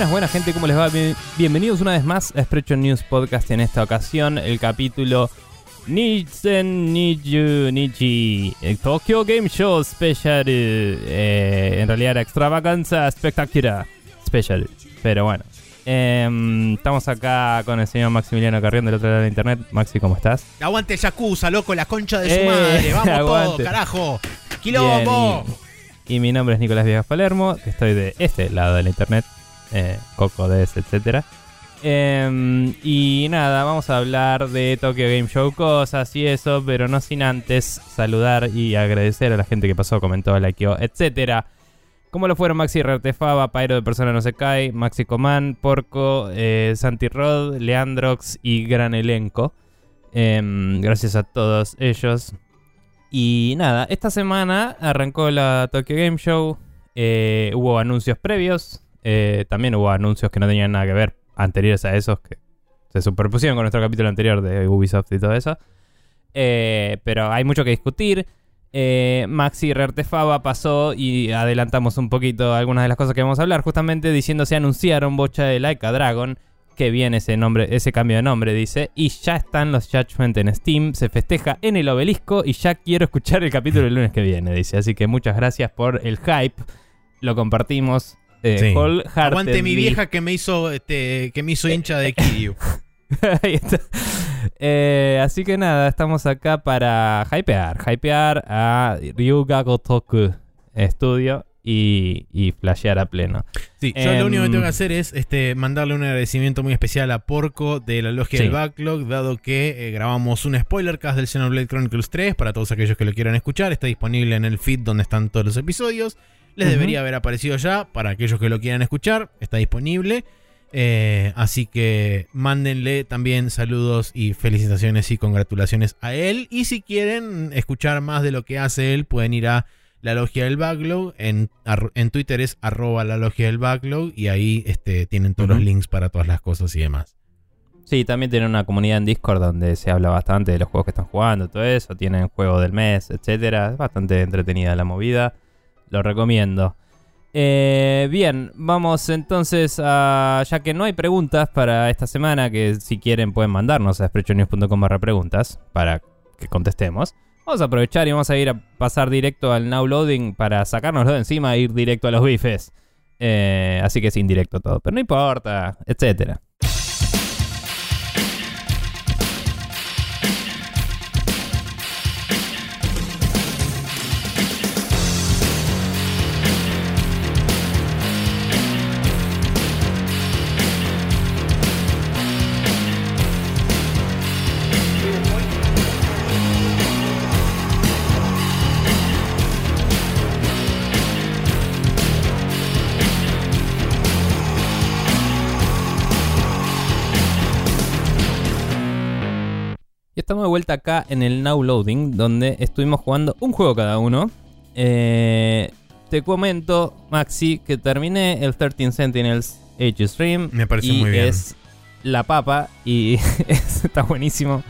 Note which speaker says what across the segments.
Speaker 1: Buenas, buenas gente, ¿cómo les va? Bien- bienvenidos una vez más a Spreadshot News Podcast. En esta ocasión, el capítulo Nichen Niju Nichi Tokyo Game Show Special. eh, en realidad era Extravaganza Spectacular Special. Pero bueno, em, estamos acá con el señor Maximiliano Carrión del otro lado de internet. Maxi, ¿cómo estás?
Speaker 2: Aguante Yakuza, loco, la concha de su
Speaker 1: Eh,
Speaker 2: madre. Vamos todo, carajo. Quilombo.
Speaker 1: Bien, y, y mi nombre es Nicolás Viegas Palermo, estoy de este lado de la internet, eh, Coco, Des, etc. y nada, vamos a hablar de Tokyo Game Show, cosas y eso, pero no sin antes saludar y agradecer a la gente que pasó, comentó, likeó, etc. Como lo fueron Maxi Rertefaba, Pyro de Persona No Se Cae, Maxi Coman, Porco, eh, Santi Rod, Leandrox y gran elenco. Em, gracias a todos ellos. Y nada, esta semana arrancó la Tokyo Game Show. eh, hubo anuncios previos. Eh, también hubo anuncios que no tenían nada que ver anteriores a esos que se superpusieron con nuestro capítulo anterior de Ubisoft y todo eso. Eh, pero hay mucho que discutir. Eh, Maxi Rertefaba pasó y adelantamos un poquito algunas de las cosas que vamos a hablar. Justamente diciendo se anunciaron bocha de Laika Dragon. Que viene ese nombre, ese cambio de nombre, dice. Y ya están los Judgment en Steam. Se festeja en el obelisco. Y ya quiero escuchar el capítulo el lunes que viene, dice. Así que muchas gracias por el hype. Lo compartimos. Eh,
Speaker 2: Sí. Aguante mi vieja que me hizo este, que me hizo hincha de Kiryu.
Speaker 1: Ahí está. Eh, así que nada, estamos acá para hypear. Hypear a Ryuga Gotoku Studio y, y flashear a pleno.
Speaker 2: Sí, yo
Speaker 1: Em,
Speaker 2: lo único que tengo que hacer es este, mandarle un agradecimiento muy especial a Porco de la Logia
Speaker 1: Sí.
Speaker 2: del Backlog, dado que eh, grabamos un spoiler cast del Xenoblade Chronicles 3 para todos aquellos que lo quieran escuchar. Está disponible en el feed donde están todos los episodios. Les debería haber aparecido ya para aquellos que lo quieran escuchar. Está disponible. Eh, así que mándenle también saludos y felicitaciones y congratulaciones a él. Y si quieren escuchar más de lo que hace él, pueden ir a la logia del backlog. En, en Twitter es arroba la logia del backlog. Y ahí este, tienen todos los links para todas las cosas y demás.
Speaker 1: Sí, también tienen una comunidad en Discord donde se habla bastante de los juegos que están jugando, todo eso. Tienen juego del mes, etcétera. Es bastante entretenida la movida. Lo recomiendo. Eh, bien, vamos entonces a. Ya que no hay preguntas para esta semana, que si quieren pueden mandarnos a sprechonews.com barra preguntas para que contestemos. Vamos a aprovechar y vamos a ir a pasar directo al now loading para sacárnoslo de encima e ir directo a los bifes. Eh, así que es indirecto todo, pero no importa, etcétera. Vuelta acá en el Now Loading, donde estuvimos jugando un juego cada uno. Eh, te comento, Maxi, que terminé el 13 Sentinels Age Stream.
Speaker 2: Me pareció
Speaker 1: y
Speaker 2: muy bien.
Speaker 1: Es la papa y es- está buenísimo.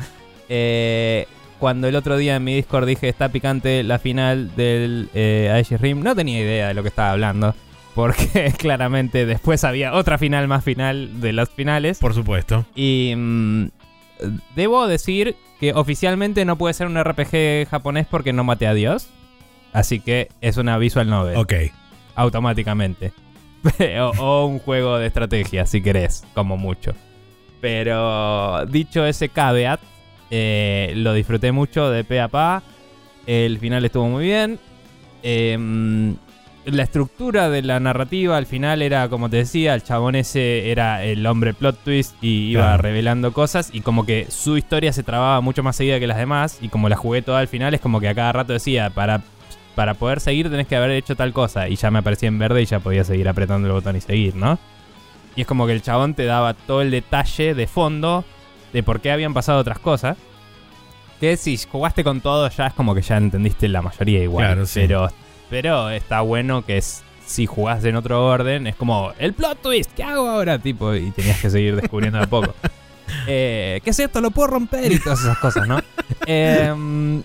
Speaker 1: Eh, cuando el otro día en mi Discord dije está picante la final del eh, Age Stream, no tenía idea de lo que estaba hablando. Porque claramente después había otra final más final de las finales.
Speaker 2: Por supuesto.
Speaker 1: Y mm, debo decir que oficialmente no puede ser un RPG japonés porque no maté a Dios. Así que es una visual novel.
Speaker 2: Ok.
Speaker 1: Automáticamente. o, o un juego de estrategia, si querés, como mucho. Pero dicho ese caveat, eh, lo disfruté mucho de pe a pa. El final estuvo muy bien. Em, la estructura de la narrativa al final era, como te decía, el chabón ese era el hombre plot twist y iba
Speaker 2: Claro.
Speaker 1: revelando cosas y como que su historia se trababa mucho más seguida que las demás y como la jugué toda al final es como que a cada rato decía, para, para poder seguir tenés que haber hecho tal cosa y ya me aparecía en verde y ya podía seguir apretando el botón y seguir, ¿no? Y es como que el chabón te daba todo el detalle de fondo de por qué habían pasado otras cosas. Que si jugaste con todo ya es como que ya entendiste la mayoría igual.
Speaker 2: Claro, sí.
Speaker 1: Pero, pero está bueno que es, si jugás en otro orden, es como el plot twist, ¿qué hago ahora? Tipo, y tenías que seguir descubriendo de a poco. Eh, ¿Qué es esto? ¿Lo puedo romper? Y todas esas cosas, ¿no? Em,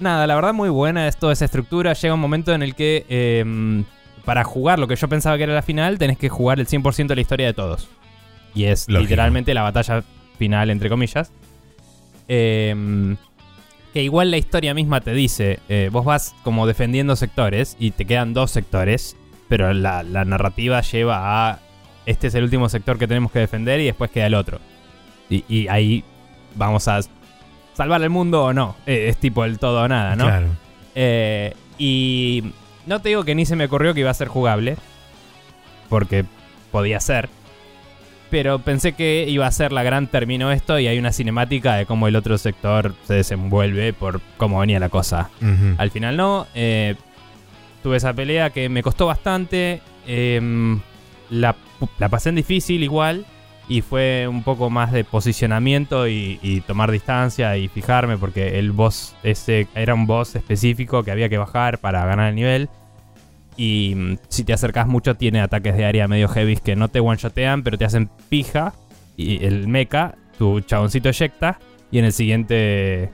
Speaker 1: nada, la verdad muy buena es toda esa estructura. Llega un momento en el que em, para jugar lo que yo pensaba que era la final, tenés que jugar el 100% de la historia de todos. Y es
Speaker 2: Lógico.
Speaker 1: literalmente la batalla final, entre comillas. Em, que igual la historia misma te dice, eh, vos vas como defendiendo sectores y te quedan dos sectores, pero la, la narrativa lleva a, este es el último sector que tenemos que defender y después queda el otro. Y, y ahí vamos a salvar el mundo o no. Eh, es tipo el todo o nada, ¿no?
Speaker 2: Claro.
Speaker 1: Eh, y no te digo que ni se me ocurrió que iba a ser jugable, porque podía ser. Pero pensé que iba a ser la gran término esto y hay una cinemática de cómo el otro sector se desenvuelve por cómo venía la cosa. Al final no. eh, tuve esa pelea que me costó bastante. em, la, la pasé en difícil igual. Y fue un poco más de posicionamiento y, y tomar distancia y fijarme. Porque el boss ese era un boss específico que había que bajar para ganar el nivel. Y mm, si te acercas mucho, tiene ataques de área medio heavy que no te one-shotean, pero te hacen pija. Y el mecha, tu chaboncito eyecta. Y en el siguiente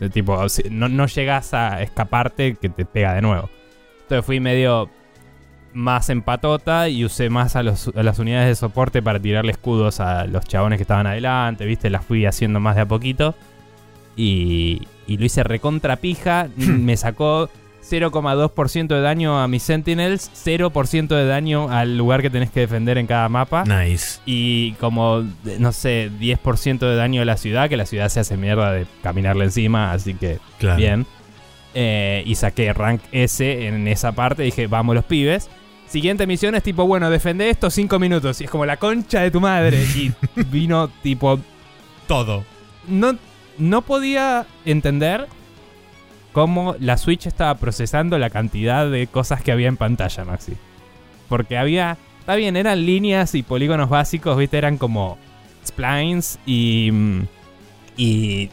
Speaker 1: de tipo, no, no llegas a escaparte que te pega de nuevo. Entonces fui medio más en patota y usé más a, los- a las unidades de soporte para tirarle escudos a los chabones que estaban adelante, ¿viste? Las fui haciendo más de a poquito. Y, y lo hice recontra pija. me sacó 0,2% de daño a mis Sentinels, 0% de daño al lugar que tenés que defender en cada mapa.
Speaker 2: Nice.
Speaker 1: Y como, no sé, 10% de daño a la ciudad, que la ciudad se hace mierda de caminarle encima, así que
Speaker 2: Claro.
Speaker 1: bien. Eh, y saqué rank S en esa parte, dije, vamos los pibes. Siguiente misión es tipo, bueno, defende esto 5 minutos. Y es como la concha de tu madre. Y vino tipo,
Speaker 2: Todo.
Speaker 1: no, no podía entender cómo la Switch estaba procesando la cantidad de cosas que había en pantalla, Maxi. Porque había. Está bien, eran líneas y polígonos básicos, ¿viste? Eran como splines y. mm, Y.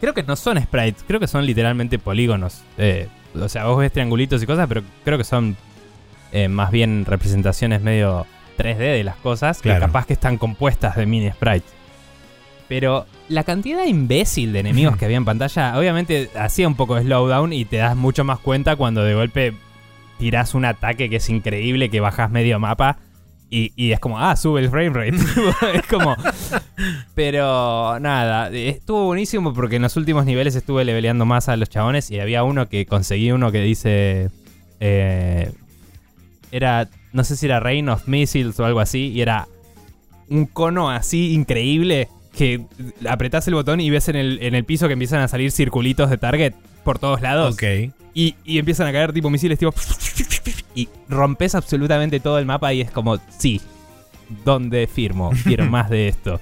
Speaker 1: Creo que no son sprites, creo que son literalmente polígonos. Eh, o sea, vos ves triangulitos y cosas, pero creo que son eh, más bien representaciones medio 3D de las cosas,
Speaker 2: Claro.
Speaker 1: que capaz que están compuestas de mini sprites. Pero la cantidad imbécil de enemigos que había en pantalla, obviamente hacía un poco de slowdown y te das mucho más cuenta cuando de golpe tirás un ataque que es increíble, que bajas medio mapa y, y es como, ah, sube el frame rate. es como. Pero nada, estuvo buenísimo porque en los últimos niveles estuve leveleando más a los chabones y había uno que conseguí uno que dice. eh, era. No sé si era Rain of Missiles o algo así. Y era un cono así increíble que apretás el botón y ves en el, en el piso que empiezan a salir circulitos de target por todos lados.
Speaker 2: Ok.
Speaker 1: Y, y empiezan a caer tipo misiles, tipo. Y rompes absolutamente todo el mapa y es como, sí, ¿dónde firmo? Quiero más de esto.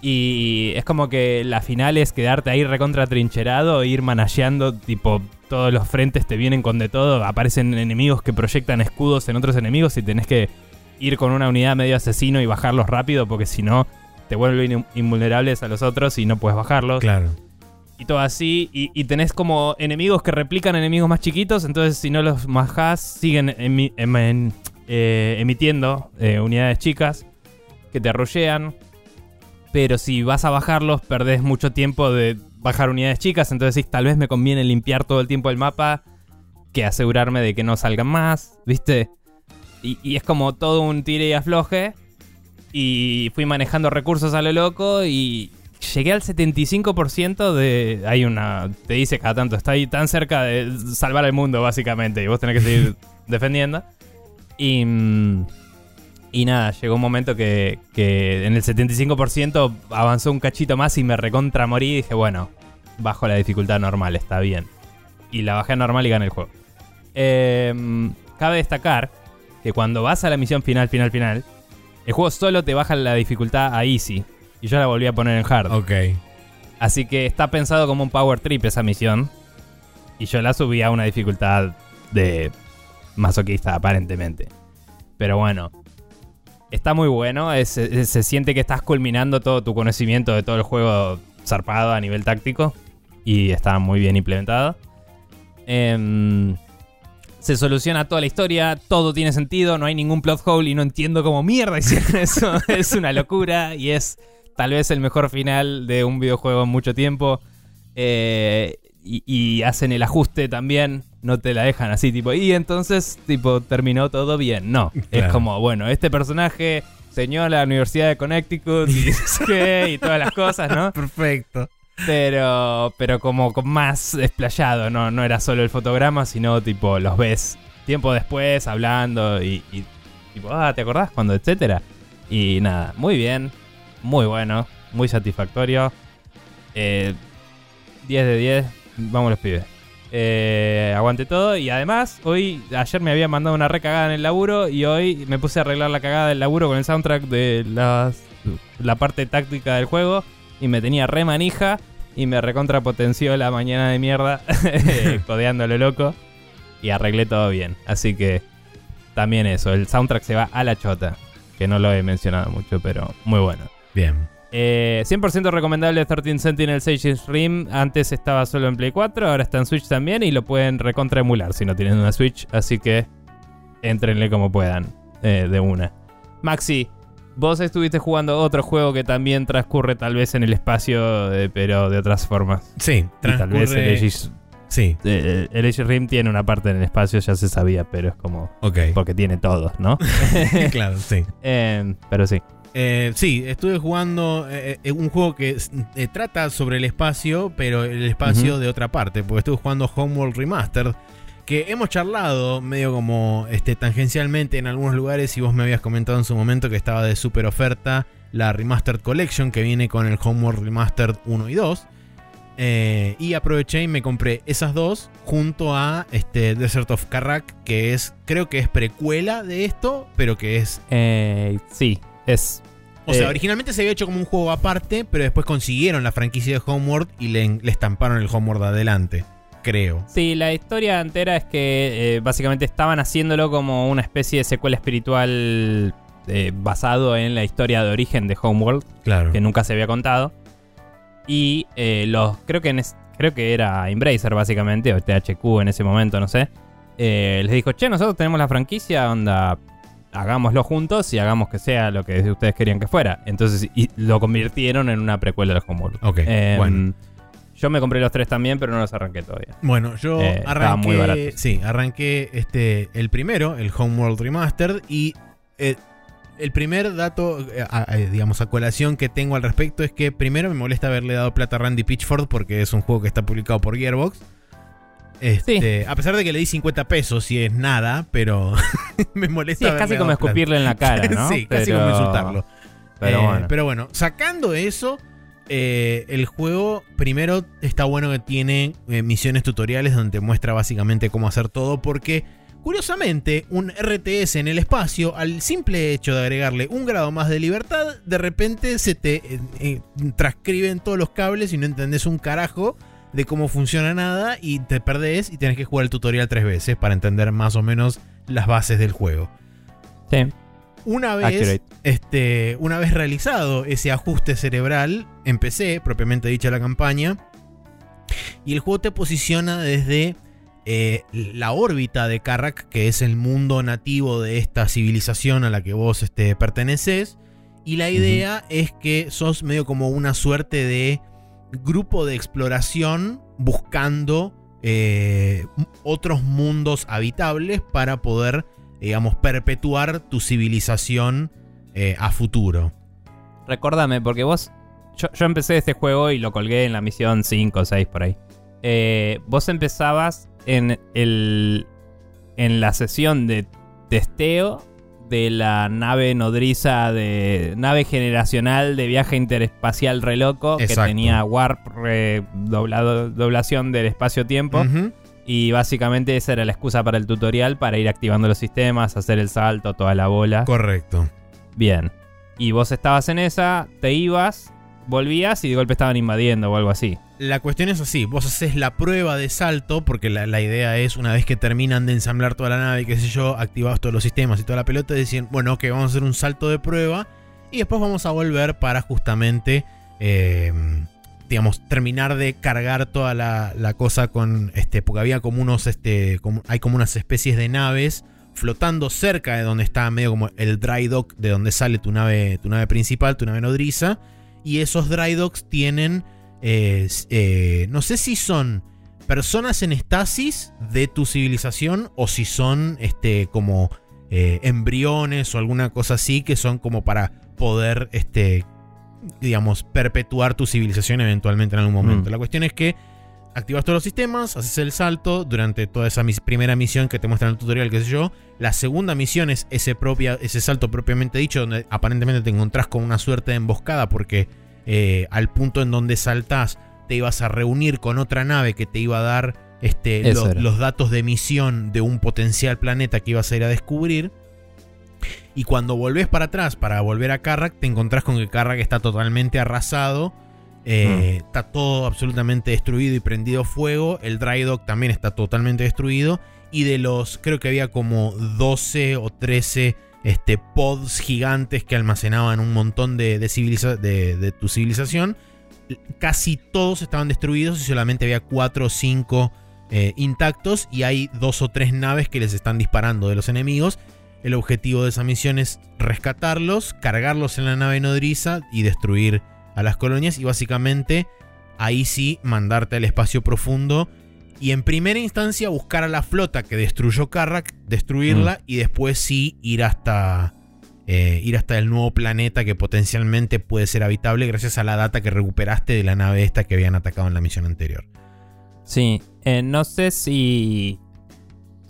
Speaker 1: Y es como que la final es quedarte ahí recontra trincherado, ir manajeando, tipo, todos los frentes te vienen con de todo, aparecen enemigos que proyectan escudos en otros enemigos y tenés que ir con una unidad medio asesino y bajarlos rápido porque si no te vuelven in- invulnerables a los otros y no puedes bajarlos
Speaker 2: Claro.
Speaker 1: y todo así. Y, y tenés como enemigos que replican enemigos más chiquitos. Entonces, si no los bajás, siguen emi- em- eh, emitiendo eh, unidades chicas que te arrollean. Pero si vas a bajarlos, perdés mucho tiempo de bajar unidades chicas. Entonces, sí, tal vez me conviene limpiar todo el tiempo el mapa que asegurarme de que no salgan más, ¿viste? Y, y es como todo un tire y afloje. Y fui manejando recursos a lo loco y llegué al 75% de... Hay una... Te dice cada tanto, está ahí tan cerca de salvar el mundo, básicamente. Y vos tenés que seguir defendiendo. Y... mm, Y nada, llegó un momento que, que en el 75% avanzó un cachito más y me recontra morí. Y dije, bueno, bajo la dificultad normal, está bien. Y la bajé a normal y gané el juego. Em, cabe destacar que cuando vas a la misión final, final, final, el juego solo te baja la dificultad a easy. Y yo la volví a poner en hard.
Speaker 2: Ok.
Speaker 1: Así que está pensado como un power trip esa misión. Y yo la subí a una dificultad de masoquista, aparentemente. Pero bueno. Está muy bueno. es- es- se siente que estás culminando todo tu conocimiento de todo el juego zarpado a nivel táctico. Y está muy bien implementado. Em, se soluciona toda la historia, todo tiene sentido, no hay ningún plot hole y no entiendo cómo mierda hicieron eso. es una locura y es tal vez el mejor final de un videojuego en mucho tiempo. Eh, y, y hacen el ajuste también no te la dejan así, tipo, y entonces, tipo, terminó todo bien. No, es como, bueno, este personaje enseñó a la Universidad de Connecticut y todas las cosas, ¿no?
Speaker 2: Perfecto.
Speaker 1: Pero, pero como más explayado, ¿no? No era solo el fotograma, sino tipo los ves tiempo después hablando y, y tipo, ah, ¿te acordás cuando? Etcétera. Y nada, muy bien, muy bueno, muy satisfactorio. Eh, 10 de 10, vamos los pibes. Eh, aguante todo y además hoy, ayer me había mandado una recagada en el laburo y hoy me puse a arreglar la cagada del laburo con el soundtrack de las, la parte táctica del juego y me tenía re manija y me recontrapotenció la mañana de mierda codeando a lo loco y arreglé todo bien. Así que también eso, el soundtrack se va a la chota, que no lo he mencionado mucho, pero muy bueno.
Speaker 2: Bien.
Speaker 1: Eh, 100% recomendable 13 Sentinel Sage's Rim. Antes estaba solo en Play 4, ahora está en Switch también y lo pueden recontra emular si no tienen una Switch. Así que entrenle como puedan eh, de una. Maxi, vos estuviste jugando otro juego que también transcurre tal vez en el espacio, eh, pero de otras formas.
Speaker 2: Sí,
Speaker 1: Y tal vez el
Speaker 2: transcurre-
Speaker 1: Aegis,
Speaker 2: Sí,
Speaker 1: eh, el Aegis Rim tiene una parte en el espacio, ya se sabía, pero es como...
Speaker 2: ok.
Speaker 1: Porque tiene todo, ¿no?
Speaker 2: claro, sí.
Speaker 1: Eh, pero sí.
Speaker 2: Eh, sí, estuve jugando eh, eh, un juego que eh, trata sobre el espacio, pero el espacio de otra parte, porque estuve jugando Homeworld Remastered, que hemos charlado medio como este, tangencialmente en algunos lugares y vos me habías comentado en su momento que estaba de super oferta la Remastered Collection que viene con el Homeworld Remastered 1 y 2. Eh, y aproveché y me compré esas dos junto a este Desert of Karak, que es, creo que es precuela de esto, pero que es
Speaker 1: Eh, sí, es...
Speaker 2: o sea,
Speaker 1: Eh,
Speaker 2: originalmente se había hecho como un juego aparte, pero después consiguieron la franquicia de Homeworld y le, le estamparon el Homeworld adelante. Creo.
Speaker 1: Sí, la historia entera es que eh, básicamente estaban haciéndolo como una especie de secuela espiritual eh, basado en la historia de origen de Homeworld,
Speaker 2: Claro.
Speaker 1: que nunca se había contado. Y eh, los creo que en es- creo que era Embracer básicamente, o THQ en ese momento, no sé. les dijo, che, nosotros tenemos la franquicia, onda, hagámoslo juntos y hagamos que sea lo que ustedes querían que fuera. Entonces, y lo convirtieron en una precuela de Homeworld.
Speaker 2: Ok,
Speaker 1: Em,
Speaker 2: bueno.
Speaker 1: Yo me compré los tres también, pero no los arranqué todavía.
Speaker 2: Bueno, yo
Speaker 1: eh,
Speaker 2: arranqué.
Speaker 1: muy.
Speaker 2: Sí, arranqué este, el primero, el Homeworld Remastered. Y eh, el primer dato, eh, digamos, a colación que tengo al respecto es que primero me molesta haberle dado plata a Randy Pitchford porque es un juego que está publicado por Gearbox. Este, A pesar de que le di 50 pesos y es nada, pero me molesta.
Speaker 1: Sí, es casi como escupirle en la cara, ¿no?
Speaker 2: sí, casi
Speaker 1: Pero-
Speaker 2: como insultarlo.
Speaker 1: Pero bueno.
Speaker 2: pero bueno, sacando eso, eh, el juego primero está bueno que tiene eh, misiones tutoriales donde muestra básicamente cómo hacer todo porque curiosamente un RTS en el espacio al simple hecho de agregarle un grado más de libertad de repente se te eh, transcriben todos los cables y no entendés un carajo de cómo funciona nada y te perdés y tenés que jugar el tutorial tres veces para entender más o menos las bases del juego.
Speaker 1: Sí.
Speaker 2: Una vez,
Speaker 1: Accurate.
Speaker 2: este, una vez realizado ese ajuste cerebral, empecé, propiamente dicha la campaña, y el juego te posiciona desde eh, la órbita de Karak, que es el mundo nativo de esta civilización a la que vos este, perteneces, y la idea es que sos medio como una suerte de grupo de exploración buscando eh, otros mundos habitables para poder digamos, perpetuar tu civilización eh, a futuro.
Speaker 1: Recordame, porque vos. Yo, yo empecé este juego y lo colgué en la misión 5 o 6 por ahí. Eh, vos empezabas en el. En la sesión de testeo de la nave nodriza de. nave generacional de viaje interespacial re loco. Que tenía warp re- doblado, doblación del espacio-tiempo.
Speaker 2: Ujú.
Speaker 1: Y básicamente esa era la excusa para el tutorial, para ir activando los sistemas, hacer el salto, toda la bola.
Speaker 2: Correcto.
Speaker 1: Bien. Y vos estabas en esa, te ibas, volvías y de golpe estaban invadiendo o algo así.
Speaker 2: La cuestión es así, vos haces la prueba de salto, porque la, la idea es, una vez que terminan de ensamblar toda la nave, qué sé yo, activados todos los sistemas y toda la pelota, decían, bueno, ok, vamos a hacer un salto de prueba y después vamos a volver para justamente, eh, digamos, terminar de cargar toda la, la cosa con, este, porque había como unos, este, como- hay como unas especies de naves flotando cerca de donde está medio como el dry dock de donde sale tu nave, tu nave principal, tu nave nodriza, y esos dry docks tienen eh, eh, no sé si son personas en estasis de tu civilización o si son este, como eh, embriones o alguna cosa así que son como para poder, este, digamos, perpetuar tu civilización eventualmente en algún momento.
Speaker 1: Mm.
Speaker 2: La cuestión es que activas todos los sistemas, haces el salto durante toda esa mis- primera misión que te muestra en el tutorial, qué sé yo. La segunda misión es ese, propia, ese salto propiamente dicho, donde aparentemente te encontrás con una suerte de emboscada porque eh, al punto en donde saltás te ibas a reunir con otra nave que te iba a dar este, los datos de misión de un potencial planeta que ibas a ir a descubrir. Y cuando volvés para atrás para volver a Carrack, te encontrás con que Carrack está totalmente arrasado. eh,
Speaker 1: Mm.
Speaker 2: Está todo absolutamente destruido y prendido fuego. El Dry Dock también está totalmente destruido. Y de los, creo que había como 12 o 13 este, pods gigantes que almacenaban un montón de, de, civiliza- de- de tu civilización. Casi todos estaban destruidos y solamente había 4 o 5 eh, intactos. Y hay dos o tres naves que les están disparando de los enemigos. El objetivo de esa misión es rescatarlos, cargarlos en la nave nodriza y destruir a las colonias. Y básicamente ahí sí mandarte al espacio profundo. Y en primera instancia buscar a la flota que destruyó Karrak, destruirla y después sí ir hasta, eh, ir hasta el nuevo planeta que potencialmente puede ser habitable gracias a la data que recuperaste de la nave esta que habían atacado en la misión anterior.
Speaker 1: Sí, eh, no sé si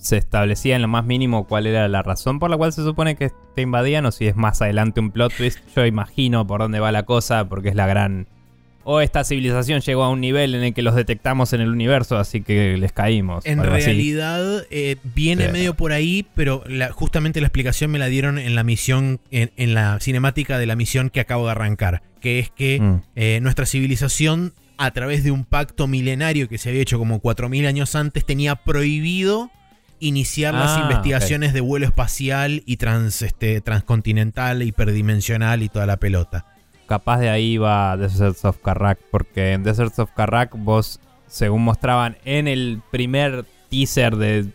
Speaker 1: se establecía en lo más mínimo cuál era la razón por la cual se supone que te invadían o si es más adelante un plot twist. Yo imagino por dónde va la cosa porque es la gran... O esta civilización llegó a un nivel en el que los detectamos en el universo, así que les caímos.
Speaker 2: En realidad eh, viene
Speaker 1: Sí.
Speaker 2: medio por ahí, pero la- justamente la explicación me la dieron en la misión, en, en la cinemática de la misión que acabo de arrancar, que es que
Speaker 1: Mm.
Speaker 2: eh, nuestra civilización, a través de un pacto milenario que se había hecho como 4.000 años antes, tenía prohibido iniciar las
Speaker 1: Ah,
Speaker 2: investigaciones de vuelo espacial y trans, este, transcontinental, hiperdimensional y toda la pelota.
Speaker 1: Capaz de ahí va Deserts of Karak, porque en Deserts of Karak vos, según mostraban en el primer teaser de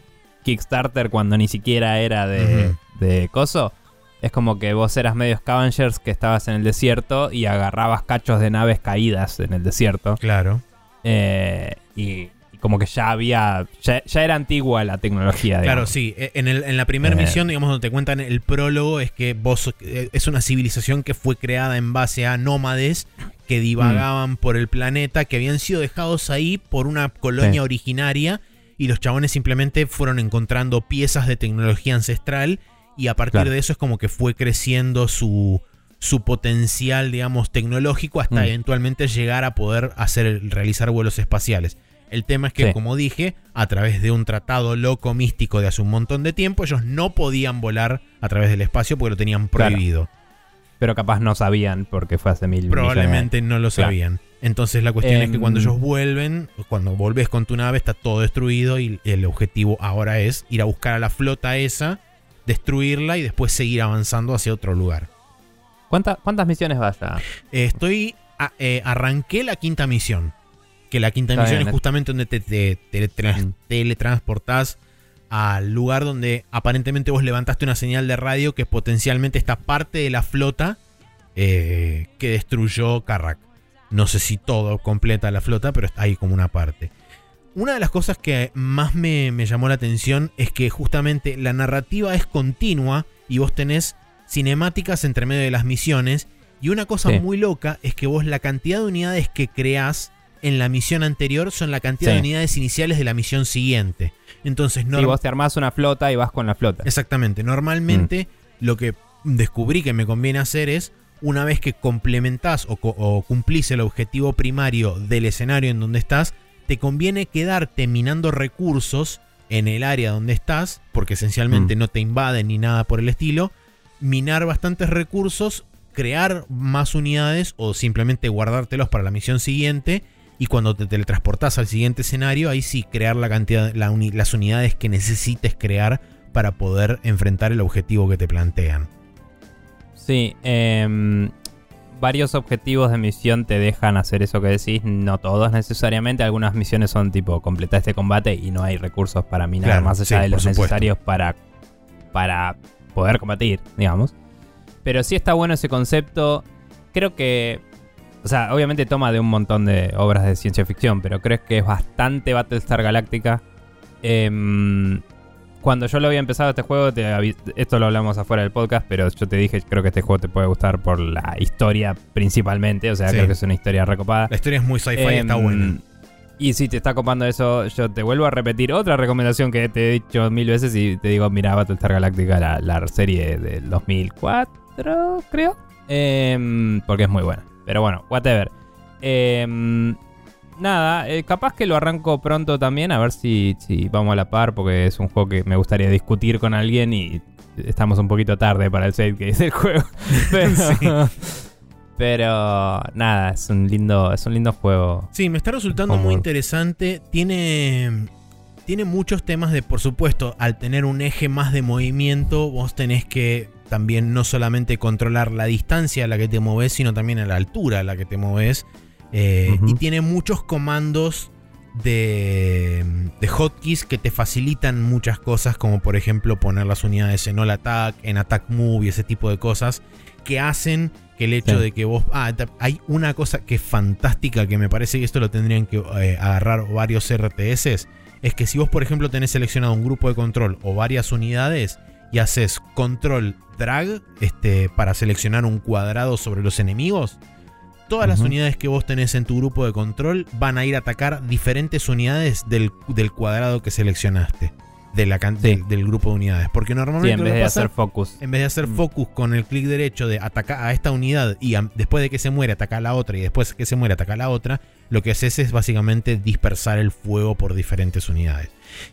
Speaker 1: Kickstarter, cuando ni siquiera era de, de Coso, es como que vos eras medio scavengers que estabas en el desierto y agarrabas cachos de naves caídas en el desierto.
Speaker 2: Claro.
Speaker 1: Eh, y como que ya había, ya, ya era antigua la tecnología.
Speaker 2: Claro,
Speaker 1: digamos.
Speaker 2: sí. E- En, el- en la primera
Speaker 1: Eh.
Speaker 2: misión, digamos, donde te cuentan el prólogo, es que vos eh, es una civilización que fue creada en base a nómades que divagaban
Speaker 1: Mm.
Speaker 2: por el planeta, que habían sido dejados ahí por una colonia
Speaker 1: Sí.
Speaker 2: originaria y los chabones simplemente fueron encontrando piezas de tecnología ancestral y a partir
Speaker 1: Claro.
Speaker 2: de eso es como que fue creciendo su, su potencial, digamos, tecnológico hasta
Speaker 1: Mm.
Speaker 2: eventualmente llegar a poder hacer, realizar vuelos espaciales. El tema es que,
Speaker 1: Sí.
Speaker 2: como dije, a través de un tratado loco místico de hace un montón de tiempo, ellos no podían volar a través del espacio porque lo tenían
Speaker 1: Claro.
Speaker 2: prohibido.
Speaker 1: Pero capaz no sabían porque fue hace mil millones
Speaker 2: Probablemente no lo
Speaker 1: Claro.
Speaker 2: sabían. Entonces la cuestión es que
Speaker 1: Em,
Speaker 2: cuando ellos vuelven, cuando volvés con tu nave, está todo destruido y el objetivo ahora es ir a buscar a la flota esa, destruirla y después seguir avanzando hacia otro lugar.
Speaker 1: ¿Cuánta- ¿Cuántas misiones vas a...?
Speaker 2: Eh, estoy. a- eh, arranqué la quinta misión. Que la quinta misión es
Speaker 1: es-
Speaker 2: justamente donde te, te- te tra- teletransportás al lugar donde aparentemente vos levantaste una señal de radio que potencialmente está parte de la flota eh, que destruyó Carrack. No sé si todo completa la flota, pero está ahí como una parte. Una de las cosas que más me, me llamó la atención es que justamente la narrativa es continua y vos tenés cinemáticas entre medio de las misiones. Y una cosa
Speaker 1: Sí.
Speaker 2: muy loca es que vos la cantidad de unidades que creás en la misión anterior son la cantidad de unidades iniciales de la misión siguiente. Entonces,
Speaker 1: Si
Speaker 2: norm-
Speaker 1: vos te armás una flota y vas con la flota.
Speaker 2: Exactamente. Normalmente
Speaker 1: Mm.
Speaker 2: lo que descubrí que me conviene hacer es, una vez que complementás o, co- o cumplís el objetivo primario del escenario en donde estás, te conviene quedarte minando recursos en el área donde estás, porque esencialmente
Speaker 1: Mm.
Speaker 2: no te invaden ni nada por el estilo, minar bastantes recursos, crear más unidades o simplemente guardártelos para la misión siguiente. Y cuando te teletransportás al siguiente escenario, ahí sí crear la cantidad, la uni- las unidades que necesites crear para poder enfrentar el objetivo que te plantean.
Speaker 1: Sí, em, varios objetivos de misión te dejan hacer eso que decís, no todos necesariamente, algunas misiones son tipo completar este combate y no hay recursos para minar
Speaker 2: Claro,
Speaker 1: más allá
Speaker 2: sí,
Speaker 1: de los necesarios para, para poder combatir, digamos. Pero sí está bueno ese concepto, creo que O sea, obviamente toma de un montón de obras de ciencia ficción, pero creo que es bastante Battlestar Galactica. Em, cuando yo lo había empezado este juego, esto lo hablamos afuera del podcast, pero yo te dije, creo que este juego te puede gustar por la historia principalmente. O sea, creo que es una historia recopada.
Speaker 2: La historia es muy sci-fi y está em, buena.
Speaker 1: Y si te está copando eso, yo te vuelvo a repetir otra recomendación que te he dicho mil veces y te digo, mira, Battlestar Galactica, la, la serie del 2004, creo. Em, porque es muy buena. Pero bueno, whatever. Em, nada, eh, capaz que lo arranco pronto también, a ver si, si vamos a la par, porque es un juego que me gustaría discutir con alguien y estamos un poquito tarde para el save que es el juego. Pero, pero nada, es un lindo, es un lindo juego.
Speaker 2: Sí, me está resultando muy interesante. Tiene. Tiene muchos temas de, por supuesto, al tener un eje más de movimiento, vos tenés que también no solamente controlar la distancia a la que te moves, sino también a la altura a la que te moves. Eh, y tiene muchos comandos de, de, hotkeys que te facilitan muchas cosas, como por ejemplo poner las unidades en all attack, en attack move y ese tipo de cosas, que hacen que el hecho de que vos... Ah, hay una cosa que es fantástica, que me parece que esto lo tendrían que eh, agarrar varios RTS, es que si vos por ejemplo tenés seleccionado un grupo de control o varias unidades y haces control drag este, para seleccionar un cuadrado sobre los enemigos, todas las unidades que vos tenés en tu grupo de control van a ir a atacar diferentes unidades del, del cuadrado que seleccionaste de la del grupo de unidades. Porque normalmente.
Speaker 1: en vez de hacer focus.
Speaker 2: En vez de hacer mm. focus con el clic derecho de atacar a esta unidad y después de que se muere atacar a la otra y después de que se muere atacar a la otra, lo que haces es básicamente dispersar el fuego por diferentes unidades.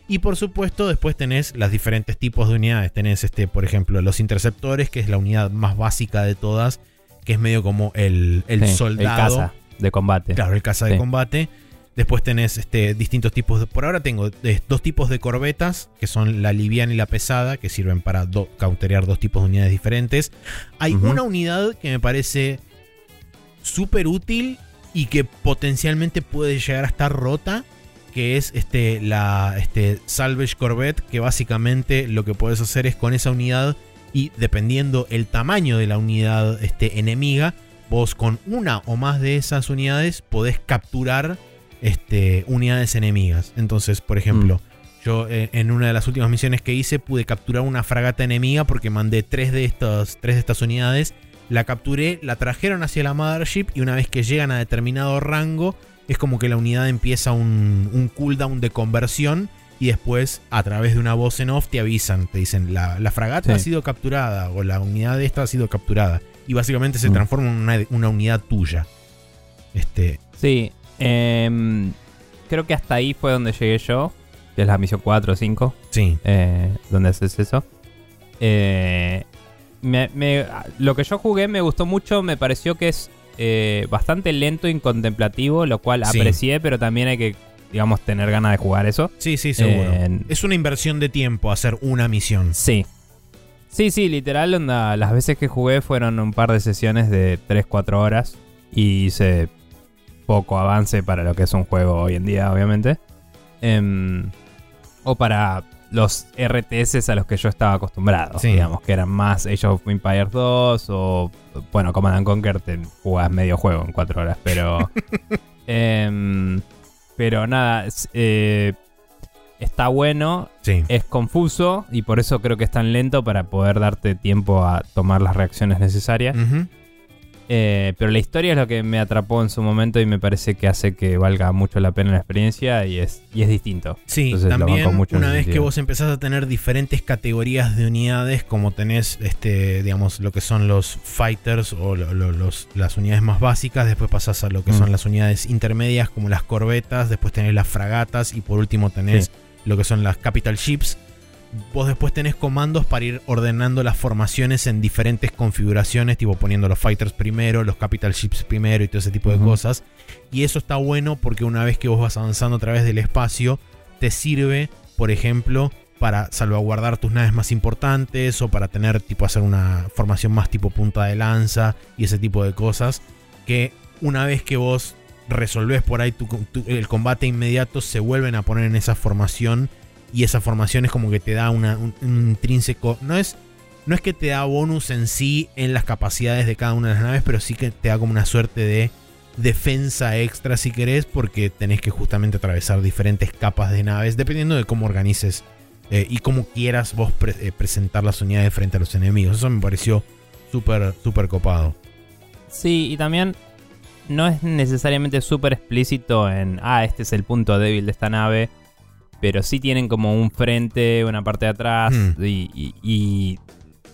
Speaker 2: Y por supuesto, después tenés los diferentes tipos de unidades. Tenés, este, por ejemplo, los interceptores, que es la unidad más básica de todas, que es medio como el, el soldado.
Speaker 1: El caza de combate.
Speaker 2: Claro, el caza de combate Después tenés este, distintos tipos de... Por ahora tengo dos tipos de corbetas, que son la liviana y la pesada, que sirven para cauterear dos tipos de unidades diferentes. Hay una unidad que me parece súper útil y que potencialmente puede llegar a estar rota, que es este, la este, Salvage Corvette, que básicamente lo que puedes hacer es con esa unidad y dependiendo el tamaño de la unidad este, enemiga, vos con una o más de esas unidades podés capturar este, unidades enemigas. Entonces, por ejemplo, mm. yo eh, en una de las últimas misiones que hice pude capturar una fragata enemiga porque mandé tres de, estos, tres de estas unidades. La capturé, la trajeron hacia la Mothership y una vez que llegan a determinado rango, es como que la unidad empieza un, un cooldown de conversión y después a través de una voz en off te avisan, te dicen la, fragata ha sido capturada o la unidad de esta ha sido capturada y básicamente se mm. transforma en una, una, unidad tuya. Este,
Speaker 1: sí, Em, creo que hasta ahí fue donde llegué yo, que es la misión 4 o 5.
Speaker 2: Sí.
Speaker 1: Eh, donde haces eso. Eh, lo que yo jugué me gustó mucho, me pareció que es eh, bastante lento y contemplativo, lo cual aprecié, pero también hay que, digamos, tener ganas de jugar eso.
Speaker 2: Sí, sí, seguro. es una inversión de tiempo hacer una misión.
Speaker 1: Sí. Sí, sí, literal, las veces que jugué fueron un par de sesiones de 3-4 horas y hice poco avance para lo que es un juego hoy en día, obviamente. Em, o para los RTS a los que yo estaba acostumbrado. Digamos, que eran más Age of Empires 2 o, bueno, Command Conquer te jugás medio juego en 4 horas, pero... Em, pero nada, eh, está bueno, es confuso y por eso creo que es tan lento para poder darte tiempo a tomar las reacciones necesarias. Eh, pero la historia es lo que me atrapó en su momento y me parece que hace que valga mucho la pena la experiencia y es, y es distinto.
Speaker 2: Sí, también una vez que vos empezás a tener diferentes categorías de unidades, como tenés, este, digamos, lo que son los fighters o las unidades más básicas, después pasás a lo que son mm. las unidades intermedias como las corbetas, después tenés las fragatas y por último tenés lo que son las capital ships vos después tenés comandos para ir ordenando las formaciones en diferentes configuraciones, tipo poniendo los fighters primero, los capital ships primero y todo ese tipo de cosas. Y eso está bueno porque una vez que vos vas avanzando a través del espacio, te sirve, por ejemplo, para salvaguardar tus naves más importantes o para tener tipo hacer una formación más tipo punta de lanza y ese tipo de cosas que una vez que vos resolvés por ahí el combate inmediato se vuelven a poner en esa formación y esa formación es como que te da una, un, intrínseco. No es, no es que te da bonus en sí en las capacidades de cada una de las naves, pero sí que te da como una suerte de defensa extra si querés, porque tenés que justamente atravesar diferentes capas de naves, dependiendo de cómo organices eh, y cómo quieras vos eh, presentar las unidades frente a los enemigos. Eso me pareció súper, súper copado.
Speaker 1: Sí, y también no es necesariamente súper explícito en, ah, este es el punto débil de esta nave, pero sí tienen como un frente, una parte de atrás,
Speaker 2: Hmm.
Speaker 1: y, y- y-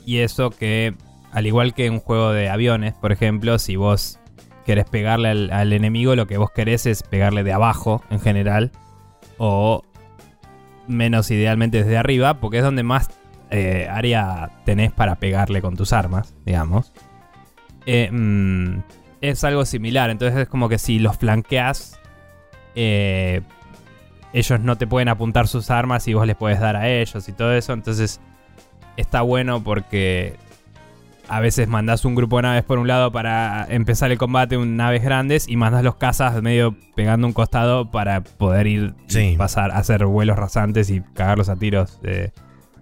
Speaker 1: y eso que, al igual que un juego de aviones, por ejemplo, si vos querés pegarle al, al enemigo, lo que vos querés es pegarle de abajo en general, o menos idealmente desde arriba, porque es donde más eh, área tenés para pegarle con tus armas, digamos. Eh, mm, es algo similar, entonces es como que si los flanqueas, eh, ellos no te pueden apuntar sus armas y vos les puedes dar a ellos y todo eso, entonces está bueno porque a veces mandás un grupo de naves por un lado para empezar el combate, un naves grandes, y mandás los cazas medio pegando un costado para poder ir
Speaker 2: Sí.
Speaker 1: pasar, hacer vuelos rasantes y cagarlos a tiros de,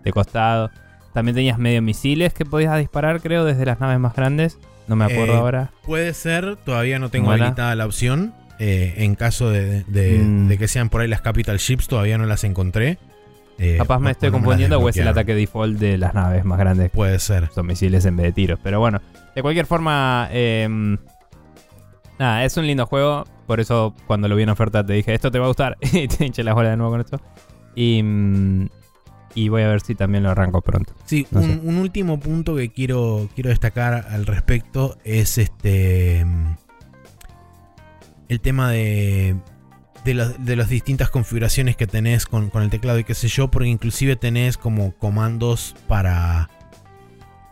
Speaker 1: de costado. También tenías medio misiles que podías disparar, creo, desde las naves más grandes. No me acuerdo
Speaker 2: Eh,
Speaker 1: ahora.
Speaker 2: Puede ser, todavía no tengo habilitada la opción. Eh, en caso de, de-
Speaker 1: Mm.
Speaker 2: de que sean por ahí las Capital Ships, todavía no las encontré. Eh,
Speaker 1: Capaz me estoy confundiendo o es el ataque default de las naves más grandes.
Speaker 2: Puede ser.
Speaker 1: Son misiles en vez de tiros. Pero bueno, de cualquier forma, em, nada, es un lindo juego. Por eso cuando lo vi en oferta te dije, esto te va a gustar. y te hinché las bolas de nuevo con esto. Y, mm, y voy a ver si también lo arranco pronto.
Speaker 2: Sí,
Speaker 1: No
Speaker 2: un, un último punto que quiero, quiero destacar al respecto es este. El tema de. De, las- de las distintas configuraciones que tenés con, con el teclado y qué sé yo, porque inclusive tenés como comandos para.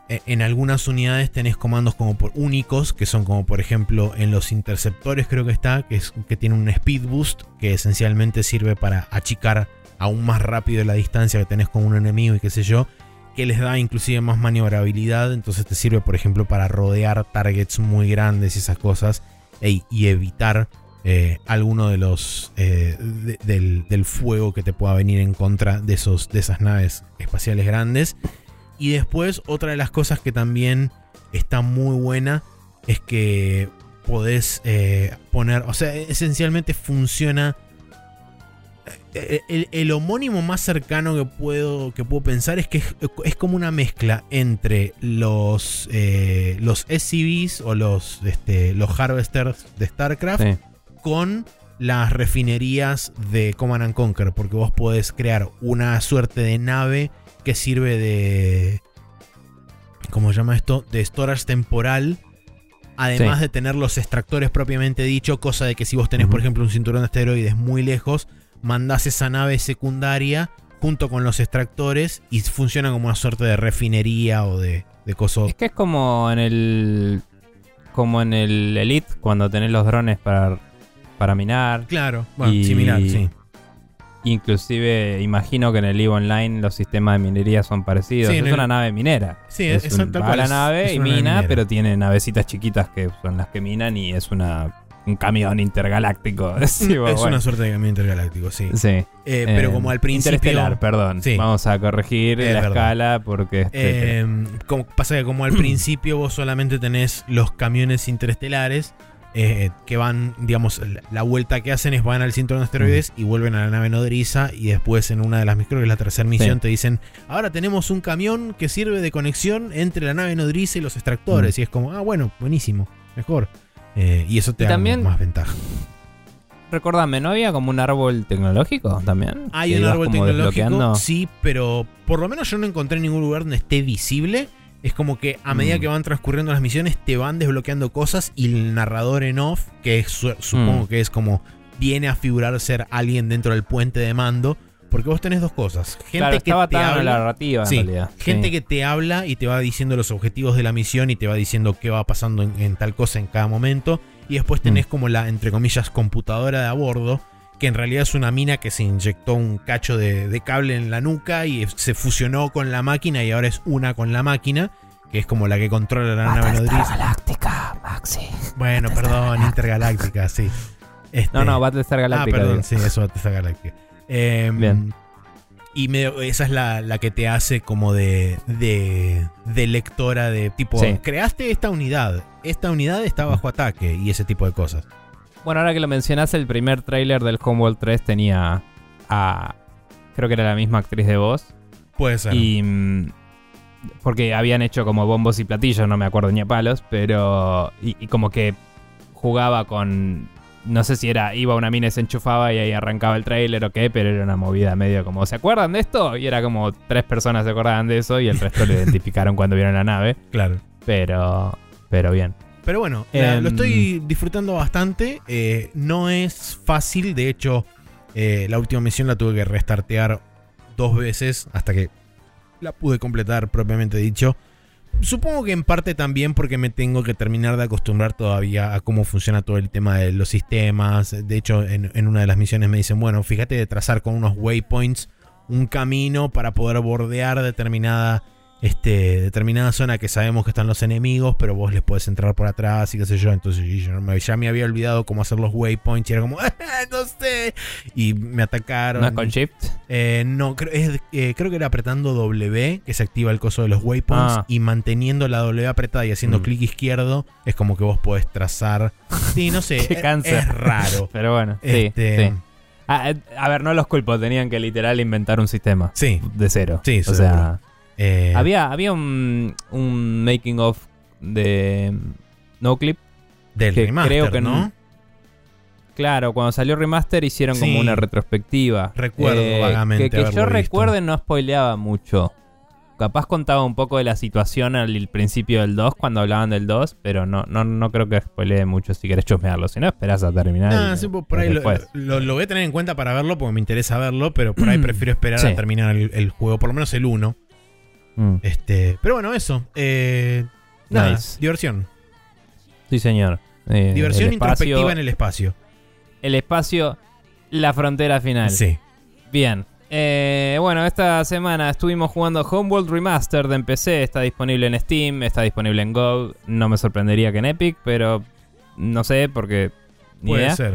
Speaker 2: e- En algunas unidades tenés comandos como por únicos, que son como por ejemplo en los interceptores creo que está, que, es, que tiene un speed boost, que esencialmente sirve para achicar aún más rápido la distancia que tenés con un enemigo y qué sé yo, que les da inclusive más maniobrabilidad, entonces te sirve por ejemplo para rodear targets muy grandes y esas cosas e- y evitar eh, alguno de los eh, de- del, fuego que te pueda venir en contra de, esos, de esas naves espaciales grandes. Y después otra de las cosas que también está muy buena es que podés eh, poner, o sea, esencialmente funciona el, el homónimo más cercano que puedo, que puedo pensar es que es, es como una mezcla entre los, eh, los SCVs o los, este, los Harvesters de StarCraft
Speaker 1: Sí.
Speaker 2: con las refinerías de Command and Conquer, porque vos podés crear una suerte de nave que sirve de. ¿Cómo se llama esto? De storage temporal. Además
Speaker 1: Sí.
Speaker 2: de tener los extractores propiamente dicho, cosa de que si vos tenés, por ejemplo, un cinturón de asteroides muy lejos, mandás esa nave secundaria junto con los extractores y funciona como una suerte de refinería o de, de coso.
Speaker 1: Es que es como en el. Como en el Elite, cuando tenés los drones para, para minar.
Speaker 2: Claro, bueno,
Speaker 1: Y-
Speaker 2: similar, sí.
Speaker 1: Inclusive imagino que en el EVE Online los sistemas de minería son parecidos.
Speaker 2: Sí,
Speaker 1: es
Speaker 2: el-
Speaker 1: una nave minera.
Speaker 2: Sí,
Speaker 1: es
Speaker 2: es-
Speaker 1: un-
Speaker 2: tal
Speaker 1: va
Speaker 2: cual,
Speaker 1: a la nave
Speaker 2: es
Speaker 1: y mina,
Speaker 2: minera.
Speaker 1: pero tiene navecitas chiquitas que son las que minan y es una un camión intergaláctico. Sí,
Speaker 2: es
Speaker 1: bueno.
Speaker 2: una suerte de camión intergaláctico, sí.
Speaker 1: Sí.
Speaker 2: Eh, pero
Speaker 1: Eh,
Speaker 2: como al principio.
Speaker 1: Interestelar, perdón.
Speaker 2: Sí.
Speaker 1: Vamos a corregir
Speaker 2: Es
Speaker 1: la
Speaker 2: verdad.
Speaker 1: escala porque. este,
Speaker 2: Eh, como, pasa que como al principio vos solamente tenés los camiones interestelares eh, que van, digamos, la, vuelta que hacen es van al cinturón de asteroides y vuelven a la nave nodriza y después en una de las, creo que es la tercera misión, te dicen, ahora tenemos un camión que sirve de conexión entre la nave nodriza y los extractores.
Speaker 1: Mm.
Speaker 2: Y es como, ah, bueno, buenísimo, mejor. Eh, y eso te
Speaker 1: Y
Speaker 2: da
Speaker 1: también-
Speaker 2: más ventaja.
Speaker 1: Recordame, ¿no había como un árbol tecnológico también?
Speaker 2: Hay un árbol tecnológico, sí, pero por lo menos yo no encontré ningún lugar donde esté visible. Es como que a medida
Speaker 1: Mm.
Speaker 2: que van transcurriendo las misiones te van desbloqueando cosas y el narrador en off, que es su- supongo
Speaker 1: Mm.
Speaker 2: que es como viene a figurar ser alguien dentro del puente de mando, porque vos tenés dos cosas. Gente
Speaker 1: claro,
Speaker 2: que
Speaker 1: estaba
Speaker 2: te
Speaker 1: tan a la
Speaker 2: habla,
Speaker 1: narrativa
Speaker 2: Sí,
Speaker 1: en realidad.
Speaker 2: gente
Speaker 1: Sí.
Speaker 2: que te habla y te va diciendo los objetivos de la misión y te va diciendo qué va pasando en, en tal cosa en cada momento. Y después tenés
Speaker 1: Mm.
Speaker 2: como la, entre comillas, computadora de a bordo, que en realidad es una mina que se inyectó un cacho de, de cable en la nuca y se fusionó con la máquina y ahora es una con la máquina, que es como la que controla la nave
Speaker 1: Battlestar
Speaker 2: nodriza.
Speaker 1: Galáctica, Maxi.
Speaker 2: Bueno,
Speaker 1: Battlestar
Speaker 2: perdón. Intergaláctica, sí. Este-
Speaker 1: No, no, Battlestar
Speaker 2: Ah,
Speaker 1: Galáctica.
Speaker 2: perdón,
Speaker 1: digo.
Speaker 2: sí, eso Battlestar Galactica. Eh,
Speaker 1: Bien.
Speaker 2: Y esa es la, la que te hace como de, de, de lectora de tipo,
Speaker 1: Sí.
Speaker 2: creaste esta unidad, esta unidad está bajo ataque y ese tipo de cosas.
Speaker 1: Bueno, ahora que lo mencionás, el primer tráiler del Homeworld 3 tenía a... Creo que era la misma actriz de voz.
Speaker 2: Puede ser.
Speaker 1: Y... mm, Porque habían hecho como bombos y platillos, no me acuerdo ni a palos, pero... Y, y como que jugaba con... No sé si era, iba una mina y se enchufaba y ahí arrancaba el tráiler o qué, pero era una movida medio como, ¿se acuerdan de esto? Y era como tres personas se acordaban de eso y el resto lo identificaron cuando vieron la nave,
Speaker 2: Claro.
Speaker 1: pero... Pero bien.
Speaker 2: Pero bueno, la-
Speaker 1: Em.
Speaker 2: lo estoy disfrutando bastante. eh, no es fácil, de hecho, eh, la última misión la tuve que restartear dos veces hasta que la pude completar propiamente dicho. Supongo que en parte también porque me tengo que terminar de acostumbrar todavía a cómo funciona todo el tema de los sistemas. De hecho, en, una de las misiones me dicen, bueno, fíjate de trazar con unos waypoints un camino para poder bordear determinada, este, determinada zona que sabemos que están los enemigos, pero vos les podés entrar por atrás y qué sé yo. Entonces y yo me- ya me había olvidado cómo hacer los waypoints y era como, "Ah, no sé. Y me atacaron.
Speaker 1: ¿No con Shift?
Speaker 2: Eh, no, creo, es- eh, creo que era apretando W que se activa el coso de los waypoints
Speaker 1: Ah.
Speaker 2: y manteniendo la W apretada y haciendo
Speaker 1: Mm.
Speaker 2: clic izquierdo es como que vos podés trazar. Sí, no sé,
Speaker 1: Qué
Speaker 2: es, raro.
Speaker 1: Pero bueno,
Speaker 2: Este,
Speaker 1: sí. Ah, eh, a ver, no los culpo, tenían que literal inventar un sistema
Speaker 2: Sí,
Speaker 1: de cero.
Speaker 2: Sí,
Speaker 1: o
Speaker 2: seguro.
Speaker 1: sea,
Speaker 2: eh,
Speaker 1: había, había un, un making of de mm, NoClip.
Speaker 2: del
Speaker 1: que
Speaker 2: remaster,
Speaker 1: creo que
Speaker 2: ¿no?
Speaker 1: Claro, cuando salió Remaster hicieron
Speaker 2: Sí.
Speaker 1: como una retrospectiva. Eh,
Speaker 2: Recuerdo vagamente
Speaker 1: Que, yo recuerde no spoileaba mucho. Capaz contaba un poco de la situación al principio del 2, cuando hablaban del 2, pero no, no, no creo que spoilee mucho si querés chusmearlo. Si no, esperás a terminar.
Speaker 2: Ah,
Speaker 1: y
Speaker 2: sí,
Speaker 1: lo-
Speaker 2: por por ahí lo,
Speaker 1: después.
Speaker 2: lo- lo voy a tener en cuenta para verlo porque me interesa verlo, pero por ahí prefiero esperar
Speaker 1: Sí.
Speaker 2: a terminar el, el juego, por lo menos el 1.
Speaker 1: Mm.
Speaker 2: Este, pero bueno, eso. eh, nada,
Speaker 1: Nice.
Speaker 2: diversión.
Speaker 1: Sí, señor. Eh,
Speaker 2: Diversión
Speaker 1: espacio-
Speaker 2: introspectiva en el espacio.
Speaker 1: el espacio, la frontera final.
Speaker 2: Sí.
Speaker 1: Bien. Eh, bueno, esta semana estuvimos jugando Homeworld Remastered en PC. Está disponible en Steam, está disponible en GOG. No me sorprendería que en Epic, pero no sé porque. Ni
Speaker 2: Puede
Speaker 1: idea.
Speaker 2: ser.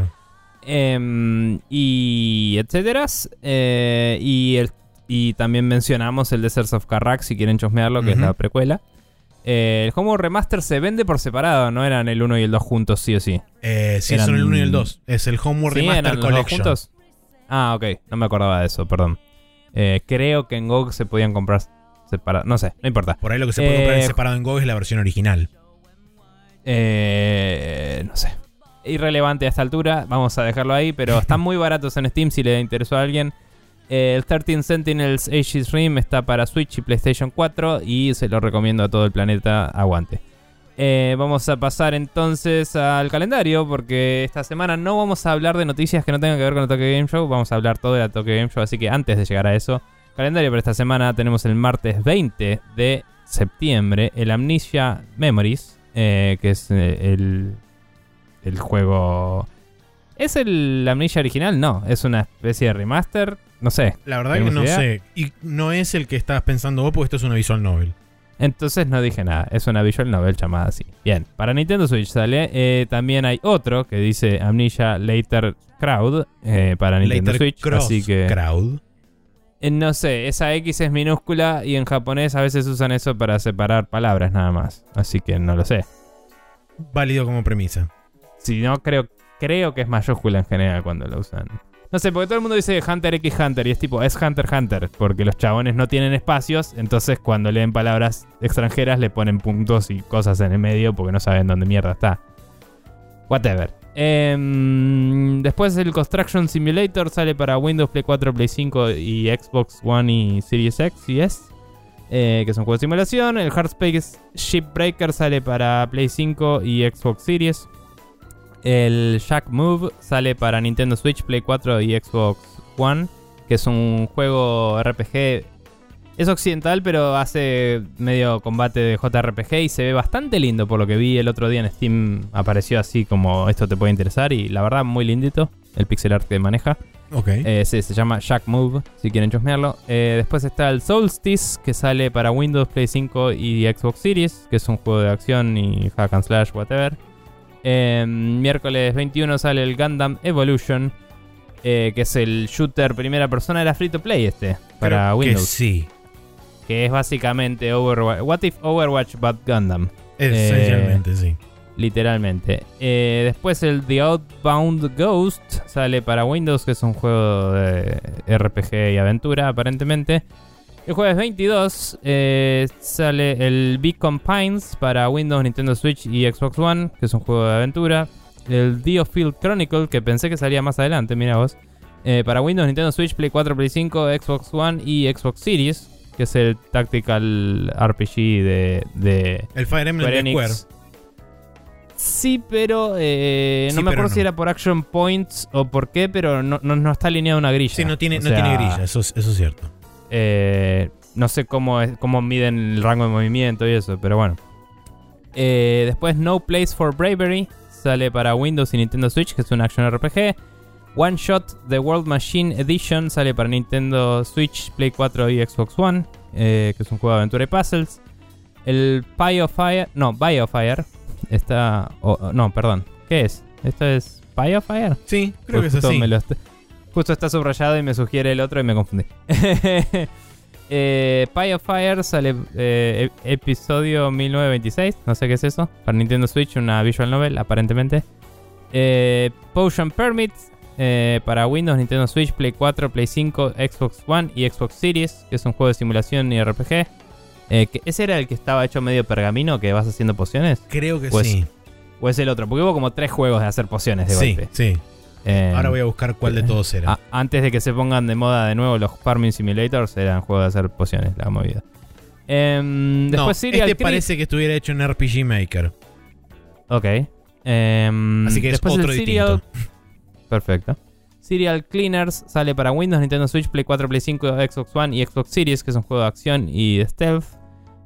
Speaker 1: Em, y etcétera. Eh, y, el- y también mencionamos el Deserts of Karak si quieren chusmearlo, que es la precuela. Eh, el Homeworld Remaster se vende por separado, no eran el 1 y el 2 juntos, sí o sí.
Speaker 2: Eh, sí,
Speaker 1: Eran-
Speaker 2: son el 1 y el 2. Es el Homeworld
Speaker 1: ¿Sí?
Speaker 2: Remaster
Speaker 1: ¿Eran los dos
Speaker 2: Collection.
Speaker 1: juntos? Ah, ok. No me acordaba de eso, perdón. Eh, creo que en GOG se podían comprar separados. No sé, no importa.
Speaker 2: Por ahí lo que se puede comprar en
Speaker 1: Eh,
Speaker 2: separado en GOG es la versión original.
Speaker 1: Eh, no sé. Irrelevante a esta altura. Vamos a dejarlo ahí, pero están muy baratos en Steam si le interesó a alguien. Eh, El 13 Sentinels Aegis Rim está para Switch y PlayStation 4 y se lo recomiendo a todo el planeta. Aguante. Eh, vamos a pasar entonces al calendario porque esta semana no vamos a hablar de noticias que no tengan que ver con el Tokyo Game Show. Vamos a hablar todo de la Tokyo Game Show, así que antes de llegar a eso, calendario para esta semana tenemos el martes 20 de septiembre el Amnesia Memories, eh, que es el, el juego... ¿Es el Amnesia original? No, es una especie de remaster. No sé,
Speaker 2: La verdad que
Speaker 1: ¿Tenemos
Speaker 2: no
Speaker 1: idea?
Speaker 2: sé. Y no es el que estás pensando vos, porque esto es una visual novel.
Speaker 1: Entonces no dije nada, es una visual novel llamada así. Bien, para Nintendo Switch sale. eh, también hay otro que dice Amnesia Later Crowd eh, para Nintendo
Speaker 2: Later
Speaker 1: Switch.
Speaker 2: Cross
Speaker 1: así que
Speaker 2: Crowd.
Speaker 1: eh, no sé, esa X es minúscula y en japonés a veces usan eso para separar palabras nada más. Así que no lo sé.
Speaker 2: Válido como premisa.
Speaker 1: Si no, creo, creo que es mayúscula en general cuando lo usan. No sé, porque todo el mundo dice Hunter x Hunter y es tipo, es Hunter Hunter, porque los chabones no tienen espacios, entonces cuando leen palabras extranjeras le ponen puntos y cosas en el medio porque no saben dónde mierda está. Whatever. Em, después el Construction Simulator sale para Windows, Play 4, Play 5 y Xbox One y Series X y S. eh, que es un juego de simulación. El Hardspace Shipbreaker sale para Play 5 y Xbox Series. El Shack Move sale para Nintendo Switch, Play 4 y Xbox One, que es un juego RPG. Es occidental, pero hace medio combate de JRPG y se ve bastante lindo por lo que vi el otro día en Steam. Apareció así como esto te puede interesar y la verdad muy lindito el pixel art que maneja.
Speaker 2: Ok.
Speaker 1: Eh, sí, se llama Shack Move, si quieren chusmearlo. Eh, después está el Solstice, que sale para Windows, Play 5 y Xbox Series, que es un juego de acción y hack and slash, whatever. Eh, miércoles 21 sale el Gundam Evolution. eh, que es el shooter primera persona, era free to play este, para
Speaker 2: Creo que
Speaker 1: Windows.
Speaker 2: sí.
Speaker 1: Que es básicamente Overwatch. What if Overwatch but Gundam?
Speaker 2: Esencialmente, sí.
Speaker 1: Literalmente. Eh, después el The Outbound Ghost sale para Windows, que es un juego de RPG y aventura, aparentemente. El jueves 22 eh, sale el Beacon Pines para Windows, Nintendo Switch y Xbox One, que es un juego de aventura. El Diofield Chronicle, que pensé que salía más adelante, mira vos. eh, para Windows, Nintendo Switch, Play 4, Play 5, Xbox One y Xbox Series, que es el Tactical RPG de, de
Speaker 2: El Fire Emblem
Speaker 1: Square
Speaker 2: de
Speaker 1: Enix.
Speaker 2: Square.
Speaker 1: Sí, pero eh,
Speaker 2: Sí,
Speaker 1: no me
Speaker 2: pero
Speaker 1: acuerdo
Speaker 2: no.
Speaker 1: si era por Action Points o por qué, pero no, no, no está alineado una grilla.
Speaker 2: Sí, no tiene,
Speaker 1: O
Speaker 2: no
Speaker 1: sea,
Speaker 2: tiene grilla, eso, es- eso es cierto.
Speaker 1: Eh, no sé cómo, es- cómo miden el rango de movimiento y eso, pero bueno. Eh, después No Place for Bravery sale para Windows y Nintendo Switch, que es un action RPG. One Shot The World Machine Edition sale para Nintendo Switch, Play 4 y Xbox One, eh, que es un juego de aventura y puzzles. El Biofire, no, Biofire, está, no, perdón, ¿qué es? ¿Esto es Biofire?
Speaker 2: Sí, creo que es así.
Speaker 1: me lo justo está subrayado y me sugiere el otro y me confundí. eh, Pie of Fire sale eh, ep- episodio 1926, no sé qué es eso. Para Nintendo Switch, una visual novel, aparentemente. Eh, Potion Permit eh, para Windows, Nintendo Switch, Play 4, Play 5, Xbox One y Xbox Series, que es un juego de simulación y RPG. Eh, que ¿Ese era el que estaba hecho medio pergamino, que vas haciendo pociones?
Speaker 2: Creo que
Speaker 1: Pues,
Speaker 2: sí.
Speaker 1: ¿O es el otro? Porque hubo como tres juegos de hacer pociones de
Speaker 2: Sí,
Speaker 1: golpe.
Speaker 2: sí.
Speaker 1: Eh,
Speaker 2: Ahora voy a buscar cuál de todos era.
Speaker 1: antes de que se pongan de moda de nuevo los Farming Simulators, eran juegos de hacer pociones, la movida.
Speaker 2: No,
Speaker 1: después Serial
Speaker 2: este parece que estuviera hecho en RPG Maker.
Speaker 1: Ok. Em,
Speaker 2: Así que es
Speaker 1: después el
Speaker 2: otro
Speaker 1: Serial-
Speaker 2: distinto.
Speaker 1: Perfecto. Serial Cleaners sale para Windows, Nintendo Switch, Play 4, Play 5, Xbox One y Xbox Series, que es un juego de acción y de stealth.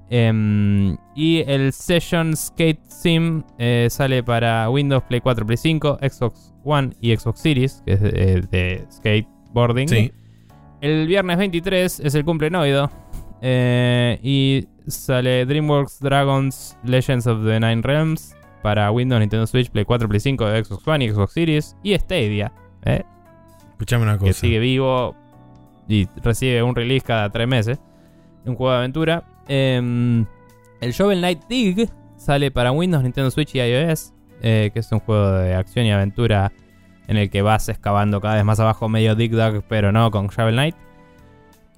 Speaker 1: Em, y el Session Skate Sim eh, sale para Windows, Play 4, Play 5, Xbox One y Xbox Series, que es de, eh, de skateboarding.
Speaker 2: Sí.
Speaker 1: El viernes 23 es el cumplenoido. eh, y sale DreamWorks Dragons Legends of the Nine Realms para Windows, Nintendo Switch, Play 4, Play 5, Xbox One y Xbox Series. Y Stadia, eh,
Speaker 2: Escuchame una
Speaker 1: que
Speaker 2: cosa.
Speaker 1: sigue vivo y recibe un release cada tres meses. Un juego de aventura. Em, el Shovel Knight Dig sale para Windows, Nintendo Switch y iOS. eh, que es un juego de acción y aventura en el que vas excavando cada vez más abajo, medio Dig Dug, pero no con Shovel Knight.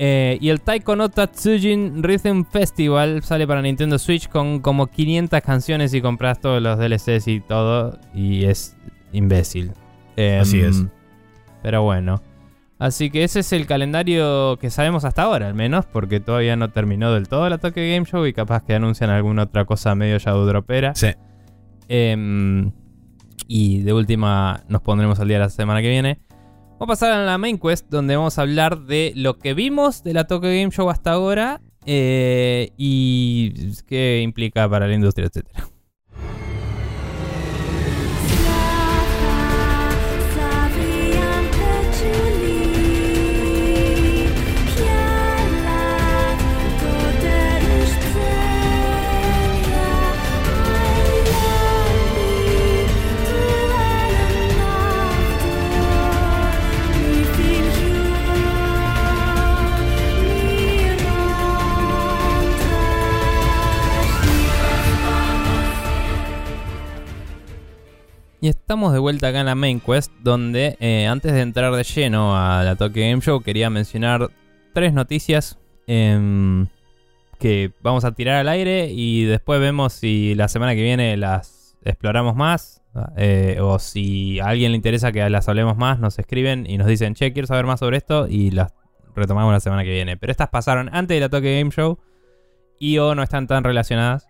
Speaker 1: Eh, y el Taiko no Tatsujin Rhythm Festival sale para Nintendo Switch con como 500 canciones y compras todos los DLCs y todo. Y es imbécil. Em,
Speaker 2: Así es.
Speaker 1: Pero bueno. Así que ese es el calendario que sabemos hasta ahora, al menos, porque todavía no terminó del todo la Tokyo Game Show y capaz que anuncian alguna otra cosa medio shadow dropera.
Speaker 2: Sí.
Speaker 1: Em, y de última nos pondremos al día la semana que viene. Vamos a pasar a la main quest donde vamos a hablar de lo que vimos de la Tokyo Game Show hasta ahora eh, y qué implica para la industria, etcétera. Y estamos de vuelta acá en la main quest, donde eh, antes de entrar de lleno a la Tokyo Game Show, quería mencionar tres noticias em, que vamos a tirar al aire y después vemos si la semana que viene las exploramos más eh, o si a alguien le interesa que las hablemos más, nos escriben y nos dicen, che, quiero saber más sobre esto y las retomamos la semana que viene. Pero estas pasaron antes de la Tokyo Game Show y o no están tan relacionadas.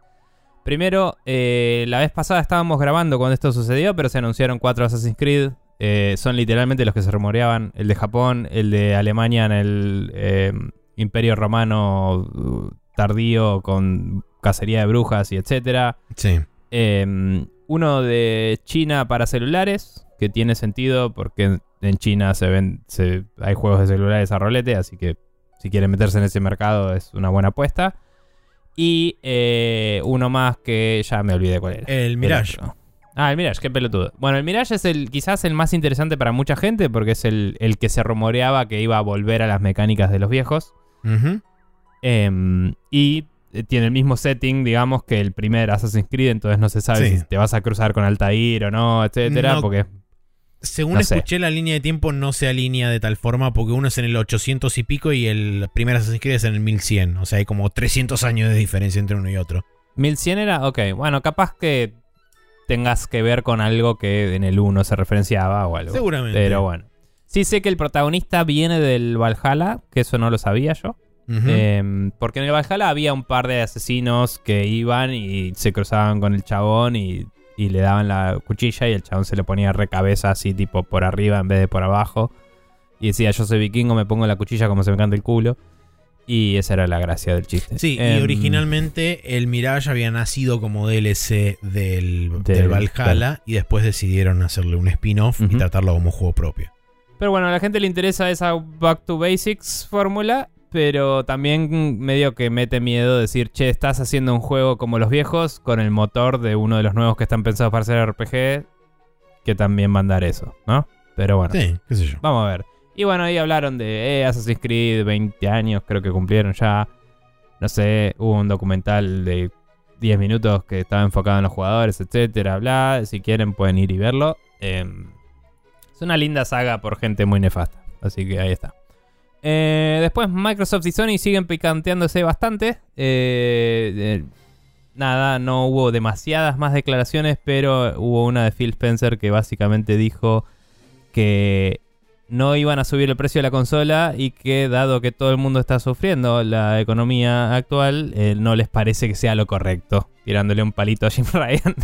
Speaker 1: Primero, eh, la vez pasada estábamos grabando cuando esto sucedió, pero se anunciaron cuatro Assassin's Creed. Eh, son literalmente los que se rumoreaban. El de Japón, el de Alemania en el eh, Imperio Romano uh, tardío con cacería de brujas y etcétera.
Speaker 2: Sí.
Speaker 1: Eh, uno de China para celulares, que tiene sentido porque en- en China se ven, se- hay juegos de celulares a rolete, así que si quieren meterse en ese mercado es una buena apuesta. Y eh, uno más que ya me olvidé cuál era.
Speaker 2: El Mirage.
Speaker 1: Ah, el Mirage, qué pelotudo. Bueno, el Mirage es el quizás el más interesante para mucha gente porque es el, el que se rumoreaba que iba a volver a las mecánicas de los viejos. Em, y eh, tiene el mismo setting, digamos, que el primer Assassin's Creed, entonces no se sabe
Speaker 2: Sí.
Speaker 1: si te vas a cruzar con Altair o no, etcétera,
Speaker 2: No.
Speaker 1: porque
Speaker 2: Según
Speaker 1: No sé.
Speaker 2: escuché, la línea de tiempo no se alinea de tal forma porque uno es en el 800 y pico y el primer Assassin's Creed es en el 1100. O sea, hay como 300 años de diferencia entre uno y otro.
Speaker 1: 1100 era, ok, bueno, capaz que tengas que ver con algo que en el 1 se referenciaba o algo.
Speaker 2: Seguramente.
Speaker 1: Pero bueno. Sí sé que el protagonista viene del Valhalla, que eso no lo sabía yo. Em, porque en el Valhalla había un par de asesinos que iban y se cruzaban con el chabón y, y le daban la cuchilla y el chabón se le ponía recabeza así tipo por arriba en vez de por abajo. Y decía, yo soy vikingo, me pongo la cuchilla como se me canta el culo. Y esa era la gracia del chiste.
Speaker 2: Sí, y
Speaker 1: Em,
Speaker 2: originalmente el Mirage había nacido como DLC del,
Speaker 1: Del-
Speaker 2: del Valhalla y después decidieron hacerle un spin-off y tratarlo como juego propio.
Speaker 1: Pero bueno, a la gente le interesa esa Back to Basics fórmula, pero también medio que mete miedo decir, che, estás haciendo un juego como los viejos con el motor de uno de los nuevos que están pensados para ser RPG, que también mandar eso, ¿no? Pero bueno,
Speaker 2: Sí, qué sé yo.
Speaker 1: vamos a ver. Y bueno, ahí hablaron de eh, Assassin's Creed, 20 años creo que cumplieron ya. No sé, hubo un documental de 10 minutos que estaba enfocado en los jugadores, etcétera, bla. Si quieren pueden ir y verlo. Em, es una linda saga por gente muy nefasta. Así que ahí está. Eh, después Microsoft y Sony siguen picanteándose bastante. Eh, eh, nada, no hubo demasiadas más declaraciones, pero hubo una de Phil Spencer que básicamente dijo que no iban a subir el precio de la consola y que dado que todo el mundo está sufriendo la economía actual, no les parece que sea lo correcto, tirándole un palito a Jim Ryan.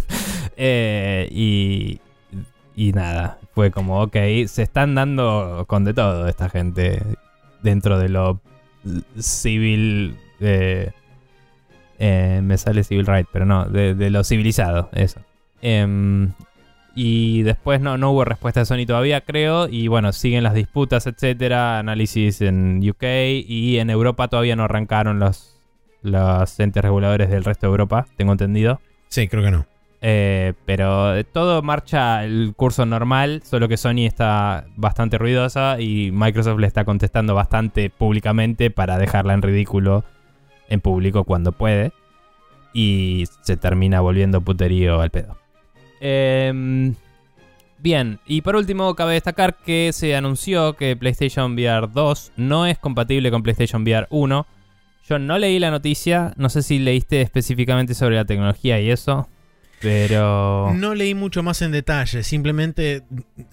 Speaker 1: Y, y nada, fue como, ok, se están dando con de todo esta gente dentro de lo civil... eh, eh, me sale civil right, pero no, de, de lo civilizado, eso. Em, y después no, no hubo respuesta de Sony todavía, creo. Y bueno, siguen las disputas, etcétera. Análisis en UK y en Europa todavía no arrancaron los, los entes reguladores del resto de Europa, tengo entendido.
Speaker 2: Sí, creo que no.
Speaker 1: Eh, pero todo marcha el curso normal, solo que Sony está bastante ruidosa y Microsoft le está contestando bastante públicamente para dejarla en ridículo en público cuando puede. Y se termina volviendo puterío al pedo. Em, bien, y por último cabe destacar que se anunció que PlayStation VR 2 no es compatible con PlayStation VR 1. Yo no leí la noticia, no sé si leíste específicamente sobre la tecnología y eso,
Speaker 2: No leí mucho más en detalle, simplemente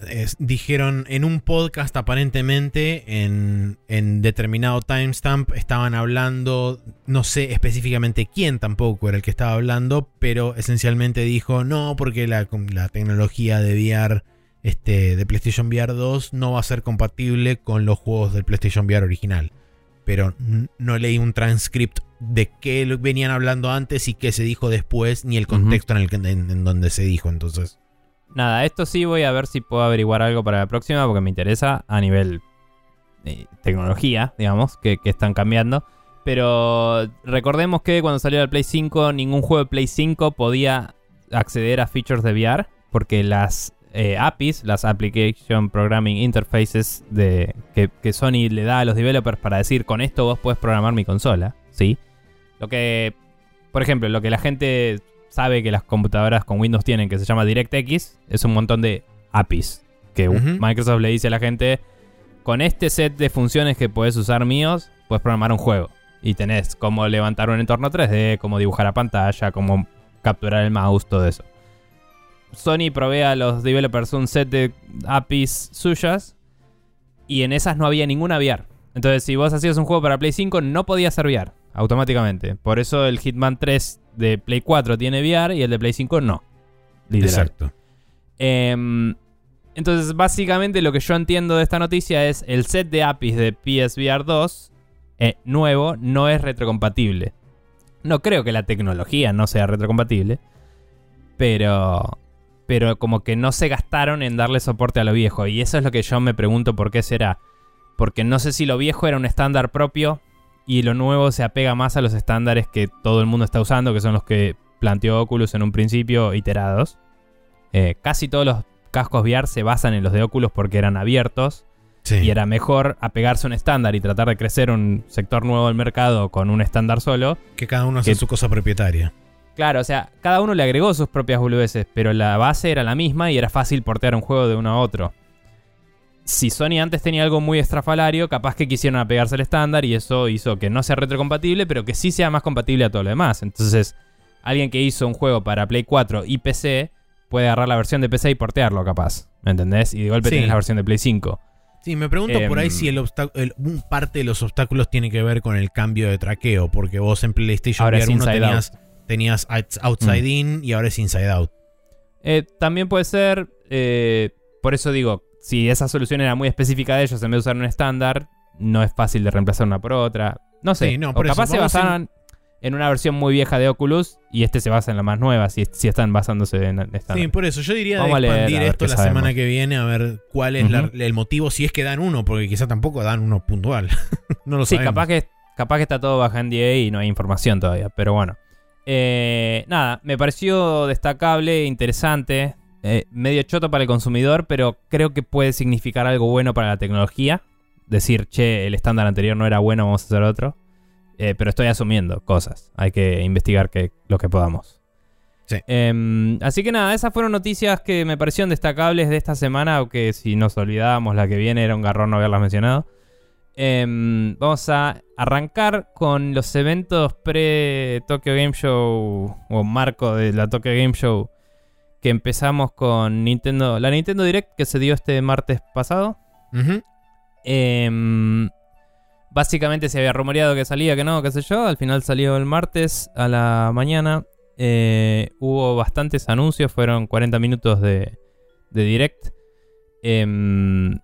Speaker 2: eh, dijeron en un podcast aparentemente en, en determinado timestamp estaban hablando, no sé específicamente quién tampoco era el que estaba hablando, pero esencialmente dijo no porque la, la tecnología de VR este, de PlayStation VR 2 no va a ser compatible con los juegos del PlayStation VR original. Pero no leí un transcript de qué venían hablando antes y qué se dijo después, ni el contexto en el que en, en donde se dijo. Entonces,
Speaker 1: Nada, esto sí voy a ver si puedo averiguar algo para la próxima porque me interesa a nivel eh, tecnología, digamos, que, que están cambiando. Pero recordemos que cuando salió el Play 5, ningún juego de Play 5 podía acceder a features de VR porque las eh, APIs, las Application Programming Interfaces de, que, que Sony le da a los developers para decir con esto vos puedes programar mi consola, ¿sí? Lo que, por ejemplo, lo que la gente sabe que las computadoras con Windows tienen, que se llama DirectX, es un montón de APIs. Que. Microsoft le dice a la gente, con este set de funciones que puedes usar míos, puedes programar un juego. Y tenés cómo levantar un entorno 3D, cómo dibujar a pantalla, cómo capturar el mouse, todo eso. Sony provee a los developers un set de APIs suyas y en esas no había ninguna VR. Entonces, si vos hacías un juego para Play 5, no podías ser VR automáticamente. Por eso el Hitman 3 de Play 4 tiene VR y el de Play 5 no. Literal.
Speaker 2: exacto.
Speaker 1: Em, entonces, básicamente lo que yo entiendo de esta noticia es el set de APIs de PSVR 2 eh, nuevo no es retrocompatible. No creo que la tecnología no sea retrocompatible, pero pero como que no se gastaron en darle soporte a lo viejo y eso es lo que yo me pregunto por qué será. Porque no sé si lo viejo era un estándar propio y lo nuevo se apega más a los estándares que todo el mundo está usando, que son los que planteó Oculus en un principio iterados. Eh, casi todos los cascos VR se basan en los de Oculus porque eran abiertos
Speaker 2: Sí.
Speaker 1: y era mejor apegarse a un estándar y tratar de crecer un sector nuevo del mercado con un estándar solo.
Speaker 2: Que cada uno hace
Speaker 1: que-
Speaker 2: su cosa propietaria.
Speaker 1: Claro, o sea, cada uno le agregó sus propias boludeces, pero la base era la misma y era fácil portear un juego de uno a otro. Si Sony antes tenía algo muy estrafalario, capaz que quisieron apegarse al estándar y eso hizo que no sea retrocompatible, pero que sí sea más compatible a todo lo demás. Entonces, alguien que hizo un juego para Play 4 y PC puede agarrar la versión de PC y portearlo, capaz. ¿Me entendés? Y de golpe
Speaker 2: Sí.
Speaker 1: tenés la versión de Play 5.
Speaker 2: Sí, me pregunto por ahí
Speaker 1: Em,
Speaker 2: si el un parte de los obstáculos tiene que ver con el cambio de traqueo, porque vos en PlayStation VR
Speaker 1: es
Speaker 2: 1
Speaker 1: inside
Speaker 2: tenías, tenías outs- outside
Speaker 1: Mm.
Speaker 2: in y ahora es inside out.
Speaker 1: Eh, también puede ser, eh, por eso digo, si esa solución era muy específica de ellos, en vez de usar un estándar, no es fácil de reemplazar una por otra. No sé,
Speaker 2: Sí, no,
Speaker 1: o
Speaker 2: por eso,
Speaker 1: capaz se basaron en una versión muy vieja de Oculus y este se basa en la más nueva, si, si están basándose en estándar.
Speaker 2: Sí, por eso yo diría
Speaker 1: Vamos
Speaker 2: de expandir esto la
Speaker 1: sabemos.
Speaker 2: semana que viene a ver cuál es la- el motivo, si es que dan uno, porque quizá tampoco dan uno puntual. no lo
Speaker 1: Sí,
Speaker 2: sabemos.
Speaker 1: capaz que, capaz que está todo bajo NDA y no hay información todavía, pero bueno. Eh, nada, me pareció destacable, interesante, eh, medio choto para el consumidor, pero creo que puede significar algo bueno para la tecnología. Decir, che, el estándar anterior no era bueno, vamos a hacer otro. Eh, pero estoy asumiendo cosas, hay que investigar que, lo que podamos.
Speaker 2: Sí.
Speaker 1: Em, así que nada, esas fueron noticias que me parecieron destacables de esta semana, aunque si nos olvidábamos la que viene era un garrón no haberlas mencionado. Em, vamos a arrancar con los eventos pre-Tokyo Game Show o marco de la Tokyo Game Show que empezamos con Nintendo, la Nintendo Direct que se dio este martes pasado. Em, básicamente se había rumoreado que salía, que no, qué sé yo. Al final salió el martes a la mañana. Eh, hubo bastantes anuncios, fueron 40 minutos de, de direct. Em,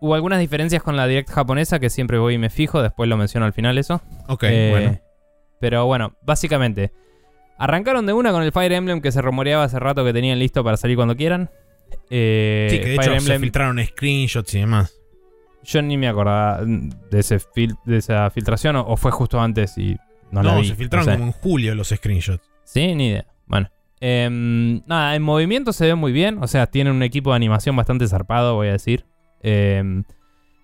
Speaker 1: hubo algunas diferencias con la direct japonesa que siempre voy y me fijo, después lo menciono al final eso.
Speaker 2: Ok,
Speaker 1: Eh,
Speaker 2: bueno.
Speaker 1: Pero bueno, básicamente. Arrancaron de una con el Fire Emblem que se rumoreaba hace rato que tenían listo para salir cuando quieran. Eh,
Speaker 2: Sí, que de
Speaker 1: Fire
Speaker 2: hecho se filtraron screenshots y demás.
Speaker 1: yo ni me acordaba de, ese fil- de esa filtración o, o fue justo antes y no,
Speaker 2: No,
Speaker 1: la vi.
Speaker 2: se filtraron
Speaker 1: no sé.
Speaker 2: como en julio los screenshots.
Speaker 1: Sí, ni idea. Bueno. Em, nada, en movimiento se ve muy bien. O sea, tienen un equipo de animación bastante zarpado, voy a decir. Em,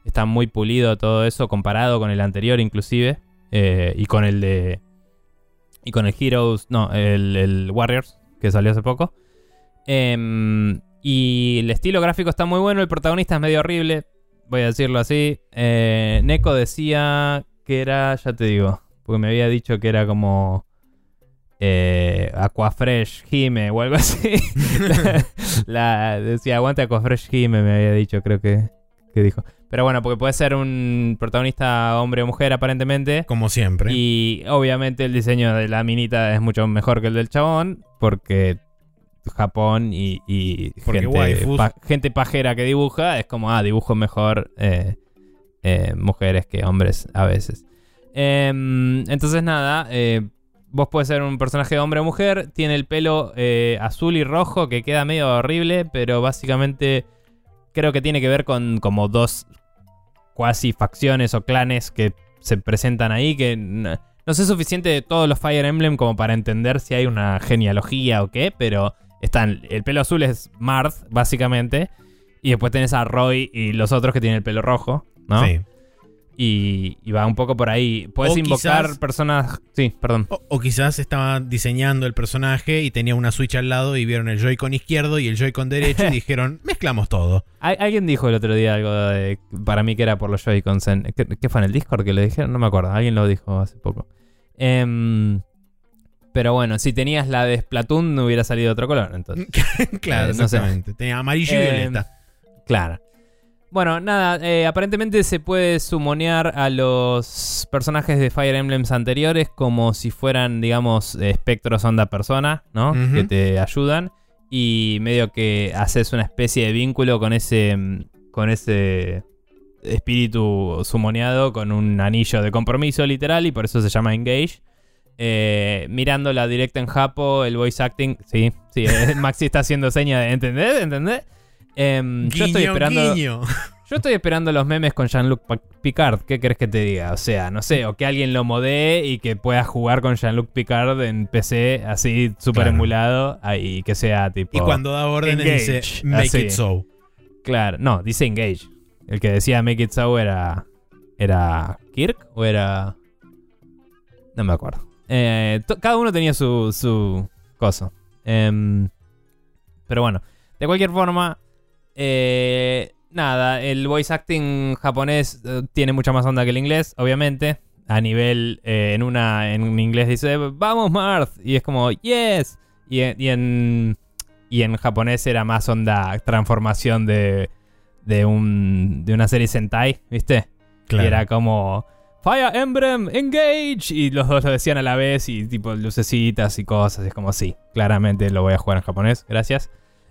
Speaker 1: está muy pulido todo eso comparado con el anterior inclusive. eh, y con el de... Y con el Heroes... No, el, el Warriors, que salió hace poco. Em, y el estilo gráfico está muy bueno. El protagonista es medio horrible. Voy a decirlo así. Eh, Neko decía que era... Ya te digo. Porque me había dicho que era como eh, Aquafresh Hime o algo así. la, decía, aguante Aquafresh Hime, me había dicho, creo que, que dijo. Pero bueno, porque puede ser un protagonista hombre o mujer aparentemente.
Speaker 2: Como siempre.
Speaker 1: Y obviamente el diseño de la minita es mucho mejor que el del chabón, porque Japón y, gente, pa- gente pajera que dibuja es como, ah, dibujo mejor eh, eh, mujeres que hombres a veces. Em, entonces nada, eh, vos puedes ser un personaje hombre o mujer, tiene el pelo azul y rojo que queda medio horrible, pero básicamente creo que tiene que ver con como dos cuasi facciones o clanes que se presentan ahí que no sé suficiente de todos los Fire Emblem como para entender si hay una genealogía o qué, pero están el pelo azul es Marth básicamente y después tenés a Roy y los otros que tienen el pelo rojo, ¿no?
Speaker 2: Sí.
Speaker 1: Y, y va un poco por ahí. Puedes invocar
Speaker 2: quizás-
Speaker 1: personas. Sí, perdón.
Speaker 2: O, o quizás estaba diseñando el personaje y tenía una Switch al lado y vieron el Joy-Con izquierdo y el Joy-Con derecho y dijeron, mezclamos todo.
Speaker 1: Al- alguien dijo el otro día algo de. Para mí que era por los Joy-Cons. ¿Qué, qué fue en el Discord que le dijeron? No me acuerdo. Alguien lo dijo hace poco. Em, pero bueno, si tenías la de Splatoon, no hubiera salido otro color. Entonces.
Speaker 2: claro,
Speaker 1: Eh, no sé.
Speaker 2: exactamente. Tenía amarillo y
Speaker 1: Eh,
Speaker 2: violeta.
Speaker 1: Claro. Bueno, nada, eh, aparentemente se puede sumonear a los personajes de Fire Emblems anteriores como si fueran, digamos, espectros onda persona, ¿no? Que te ayudan. Y medio que haces una especie de vínculo con ese. mm, con ese espíritu sumoneado con un anillo de compromiso literal y por eso se llama Engage. Eh, mirando la directa en Japo, el voice acting, sí, sí, Maxi está haciendo seña de ¿entendés? ¿entendés? Em, yo estoy esperando.
Speaker 2: guiño.
Speaker 1: Yo estoy esperando los memes con Jean-Luc Picard. ¿Qué crees que te diga? O sea, no sé, o que alguien lo modee y que puedas jugar con Jean-Luc Picard en PC así súper
Speaker 2: Claro.
Speaker 1: emulado ah, y que sea tipo.
Speaker 2: Y cuando da órdenes
Speaker 1: Engage,
Speaker 2: dice make
Speaker 1: así.
Speaker 2: it so.
Speaker 1: Claro, no, dice Engage. El que decía Make It So era. ¿Era Kirk o era.? No me acuerdo. Eh, cada uno tenía su, su cosa. Em, pero bueno, de cualquier forma, eh, nada, el voice acting japonés eh, tiene mucha más onda que el inglés, obviamente. A nivel, eh, en una en un inglés dice, vamos Marth, y es como, yes. Y, en- y en, y en japonés era más onda transformación de, de, un, de una serie Sentai, ¿viste?
Speaker 2: Claro.
Speaker 1: Y era como Fire Emblem, engage. Y los dos lo decían a la vez y tipo lucecitas y cosas. Y es como, sí, claramente lo voy a jugar en japonés, gracias.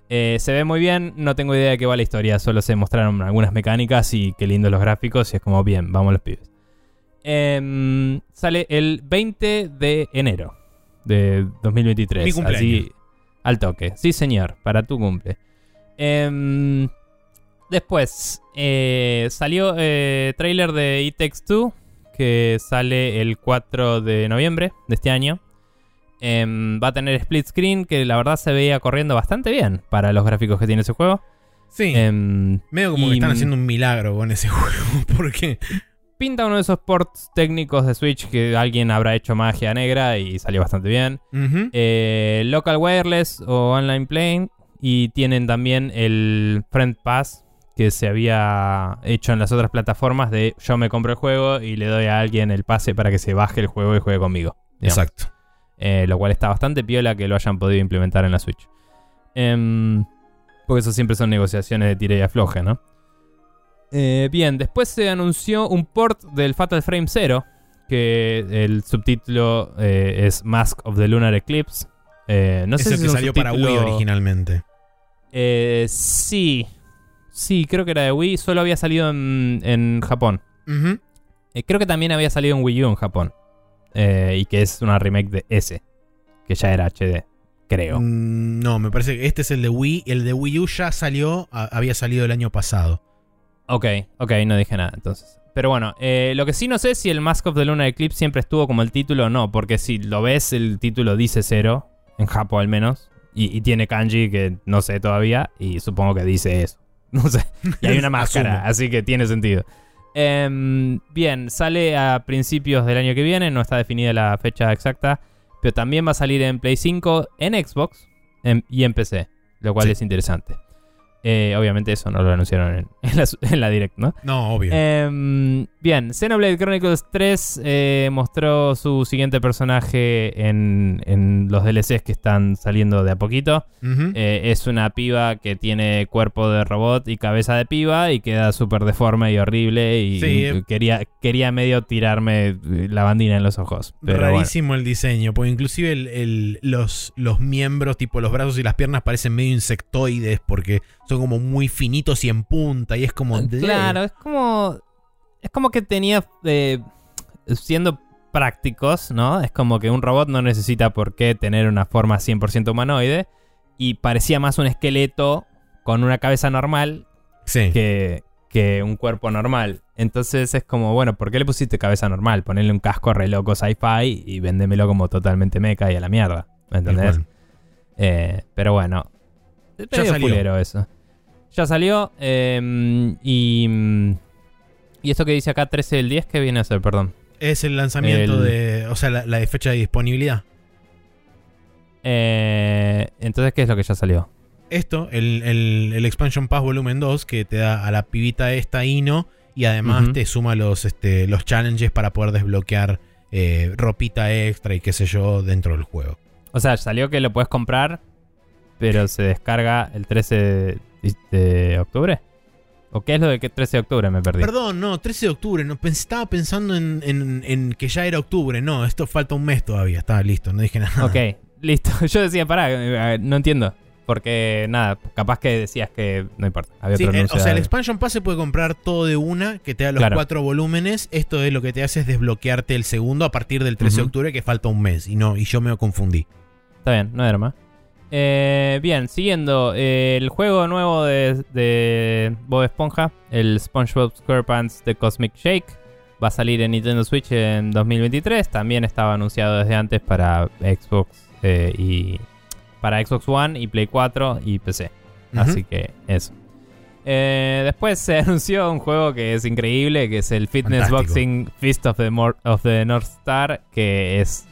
Speaker 1: Eh, se ve muy bien, no tengo idea de qué va la historia, solo se mostraron algunas mecánicas y qué lindos los gráficos. Y es como, bien, vamos los pibes. Em, sale el 20 de enero de 2023.
Speaker 2: Mi cumpleaños.
Speaker 1: Así, al toque. Sí, señor, para tu cumple. Em, después, eh, salió eh, trailer de Takes Two, que sale el 4 de noviembre de este año. Em, va a tener split screen, que la verdad se veía corriendo bastante bien para los gráficos que tiene ese juego.
Speaker 2: Sí.
Speaker 1: Em,
Speaker 2: medio como que están haciendo un milagro con ese juego. Porque.
Speaker 1: pinta uno de esos ports técnicos de Switch que alguien habrá hecho magia negra y salió bastante bien. Eh, local Wireless o Online Playing. Y tienen también el Friend Pass que se había hecho en las otras plataformas de yo me compro el juego y le doy a alguien el pase para que se baje el juego y juegue conmigo. digamos.
Speaker 2: Exacto.
Speaker 1: Eh, lo cual está bastante piola que lo hayan podido implementar en la Switch. Em, porque eso siempre son negociaciones de tira y afloje, ¿no? Eh, bien, después se anunció un port del Fatal Frame 0, que el subtítulo eh, es Mask of the Lunar Eclipse. No
Speaker 2: es
Speaker 1: sé
Speaker 2: el
Speaker 1: si
Speaker 2: que
Speaker 1: es un
Speaker 2: salió para Wii originalmente.
Speaker 1: Sí, sí, creo que era de Wii, solo había salido en, en Japón. Creo que también había salido en Wii U en Japón. Eh, y que es una remake de ese, que ya era HD, creo.
Speaker 2: Mm, No, me parece que este es el de Wii. El de Wii U ya salió, a- había salido el año pasado.
Speaker 1: Ok, ok, no dije nada entonces. Pero bueno, eh, lo que sí no sé es si el Mask of the Lunar Eclipse siempre estuvo como el título o no, porque si lo ves, el título dice cero, en Japón al menos, y, y tiene kanji que no sé todavía, y supongo que dice eso. No sé. Y hay una máscara,
Speaker 2: Asumo.
Speaker 1: así que tiene sentido. Em, bien, sale a principios del año que viene, no está definida la fecha exacta, pero también va a salir en Play 5, en Xbox en- y en PC, lo cual
Speaker 2: Sí.
Speaker 1: es interesante. Eh, obviamente eso no lo anunciaron en, en la, en la Direct, ¿no?
Speaker 2: No, obvio.
Speaker 1: Em, bien, Xenoblade Chronicles 3 eh, mostró su siguiente personaje en, en los DLCs que están saliendo de a poquito. Eh, es una piba que tiene cuerpo de robot y cabeza de piba y queda súper deforme y horrible y
Speaker 2: Sí,
Speaker 1: y
Speaker 2: eh.
Speaker 1: quería, quería medio tirarme la bandina en los ojos. Pero bueno.
Speaker 2: Rarísimo el diseño, porque inclusive el- el- los, los miembros, tipo los brazos y las piernas, parecen medio insectoides porque son como muy finitos y en punta. Y es como.
Speaker 1: Claro, es como. Es como que tenía. eh, siendo prácticos, ¿no? Es como que un robot no necesita por qué tener una forma 100% humanoide. Y parecía más un esqueleto con una cabeza normal
Speaker 2: Sí.
Speaker 1: que, que un cuerpo normal. Entonces es como, bueno, ¿por qué le pusiste cabeza normal? Ponerle un casco re loco sci-fi y véndemelo como totalmente meca y a la mierda. ¿Me entendés? Eh, pero bueno. Es
Speaker 2: Ya salió.
Speaker 1: eso. Ya salió. eh, y. Y esto que dice acá 13 del 10, ¿qué viene a ser? Perdón.
Speaker 2: Es el lanzamiento
Speaker 1: El-
Speaker 2: de. O sea, la, fecha de disponibilidad.
Speaker 1: Eh, entonces, ¿qué es lo que ya salió?
Speaker 2: Esto, el, el- el Expansion Pass Volumen 2, que te da a la pibita esta Ino. Y además te suma los, este, los challenges para poder desbloquear eh, ropita extra y qué sé yo dentro del juego.
Speaker 1: O sea, salió que lo puedes comprar, pero se descarga el 13 de, de octubre. ¿O qué es lo de que 13 de octubre? Me perdí.
Speaker 2: Perdón, no, 13 de octubre. No, pens- estaba pensando en, en- en que ya era octubre. No, esto falta un mes todavía. Estaba listo, no dije nada.
Speaker 1: Ok, listo. Yo decía, pará, eh, no entiendo. Porque nada, capaz que decías que no importa. Había
Speaker 2: Sí, eh, o sea, el Expansion Pass se puede comprar todo de una, que te da los
Speaker 1: Claro.
Speaker 2: cuatro volúmenes. Esto es lo que te hace es desbloquearte el segundo a partir del 13 de octubre, que falta un mes. Y no, y yo me confundí.
Speaker 1: Está bien, no era más. Eh, bien, siguiendo. eh, el juego nuevo de, de Bob Esponja, el SpongeBob SquarePants The Cosmic Shake, va a salir en Nintendo Switch en 2023. También estaba anunciado desde antes para Xbox eh, y para Xbox One y Play 4 y PC. Así que eso. Después se anunció un juego que es increíble, que es el Fitness
Speaker 2: Fantástico.
Speaker 1: Boxing Fist of the, Mor- of the North Star, que es,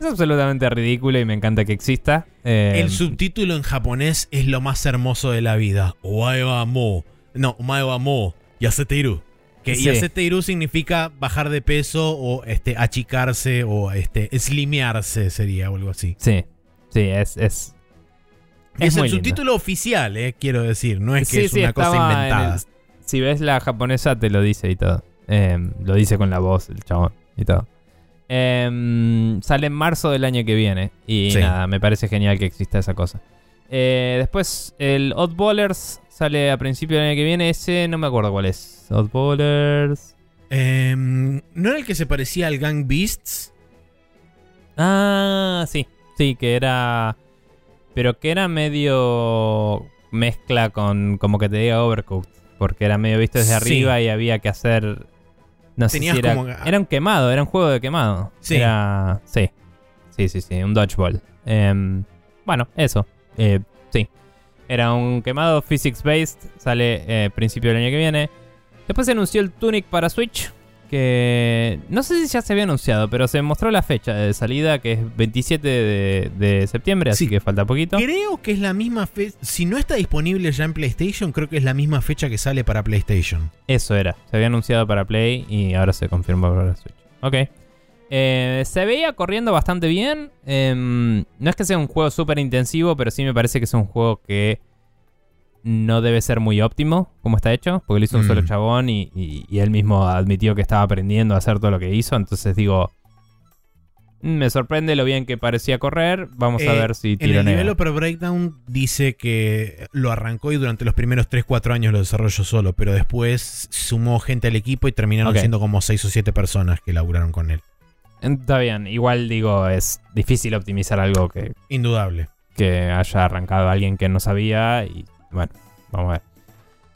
Speaker 1: es absolutamente ridículo y me encanta que exista. Eh,
Speaker 2: El subtítulo en japonés es lo más hermoso de la vida. Omae wa mo. No, omae wa mo. Yaseteiru. Que
Speaker 1: Sí.
Speaker 2: yaseteiru significa bajar de peso o este achicarse o este slimearse sería o algo así.
Speaker 1: Sí, sí, es... es
Speaker 2: es,
Speaker 1: muy
Speaker 2: el
Speaker 1: lindo.
Speaker 2: subtítulo oficial, eh, quiero decir. No es que
Speaker 1: Sí,
Speaker 2: es
Speaker 1: sí,
Speaker 2: una cosa inventada.
Speaker 1: el- si ves la japonesa te lo dice y todo. Eh, lo dice con la voz el chabón y todo. Eh, sale en marzo del año que viene. Y
Speaker 2: Sí.
Speaker 1: nada, me parece genial que exista esa cosa. Eh, después el Oddballers sale a principio del año que viene. Ese no me acuerdo cuál es. Oddballers.
Speaker 2: Em, ¿No era el que se parecía al Gang Beasts?
Speaker 1: Ah, sí. Sí, que era... Pero que era medio mezcla con como que te diga Overcooked. Porque era medio visto desde
Speaker 2: Sí.
Speaker 1: arriba y había que hacer... No sé
Speaker 2: Tenías
Speaker 1: si era...
Speaker 2: como-
Speaker 1: Era un quemado, era un juego de quemado.
Speaker 2: Sí.
Speaker 1: Era... Sí. Sí, sí, sí, un dodgeball. Em, bueno, eso. Eh, sí. Era un quemado physics-based. Sale eh, principio del año que viene. Después se anunció el Tunic para Switch. Que no sé si ya se había anunciado, pero se mostró la fecha de salida, que es 27 de, de septiembre, así
Speaker 2: Sí.
Speaker 1: que falta poquito.
Speaker 2: Creo que es la misma fecha. Si no está disponible ya en PlayStation, creo que es la misma fecha que sale para PlayStation.
Speaker 1: Eso era. Se había anunciado para Play y ahora se confirmó para Switch. Ok. Eh, se veía corriendo bastante bien. Em, no es que sea un juego súper intensivo, pero sí me parece que es un juego que no debe ser muy óptimo como está hecho, porque lo hizo un
Speaker 2: Mm.
Speaker 1: solo chabón y, y- y él mismo admitió que estaba aprendiendo a hacer todo lo que hizo. Entonces digo, "Mm, me sorprende lo bien que parecía correr. Vamos a
Speaker 2: Eh,
Speaker 1: ver si
Speaker 2: En el
Speaker 1: tironea.
Speaker 2: Developer Breakdown dice que lo arrancó y durante los primeros 3-4 años lo desarrolló solo, pero después sumó gente al equipo y terminaron siendo como 6 o 7 personas que laburaron con él.
Speaker 1: Está bien, igual digo, es difícil optimizar algo que,
Speaker 2: Indudable.
Speaker 1: que haya arrancado alguien que no sabía y bueno, vamos a ver.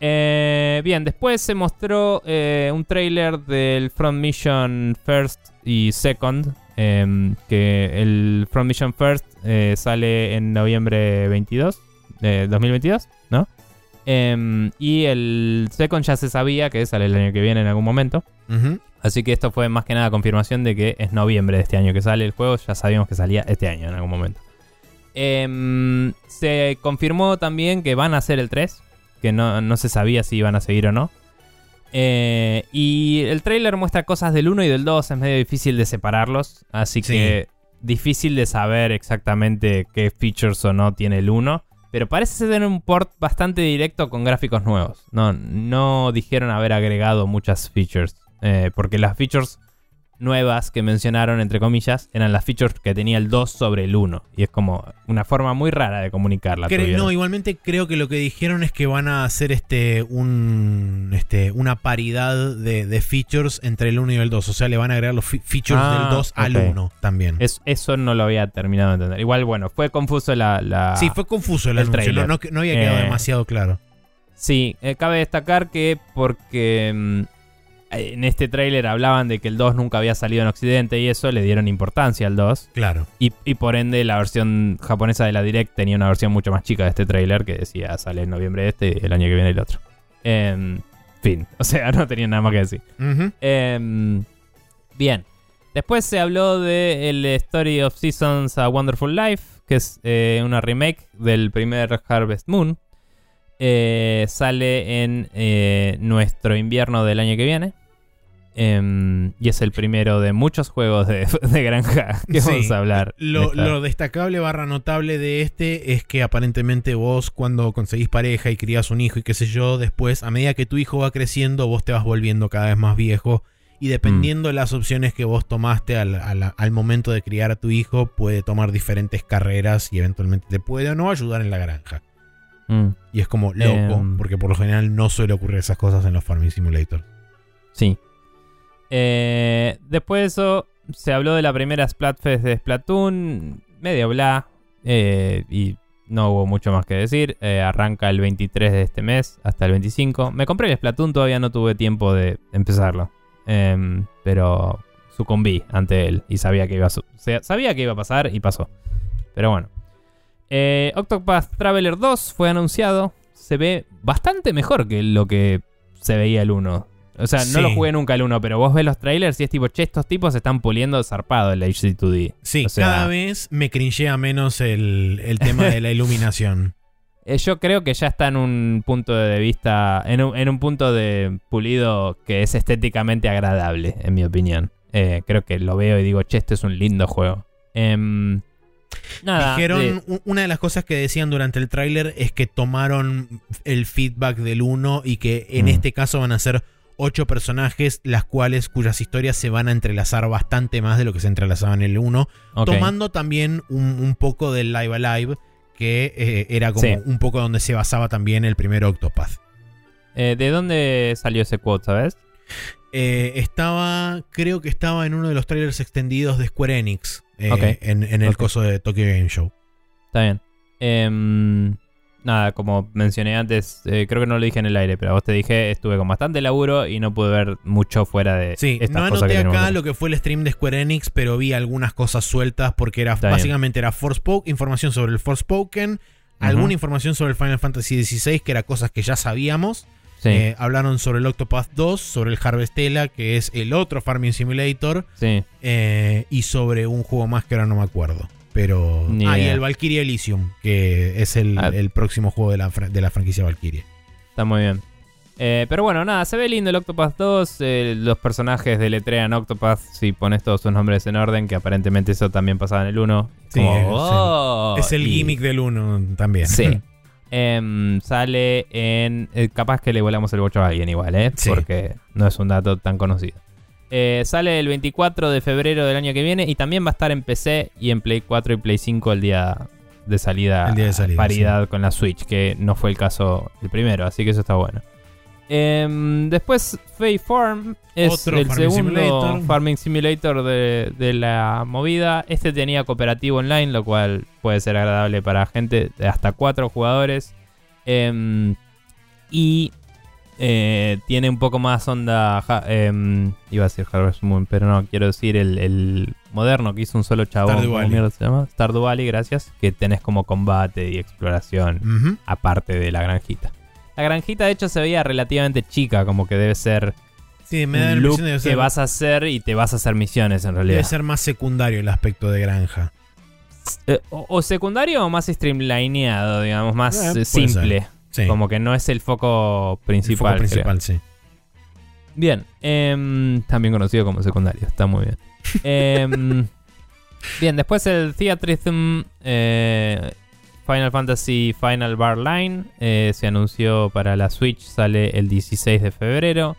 Speaker 1: Eh, bien, después se mostró eh, un trailer del Front Mission First y Second, em, que el Front Mission First eh, sale en noviembre 22 de 2022, ¿no? Em, y el Second ya se sabía que sale el año que viene en algún momento. Así que esto fue más que nada confirmación de que es noviembre de este año que sale el juego. Ya sabíamos que salía este año en algún momento. Em, se confirmó también que van a hacer el 3. Que no, no se sabía si iban a seguir o no. Eh, y el trailer muestra cosas del 1 y del 2. Es medio difícil de separarlos. Así
Speaker 2: Sí.
Speaker 1: que difícil de saber exactamente qué features o no tiene el 1. Pero parece tener un port bastante directo con gráficos nuevos. No, no dijeron haber agregado muchas features. eh, porque las features nuevas que mencionaron, entre comillas, eran las features que tenía el 2 sobre el 1. Y es como una forma muy rara de comunicarla.
Speaker 2: Cre- no, igualmente creo que lo que dijeron es que van a hacer este un este una paridad de, de features entre el 1 y el 2. O sea, le van a agregar los features
Speaker 1: Ah,
Speaker 2: del 2 al
Speaker 1: ok.
Speaker 2: 1 también.
Speaker 1: Es- eso no lo había terminado de entender. Igual, bueno, fue confuso la... la-
Speaker 2: sí, fue confuso el,
Speaker 1: el
Speaker 2: anuncio. No, no- no había quedado
Speaker 1: Eh,
Speaker 2: demasiado claro.
Speaker 1: Sí, eh, cabe destacar que porque mm, en este tráiler hablaban de que el 2 nunca había salido en Occidente y eso le dieron importancia al 2.
Speaker 2: Claro.
Speaker 1: Y, y por ende la versión japonesa de la Direct tenía una versión mucho más chica de este tráiler que decía sale en noviembre este y el año que viene el otro. En fin, o sea, no tenía nada más que decir. Em, bien. Después se habló de el Story of Seasons A Wonderful Life, que es eh, una remake del primer Harvest Moon. Eh, sale en eh, nuestro invierno del año que viene. Em, y es el primero de muchos juegos de, de granja que
Speaker 2: Sí.
Speaker 1: vamos a hablar.
Speaker 2: Lo,
Speaker 1: Esta-
Speaker 2: lo destacable barra notable de este es que aparentemente vos cuando conseguís pareja y crías un hijo y qué sé yo, después a medida que tu hijo va creciendo vos te vas volviendo cada vez más viejo y dependiendo de las opciones que vos tomaste al, al- al momento de criar a tu hijo puede tomar diferentes carreras y eventualmente te puede o no ayudar en la granja.
Speaker 1: Mm,
Speaker 2: Y es como loco
Speaker 1: Em.
Speaker 2: porque por lo general no suele ocurrir esas cosas en los Farming Simulator.
Speaker 1: sí. Eh, después de eso, se habló de la primera Splatfest de Splatoon. Medio bla. eh, y no hubo mucho más que decir. Eh, arranca el 23 de este mes hasta el 25. Me compré el Splatoon, todavía no tuve tiempo de empezarlo. Em, pero sucumbí ante él y sabía que iba a, sabía que iba a pasar y pasó. Pero bueno. Octopath Traveler 2 fue anunciado. Se ve bastante mejor que lo que se veía el 1. O sea, no lo jugué nunca el 1, pero vos ves los trailers y es tipo, che, estos tipos están puliendo zarpado el HD2D.
Speaker 2: Sí,
Speaker 1: O sea-
Speaker 2: cada vez me cringea menos el, el tema de la iluminación.
Speaker 1: Eh, yo creo que ya está en un punto de vista, en un, en un punto de pulido que es estéticamente agradable, en mi opinión. Eh, creo que lo veo y digo, che, este es un lindo juego. Em, nada.
Speaker 2: Dijeron,
Speaker 1: de-
Speaker 2: una de las cosas que decían durante el tráiler es que tomaron el feedback del 1 y que en
Speaker 1: Mm.
Speaker 2: este caso van a ser ocho personajes, las cuales cuyas historias se van a entrelazar bastante más de lo que se entrelazaban en el 1,
Speaker 1: ok.
Speaker 2: tomando también un, un poco del Live Alive, que eh, era como
Speaker 1: Sí.
Speaker 2: un poco donde se basaba también el primer Octopath.
Speaker 1: Eh, ¿De dónde salió ese quote, sabes?
Speaker 2: Eh, estaba, creo que estaba en uno de los trailers extendidos de Square Enix, en, en el coso de Tokyo Game Show.
Speaker 1: Está bien. Nada, como mencioné antes, eh, creo que no lo dije en el aire, pero a vos te dije, estuve con bastante laburo y no pude ver mucho fuera de
Speaker 2: Sí,
Speaker 1: estas
Speaker 2: no
Speaker 1: cosas
Speaker 2: anoté
Speaker 1: que
Speaker 2: acá lo que fue el stream de Square Enix, pero vi algunas cosas sueltas porque era
Speaker 1: Está bien.
Speaker 2: básicamente era Forspoken, información sobre el Forspoken, alguna información sobre el Final Fantasy XVI, que era cosas que ya sabíamos.
Speaker 1: Sí,
Speaker 2: Eh, hablaron sobre el Octopath 2, sobre el Harvestella, que es el otro Farming Simulator,
Speaker 1: sí.
Speaker 2: eh, y sobre un juego más que ahora no me acuerdo. Pero.
Speaker 1: Ni
Speaker 2: ah, y el Valkyrie Elysium, que es el,
Speaker 1: Ah.
Speaker 2: el próximo juego de la, de la franquicia Valkyrie.
Speaker 1: Está muy bien. Eh, pero bueno, nada, se ve lindo el Octopath 2. eh, los personajes deletrean Octopath si pones todos sus nombres en orden, que aparentemente eso también pasaba en el 1.
Speaker 2: Sí,
Speaker 1: Como,
Speaker 2: es el-
Speaker 1: "Oh",
Speaker 2: es el
Speaker 1: y-
Speaker 2: gimmick del 1 también.
Speaker 1: Sí. Em, sale en. eh, capaz que le volamos el bocho a alguien igual, ¿eh?
Speaker 2: Sí.
Speaker 1: Porque no es un dato tan conocido. Eh, sale el 24 de febrero del año que viene y también va a estar en PC y en Play 4 y Play 5 el día de salida.
Speaker 2: El día de salida,
Speaker 1: Paridad con la Switch, que no fue el caso el primero, así que eso está bueno. Em, después, Fae Farm es
Speaker 2: Otro
Speaker 1: el
Speaker 2: Farming
Speaker 1: segundo
Speaker 2: Simulator.
Speaker 1: Farming Simulator de, de la movida. Este tenía cooperativo online, lo cual puede ser agradable para gente de hasta cuatro jugadores. Em, y eh, tiene un poco más onda. ja- em, iba a decir Harvest Moon, pero no, quiero decir el, el moderno que hizo un solo chabón.
Speaker 2: Stardew
Speaker 1: ¿Cómo
Speaker 2: Valley.
Speaker 1: mierda se llama? Stardew Valley, gracias. Que tenés como combate y exploración aparte de la granjita. La granjita, de hecho, se veía relativamente chica, como que debe ser
Speaker 2: Sí, me da la
Speaker 1: un
Speaker 2: impresión de
Speaker 1: que
Speaker 2: ser,
Speaker 1: vas a hacer y te vas a hacer misiones en
Speaker 2: debe
Speaker 1: realidad.
Speaker 2: ser más secundario el aspecto de granja.
Speaker 1: Eh, o, o secundario o más streamlineado, digamos, más
Speaker 2: Eh,
Speaker 1: eh, simple.
Speaker 2: Sí.
Speaker 1: Como que no es el foco
Speaker 2: el
Speaker 1: principal.
Speaker 2: foco
Speaker 1: creo.
Speaker 2: principal, sí.
Speaker 1: Bien, em, también conocido como secundario, está muy bien. Em, bien, después el Theatrhythm eh, Final Fantasy Final Bar Line eh, se anunció para la Switch, sale el 16 de febrero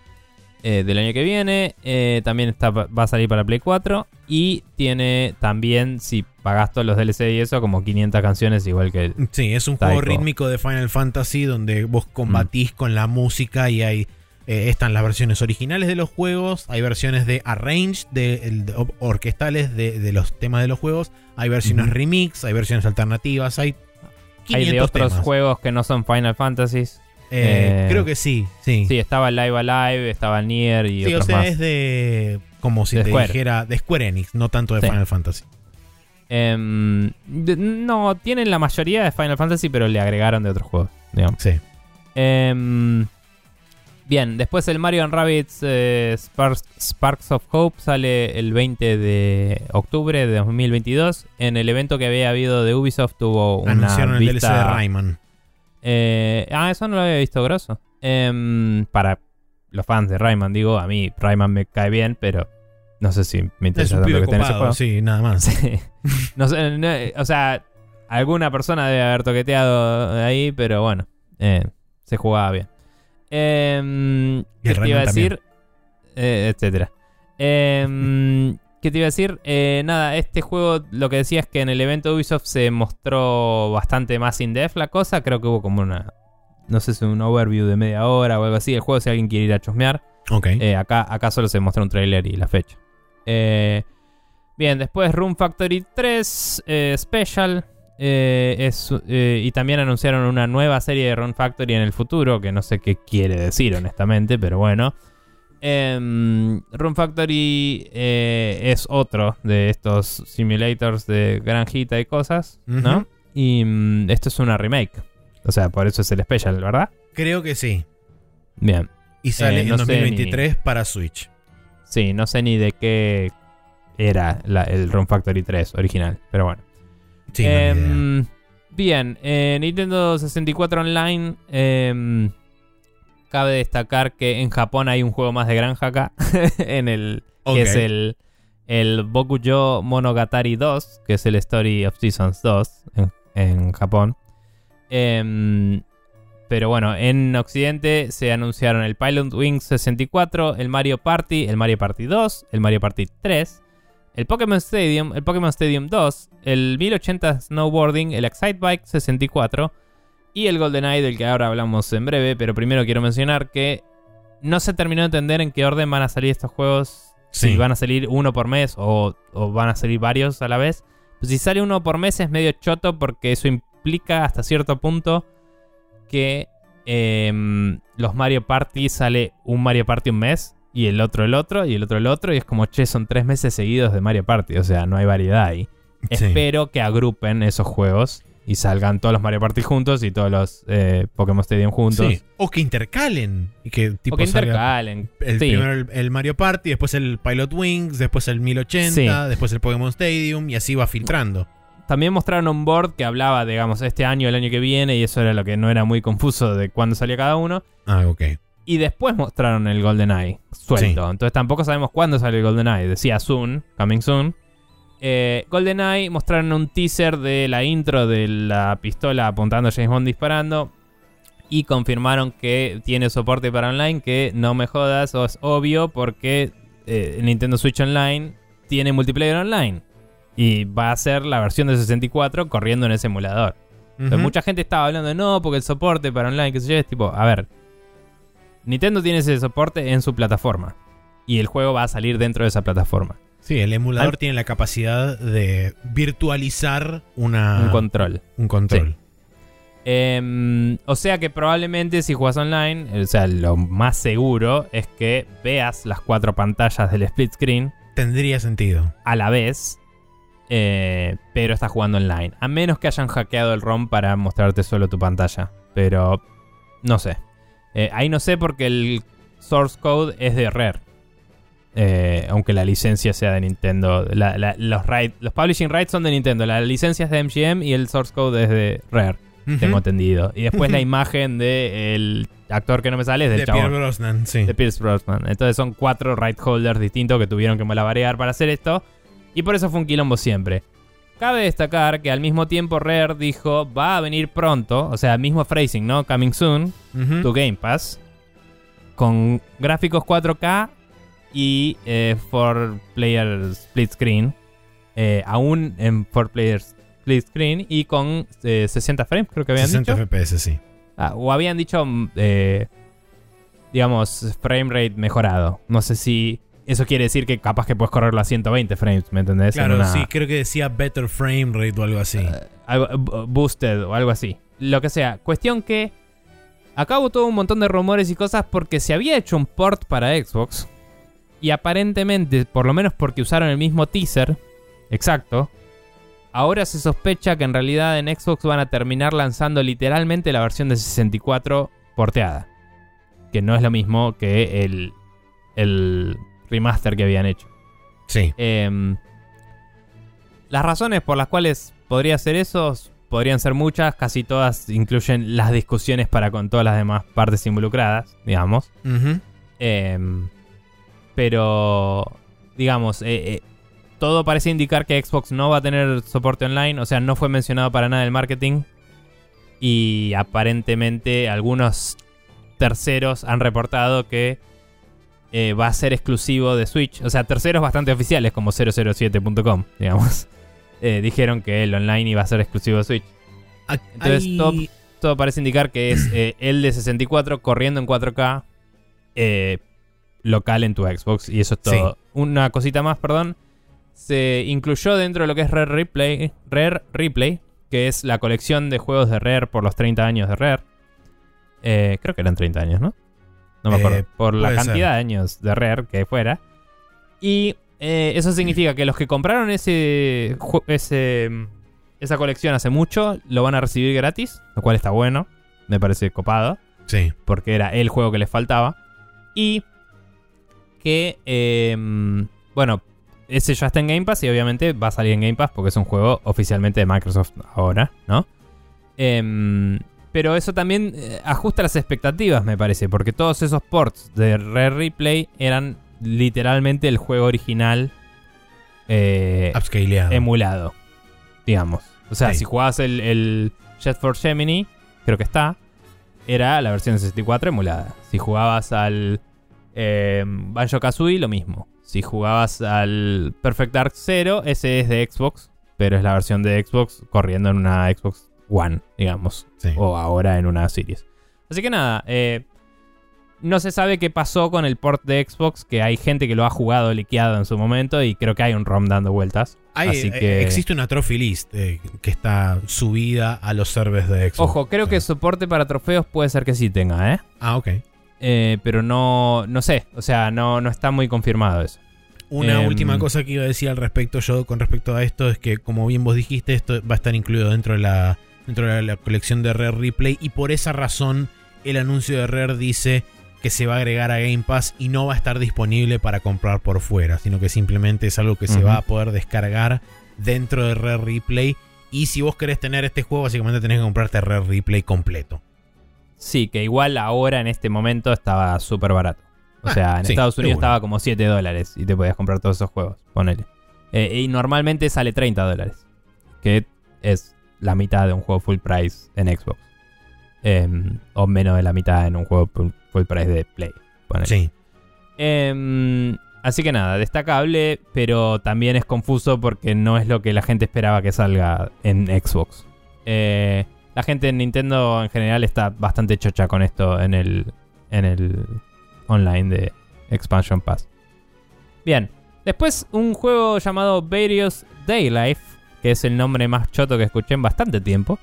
Speaker 1: eh, del año que viene. Eh, también está, va a salir para Play 4 y tiene también, si pagas todos los DLC y eso, como 500 canciones, igual que el,
Speaker 2: Sí, es un juego rítmico de Final Fantasy donde vos combatís
Speaker 1: Mm.
Speaker 2: con la música y hay eh, están las versiones originales de los juegos, hay versiones de arrange, de, el- de- or- orquestales de, de los temas de los juegos, hay versiones
Speaker 1: Ujú.
Speaker 2: remix, hay versiones alternativas, hay 500
Speaker 1: hay de otros
Speaker 2: temas.
Speaker 1: juegos que no son Final Fantasies.
Speaker 2: Eh, creo que sí, sí.
Speaker 1: Sí, estaba Live Alive, estaba Nier y
Speaker 2: Sí, o
Speaker 1: otros
Speaker 2: sea,
Speaker 1: más.
Speaker 2: es de como si
Speaker 1: De
Speaker 2: te
Speaker 1: Square.
Speaker 2: dijera de Square Enix, no tanto de
Speaker 1: Sí.
Speaker 2: Final Fantasy.
Speaker 1: Em, de- no, tienen la mayoría de Final Fantasy, pero le agregaron de otros juegos, digamos.
Speaker 2: Sí.
Speaker 1: Em, bien, después el Mario and Rabbids eh, Sparks, Sparks of Hope sale el 20 de octubre de 2022. En el evento que había habido de Ubisoft tuvo una
Speaker 2: Anunciaron el DLC de Rayman.
Speaker 1: Eh, ah, eso no lo había visto, grosso. Em, para los fans de Rayman, digo, a mí Rayman me cae bien, pero no sé si me
Speaker 2: Es
Speaker 1: interesa tanto que en ese juego.
Speaker 2: sí, nada más.
Speaker 1: Sí. No sé, no, o sea, alguna persona debe haber toqueteado ahí, pero bueno, eh, se jugaba bien. Em, ¿Qué te iba a decir? Eh, etcétera. Em, ¿Qué te iba a decir? Eh, nada, este juego lo que decía es que en el evento de Ubisoft se mostró bastante más in-depth la cosa. Creo que hubo como una, no sé si un overview de media hora o algo así. El juego, si alguien quiere ir a chusmear.
Speaker 2: Ok.
Speaker 1: Eh, acá, acá solo se muestra un trailer y la fecha. Eh, bien, después Room Factory 3 eh, Special. eh, es, y también anunciaron una nueva serie de Run Factory en el futuro, que no sé qué quiere decir honestamente, pero bueno. Em, Run Factory eh, es otro de estos simulators de granjita y cosas, ¿no? Y mm, esto es una remake. O sea, por eso es el special, ¿verdad?
Speaker 2: Creo que sí.
Speaker 1: Bien.
Speaker 2: Y sale
Speaker 1: Eh,
Speaker 2: en
Speaker 1: sé
Speaker 2: 2023 para Switch.
Speaker 1: Sí, no sé ni de qué era la- el Run Factory 3 original, pero bueno.
Speaker 2: Sí, no.
Speaker 1: Em, bien, eh, Nintendo 64 Online. Cabe destacar que en Japón hay un juego más de granja acá. en el. Que es el. El Bokuyo Monogatari 2, que es el Story of Seasons 2 en, en Japón. Em, pero bueno, en Occidente se anunciaron el Pilot Wings 64, el Mario Party, el Mario Party 2, el Mario Party 3, el Pokémon Stadium, el Pokémon Stadium 2, el 1080 Snowboarding, el Excite Bike 64 y el GoldenEye del que ahora hablamos en breve, pero primero quiero mencionar que no se terminó de entender en qué orden van a salir estos juegos,
Speaker 2: Sí.
Speaker 1: si van a salir uno por mes o, o van a salir varios a la vez. Pues si sale uno por mes es medio choto porque eso implica hasta cierto punto que em, los Mario Party sale un Mario Party un mes y el otro el otro y el otro el otro y es como, che, son tres meses seguidos de Mario Party, o sea, no hay variedad ahí.
Speaker 2: Sí.
Speaker 1: Espero que agrupen esos juegos y salgan todos los Mario Party juntos y todos los eh, Pokémon Stadium juntos.
Speaker 2: Sí. O que intercalen. Y que tipo
Speaker 1: o que intercalen.
Speaker 2: el,
Speaker 1: Sí.
Speaker 2: primero el, el Mario Party, después el Pilot Wings, después el 1080,
Speaker 1: Sí.
Speaker 2: después el Pokémon Stadium y así va filtrando.
Speaker 1: También mostraron un board que hablaba, digamos, este año, el año que viene, y eso era lo que no era muy confuso de cuándo salía cada uno.
Speaker 2: Ah, ok.
Speaker 1: Y después mostraron el GoldenEye suelto. Entonces tampoco sabemos cuándo sale el GoldenEye. Decía soon, coming soon. Eh, GoldenEye mostraron un teaser de la intro de la pistola apuntando a James Bond disparando. Y confirmaron que tiene soporte para online. Que no me jodas, o es obvio porque eh, Nintendo Switch Online tiene multiplayer online. Y va a ser la versión de 64 corriendo en ese emulador. Entonces, mucha gente estaba hablando de no, porque el soporte para online, que se yo, es tipo, a ver, Nintendo tiene ese soporte en su plataforma. Y el juego va a salir dentro de esa plataforma.
Speaker 2: Sí, el emulador
Speaker 1: Al-
Speaker 2: tiene la capacidad de virtualizar una,
Speaker 1: Un control.
Speaker 2: un control.
Speaker 1: Em, o sea que probablemente si juegas online, o sea, lo más seguro es que veas las cuatro pantallas del split screen
Speaker 2: Tendría sentido.
Speaker 1: a la vez, eh, pero estás jugando online. A menos que hayan hackeado el ROM para mostrarte solo tu pantalla. Pero no sé. Eh, ahí no sé porque el source code es de Rare. Eh, aunque la licencia sea de Nintendo. La- la- los, right- los publishing rights son de Nintendo. La licencia es de MGM y el source code es de Rare. Tengo
Speaker 2: Ujú.
Speaker 1: entendido. Y después la imagen del actor que no me sale es del
Speaker 2: de Pierre Brosnan, sí.
Speaker 1: de Pierce Brosnan. Entonces son cuatro right holders distintos que tuvieron que malabarear para hacer esto. Y por eso fue un quilombo siempre. Cabe destacar que al mismo tiempo Rare dijo va a venir pronto, o sea, mismo phrasing, ¿no? Coming soon,
Speaker 2: Ujú.
Speaker 1: to Game Pass, con gráficos 4K y eh, 4-player split screen, eh, aún en 4-player split screen y con eh, 60 frames, creo que habían
Speaker 2: 60
Speaker 1: dicho.
Speaker 2: FPS, sí.
Speaker 1: Ah, o habían dicho, eh, digamos, frame rate mejorado. No sé si eso quiere decir que capaz que puedes correrlo a 120 frames, ¿me entendés? En
Speaker 2: Claro,
Speaker 1: una-
Speaker 2: sí, creo que decía Better Frame Rate o algo así.
Speaker 1: eh, algo- boosted o algo así. Lo que sea. Cuestión que acá hubo todo un montón de rumores y cosas porque se había hecho un port para Xbox. Y aparentemente, por lo menos porque usaron el mismo teaser, exacto, ahora se sospecha que en realidad en Xbox van a terminar lanzando literalmente la versión de 64 porteada. Que no es lo mismo que el, el remaster que habían hecho.
Speaker 2: sí.
Speaker 1: Em, las razones por las cuales podría ser eso podrían ser muchas, casi todas incluyen las discusiones para con todas las demás partes involucradas, digamos. Em, pero, digamos, eh, eh, todo parece indicar que Xbox no va a tener soporte online, o sea, no fue mencionado para nada el marketing. Y aparentemente algunos terceros han reportado que eh, va a ser exclusivo de Switch. O sea, terceros bastante oficiales como 007.com, digamos. Eh, dijeron que el online iba a ser exclusivo de Switch. Entonces,
Speaker 2: hay-
Speaker 1: top- Todo parece indicar que es eh, el de 64 corriendo en 4K eh, local en tu Xbox. Y eso es todo. Una cosita más, perdón. Se incluyó dentro de lo que es Rare Replay, Rare Replay que es la colección de juegos de Rare por los 30 años de Rare. Eh, creo que eran 30 años, ¿no? No me
Speaker 2: Eh,
Speaker 1: acuerdo. Por la cantidad
Speaker 2: ser.
Speaker 1: de años de Rare que fuera. Y eh, eso significa que los que compraron ese, ese esa colección hace mucho lo van a recibir gratis, lo cual está bueno. Me parece copado
Speaker 2: Sí.
Speaker 1: porque era el juego que les faltaba. Y que, eh, bueno, ese ya está en Game Pass y obviamente va a salir en Game Pass porque es un juego oficialmente de Microsoft ahora, ¿no? Em, pero eso también eh, ajusta las expectativas, me parece, porque todos esos ports de Rare Replay eran literalmente el juego original eh, emulado, digamos. O sea,
Speaker 2: Sí.
Speaker 1: si jugabas el, el Jet for Gemini, creo que está, era la versión de 64 emulada. Si jugabas al eh, Banjo Kazooie, lo mismo. Si jugabas al Perfect Dark Zero, ese es de Xbox, pero es la versión de Xbox corriendo en una Xbox One, digamos,
Speaker 2: Sí.
Speaker 1: o ahora en una Series. Así que nada, eh, no se sabe qué pasó con el port de Xbox, que hay gente que lo ha jugado liqueado en su momento y creo que hay un ROM dando vueltas.
Speaker 2: Hay-
Speaker 1: así
Speaker 2: eh,
Speaker 1: que...
Speaker 2: Existe una trophy list eh, que está subida a los servers de Xbox.
Speaker 1: Ojo, creo que soporte para trofeos puede ser que sí tenga, ¿eh?
Speaker 2: Ah, ok.
Speaker 1: Eh, pero no, no sé, o sea, no, no está muy confirmado eso.
Speaker 2: Una
Speaker 1: Em,
Speaker 2: última cosa que iba a decir al respecto yo con respecto a esto es que como bien vos dijiste esto va a estar incluido dentro de la dentro de la colección de Rare Replay y por esa razón el anuncio de Rare dice que se va a agregar a Game Pass y no va a estar disponible para comprar por fuera, sino que simplemente es algo que se va a poder descargar dentro de Rare Replay y si vos querés tener este juego básicamente tenés que comprarte Rare Replay completo.
Speaker 1: Sí, que igual ahora en este momento estaba súper barato. O
Speaker 2: Ah,
Speaker 1: sea, en
Speaker 2: sí,
Speaker 1: Estados Unidos
Speaker 2: seguro.
Speaker 1: estaba como 7 dólares y te podías comprar todos esos juegos, ponele. Eh, y normalmente sale 30 dólares, que es la mitad de un juego full price en Xbox. Em, o menos de la mitad en un juego full full price de Play. ponele.
Speaker 2: Sí.
Speaker 1: Em, así que nada, destacable, pero también es confuso porque no es lo que la gente esperaba que salga en Xbox. Eh, la gente en Nintendo en general está bastante chocha con esto en el, en el online de Expansion Pass. Bien, después un juego llamado Various Daylife, que es el nombre más choto que escuché en bastante tiempo.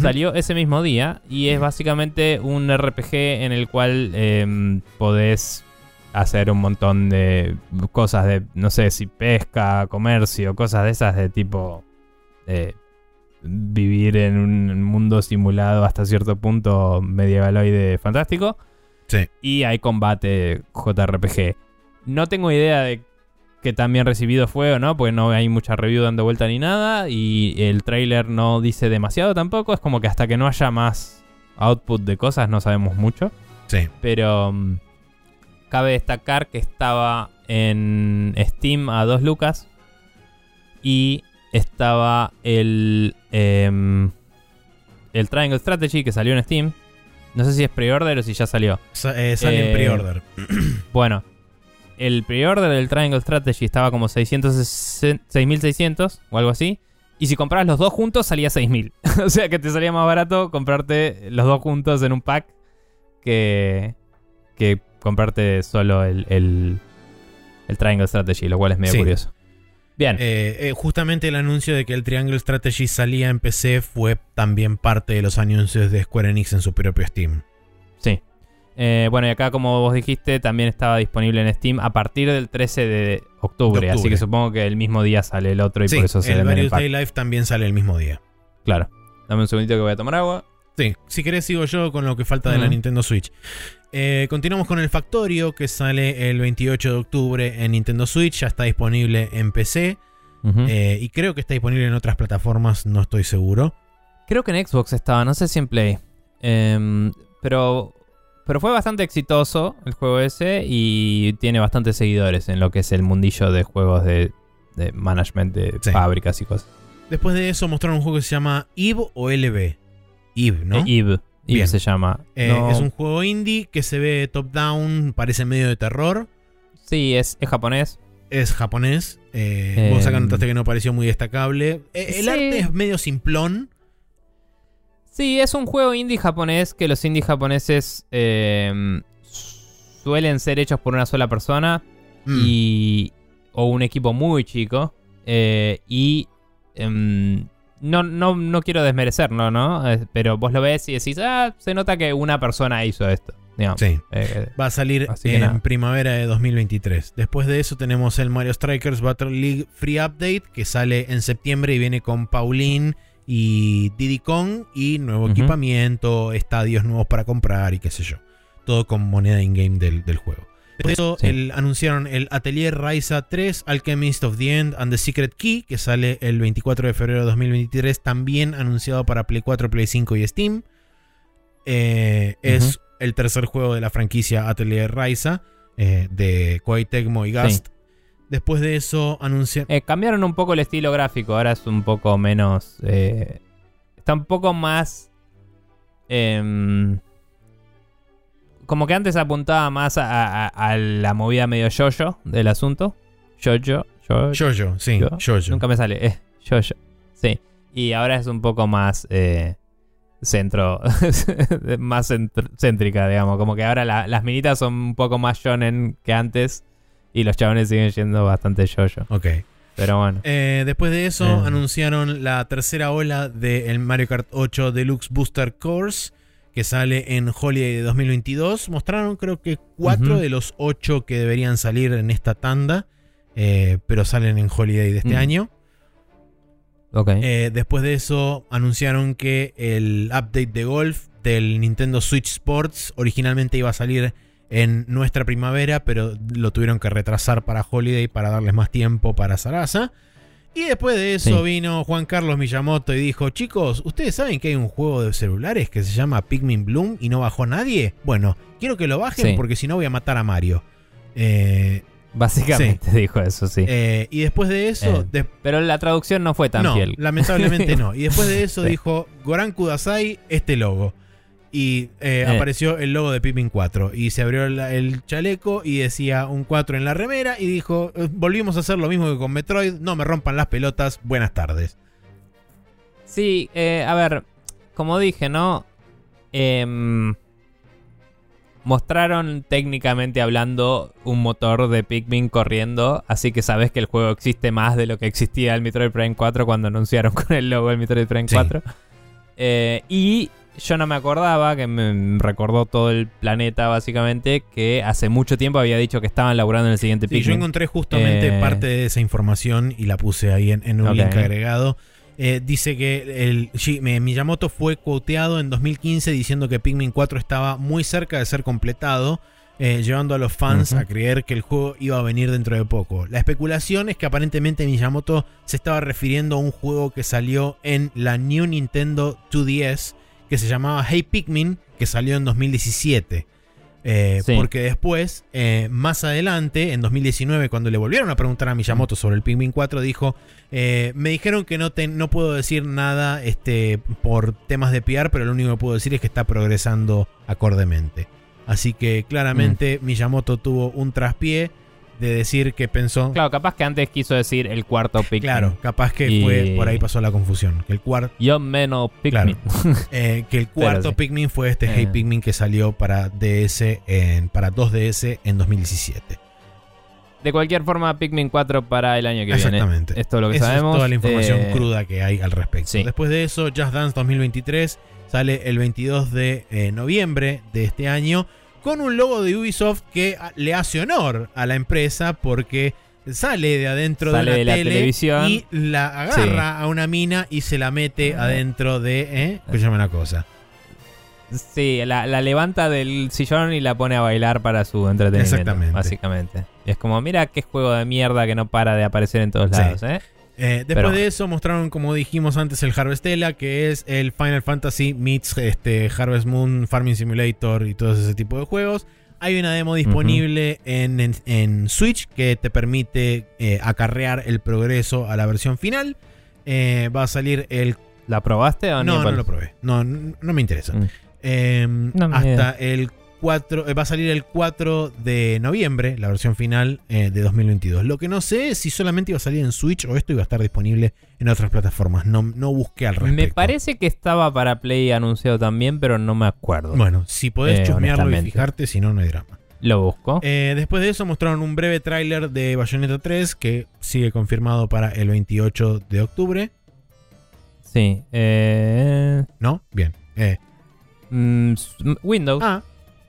Speaker 1: Salió ese mismo día y es básicamente un RPG en el cual em, podés hacer un montón de cosas de, no sé, si pesca, comercio, cosas de esas de tipo eh, vivir en un mundo simulado hasta cierto punto medievaloide fantástico.
Speaker 2: Sí.
Speaker 1: Y hay combate JRPG. No tengo idea de que también recibido fue o no, porque no hay mucha review dando vuelta ni nada. Y el trailer no dice demasiado tampoco. Es como que hasta que no haya más output de cosas no sabemos mucho.
Speaker 2: Sí.
Speaker 1: Pero mm, cabe destacar que estaba en Steam a 2 lucas. Y estaba el, em, el Triangle Strategy que salió en Steam. No sé si es pre-order o si ya salió.
Speaker 2: Sa- eh, sale
Speaker 1: Eh,
Speaker 2: en pre-order.
Speaker 1: Bueno, el pre-order del Triangle Strategy estaba como 660 6.600 o algo así. Y si comprabas los dos juntos salía 6.000. o sea que te salía más barato comprarte los dos juntos en un pack que, que comprarte solo el, el, el Triangle Strategy, lo cual es medio
Speaker 2: Sí.
Speaker 1: curioso. Bien.
Speaker 2: Eh, eh, justamente el anuncio de que el Triangle Strategy salía en PC fue también parte de los anuncios de Square Enix en su propio Steam.
Speaker 1: Sí. Eh, bueno, y acá, como vos dijiste, también estaba disponible en Steam a partir del 13 de octubre.
Speaker 2: De
Speaker 1: Así que supongo que el mismo día sale el otro y
Speaker 2: sí,
Speaker 1: por eso se
Speaker 2: el Various. Day Life también sale el mismo día.
Speaker 1: Claro. Dame un segundito que voy a tomar agua.
Speaker 2: Sí, si querés sigo yo con lo que falta de la. Nintendo Switch. Eh, continuamos con el Factorio que sale el 28 de octubre en Nintendo Switch, ya está disponible en PC eh, y creo que está disponible en otras plataformas, no estoy seguro.
Speaker 1: Creo que en Xbox estaba, no sé si en Play. Em, pero, pero fue bastante exitoso el juego ese y tiene bastantes seguidores en lo que es el mundillo de juegos de, de management de
Speaker 2: Sí.
Speaker 1: fábricas y cosas.
Speaker 2: Después de eso mostraron un juego que se llama Eve o LB. Eve, ¿no?
Speaker 1: Eh, Eve. Eve
Speaker 2: Bien.
Speaker 1: se llama.
Speaker 2: Eh,
Speaker 1: No-
Speaker 2: Es un juego indie que se ve top-down, parece medio de terror.
Speaker 1: Sí, es, es japonés.
Speaker 2: Es japonés. Eh, vos acá
Speaker 1: Em.
Speaker 2: notaste que no pareció muy destacable. Eh, el
Speaker 1: Sí.
Speaker 2: arte es medio simplón.
Speaker 1: Sí, es un juego indie japonés que los indie japoneses em, suelen ser hechos por una sola persona
Speaker 2: Mm,
Speaker 1: y o un equipo muy chico eh, y em, no, no, no quiero desmerecerlo, ¿no? Pero vos lo ves y decís, ah, se nota que una persona hizo esto. digamos.
Speaker 2: Sí.
Speaker 1: Eh,
Speaker 2: Va a salir en
Speaker 1: nada.
Speaker 2: primavera de 2023. Después de eso tenemos el Mario Strikers Battle League Free Update que sale en septiembre y viene con Pauline y Diddy Kong y nuevo equipamiento, estadios nuevos para comprar y qué sé yo. Todo con moneda in-game del, del juego. Después de eso
Speaker 1: Sí.
Speaker 2: el- anunciaron el Atelier Raiza 3, Alchemist of the End and the Secret Key, que sale el 24 de febrero de 2023, también anunciado para Play 4, Play 5 y Steam. Eh, Es el tercer juego de la franquicia Atelier Raiza, eh, de Koei Tecmo y Gast. Después de eso anunciaron...
Speaker 1: eh, cambiaron un poco el estilo gráfico, ahora es un poco menos... está un poco más... como que antes apuntaba más a, a- a la movida medio yo-yo del asunto. Yo-yo. yo-
Speaker 2: Jojo, sí,
Speaker 1: Yo-
Speaker 2: Jojo.
Speaker 1: Nunca me sale. Eh, yo-yo. Sí. Y ahora es un poco más eh, centro. más céntrica, digamos. Como que ahora la- las minitas son un poco más shonen que antes. Y los chabones siguen yendo bastante yo-yo.
Speaker 2: Ok.
Speaker 1: Pero bueno.
Speaker 2: Eh, después de eso
Speaker 1: Eh.
Speaker 2: anunciaron la tercera ola del Mario Kart 8 Deluxe Booster Course que sale en Holiday de 2022. Mostraron creo que cuatro de los ocho que deberían salir en esta tanda, eh, pero salen en Holiday de este
Speaker 1: Mm.
Speaker 2: año. Eh, después de eso anunciaron que el update de golf del Nintendo Switch Sports originalmente iba a salir en nuestra primavera, pero lo tuvieron que retrasar para Holiday para darles más tiempo para Sarasa. Y después de eso
Speaker 1: Sí.
Speaker 2: vino Juan Carlos Miyamoto y dijo, chicos, ¿ustedes saben que hay un juego de celulares que se llama Pikmin Bloom y no bajó nadie? Bueno, quiero que lo bajen
Speaker 1: Sí.
Speaker 2: porque si no voy a matar a Mario. Eh,
Speaker 1: Básicamente dijo eso, sí.
Speaker 2: eh, y después de eso,
Speaker 1: Eh,
Speaker 2: de-
Speaker 1: Pero la traducción no fue tan
Speaker 2: no,
Speaker 1: fiel.
Speaker 2: lamentablemente no. Y después de eso dijo Goran Kudasai, este logo. Y eh,
Speaker 1: Eh.
Speaker 2: apareció el logo de Pikmin 4. Y se abrió la- el chaleco y decía un 4 en la remera. Y dijo: "Eh, Volvimos a hacer lo mismo que con Metroid. No me rompan las pelotas. Buenas tardes.
Speaker 1: Sí, eh, a ver, como dije, ¿no? Em, mostraron técnicamente hablando un motor de Pikmin corriendo, así que sabes que el juego existe más de lo que existía el Metroid Prime 4 cuando anunciaron con el logo del Metroid Prime
Speaker 2: Sí.
Speaker 1: 4. Eh, y yo no me acordaba, que me recordó todo el planeta básicamente, que hace mucho tiempo había dicho que estaban laburando en el siguiente
Speaker 2: Sí, yo
Speaker 1: Pikmin.
Speaker 2: encontré justamente
Speaker 1: Eh.
Speaker 2: parte de esa información y la puse ahí en, en un link agregado. Eh, dice que el, Miyamoto fue quoteado en 2015 diciendo que Pikmin 4 estaba muy cerca de ser completado, eh, llevando a los fans a creer que el juego iba a venir dentro de poco. La especulación es que aparentemente Miyamoto se estaba refiriendo a un juego que salió en la New Nintendo 2DS que se llamaba Hey Pikmin, que salió en 2017. Eh,
Speaker 1: Sí.
Speaker 2: Porque después, eh, más adelante, en 2019, cuando le volvieron a preguntar a Miyamoto sobre el Pikmin 4, dijo, eh, me dijeron que no, te- no puedo decir nada este, por temas de PR, pero lo único que puedo decir es que está progresando acordemente. Así que claramente Miyamoto tuvo un traspié de decir que pensó...
Speaker 1: Claro, capaz que antes quiso decir el cuarto Pikmin.
Speaker 2: Claro, capaz que
Speaker 1: Y-
Speaker 2: fue por ahí pasó la confusión. Que el, cuar-
Speaker 1: Yo menos Pikmin.
Speaker 2: eh, que el cuarto
Speaker 1: sí.
Speaker 2: Pikmin fue este Hey
Speaker 1: Eh.
Speaker 2: Pikmin que salió para DS en, para 2DS en 2017.
Speaker 1: De cualquier forma, Pikmin 4 para el año que viene.
Speaker 2: Exactamente.
Speaker 1: Es todo lo que sabemos.
Speaker 2: es toda la información
Speaker 1: Eh,
Speaker 2: cruda que hay al respecto.
Speaker 1: sí.
Speaker 2: Después de eso, Just Dance 2023 sale el 22 de eh, noviembre de este año con un logo de Ubisoft que ah, le hace honor a la empresa porque sale de adentro
Speaker 1: Sale
Speaker 2: de
Speaker 1: de
Speaker 2: la,
Speaker 1: la
Speaker 2: tele
Speaker 1: televisión.
Speaker 2: y la agarra a una mina y se la mete
Speaker 1: Ah.
Speaker 2: adentro de... ¿eh? Escúchame una cosa.
Speaker 1: Sí, la, la levanta del sillón y la pone a bailar para su entretenimiento.
Speaker 2: Exactamente.
Speaker 1: Básicamente. Y es como, mira qué juego de mierda que no para de aparecer en todos
Speaker 2: Sí.
Speaker 1: lados, ¿eh?
Speaker 2: Eh, después
Speaker 1: Pero-
Speaker 2: de eso mostraron, como dijimos antes, el Harvestella, que es el Final Fantasy meets este, Harvest Moon, Farming Simulator y todo ese tipo de juegos. Hay una demo disponible en, en- en Switch que te permite eh, acarrear el progreso a la versión final. Eh, va a salir el...
Speaker 1: ¿La probaste o
Speaker 2: No, no
Speaker 1: Niembal?
Speaker 2: lo probé. No, no, no me interesa.
Speaker 1: Mm.
Speaker 2: Eh,
Speaker 1: No, ni
Speaker 2: hasta el 4, eh, va a salir el 4 de noviembre, la versión final eh, de 2022. Lo que no sé es si solamente iba a salir en Switch o esto iba a estar disponible en otras plataformas. No, no busqué al respecto.
Speaker 1: Me parece que estaba para Play anunciado también, pero no me acuerdo.
Speaker 2: Bueno, si podés
Speaker 1: Eh,
Speaker 2: chusmearlo y fijarte, si no, no hay drama.
Speaker 1: Lo busco.
Speaker 2: Eh, después de eso mostraron un breve tráiler de Bayonetta 3 que sigue confirmado para el 28 de octubre.
Speaker 1: Sí. Eh,
Speaker 2: ¿No? Bien.
Speaker 1: Mm, s- Windows.
Speaker 2: ah,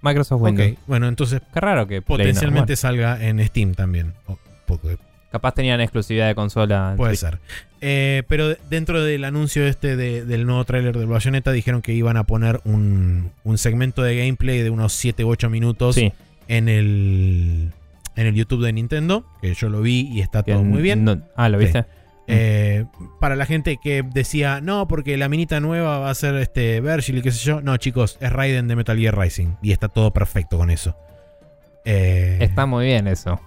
Speaker 1: Microsoft
Speaker 2: ok.
Speaker 1: Windows.
Speaker 2: Bueno, entonces
Speaker 1: Qué raro que Play
Speaker 2: potencialmente salga en Steam también. O- porque
Speaker 1: capaz tenían exclusividad de consola.
Speaker 2: puede
Speaker 1: Switch.
Speaker 2: ser. Eh, pero de- dentro del anuncio este de- del nuevo tráiler del Bayonetta dijeron que iban a poner un, un segmento de gameplay de unos 7 u 8 minutos
Speaker 1: Sí.
Speaker 2: en el en el YouTube de Nintendo, que yo lo vi y está
Speaker 1: que
Speaker 2: todo muy bien.
Speaker 1: no- ah, ¿lo
Speaker 2: Sí. Eh, para la gente que decía, no, porque la minita nueva va a ser este Virgil y qué sé yo. No, chicos, es Raiden de Metal Gear Rising. Y está todo perfecto con eso. Eh,
Speaker 1: Está muy bien eso.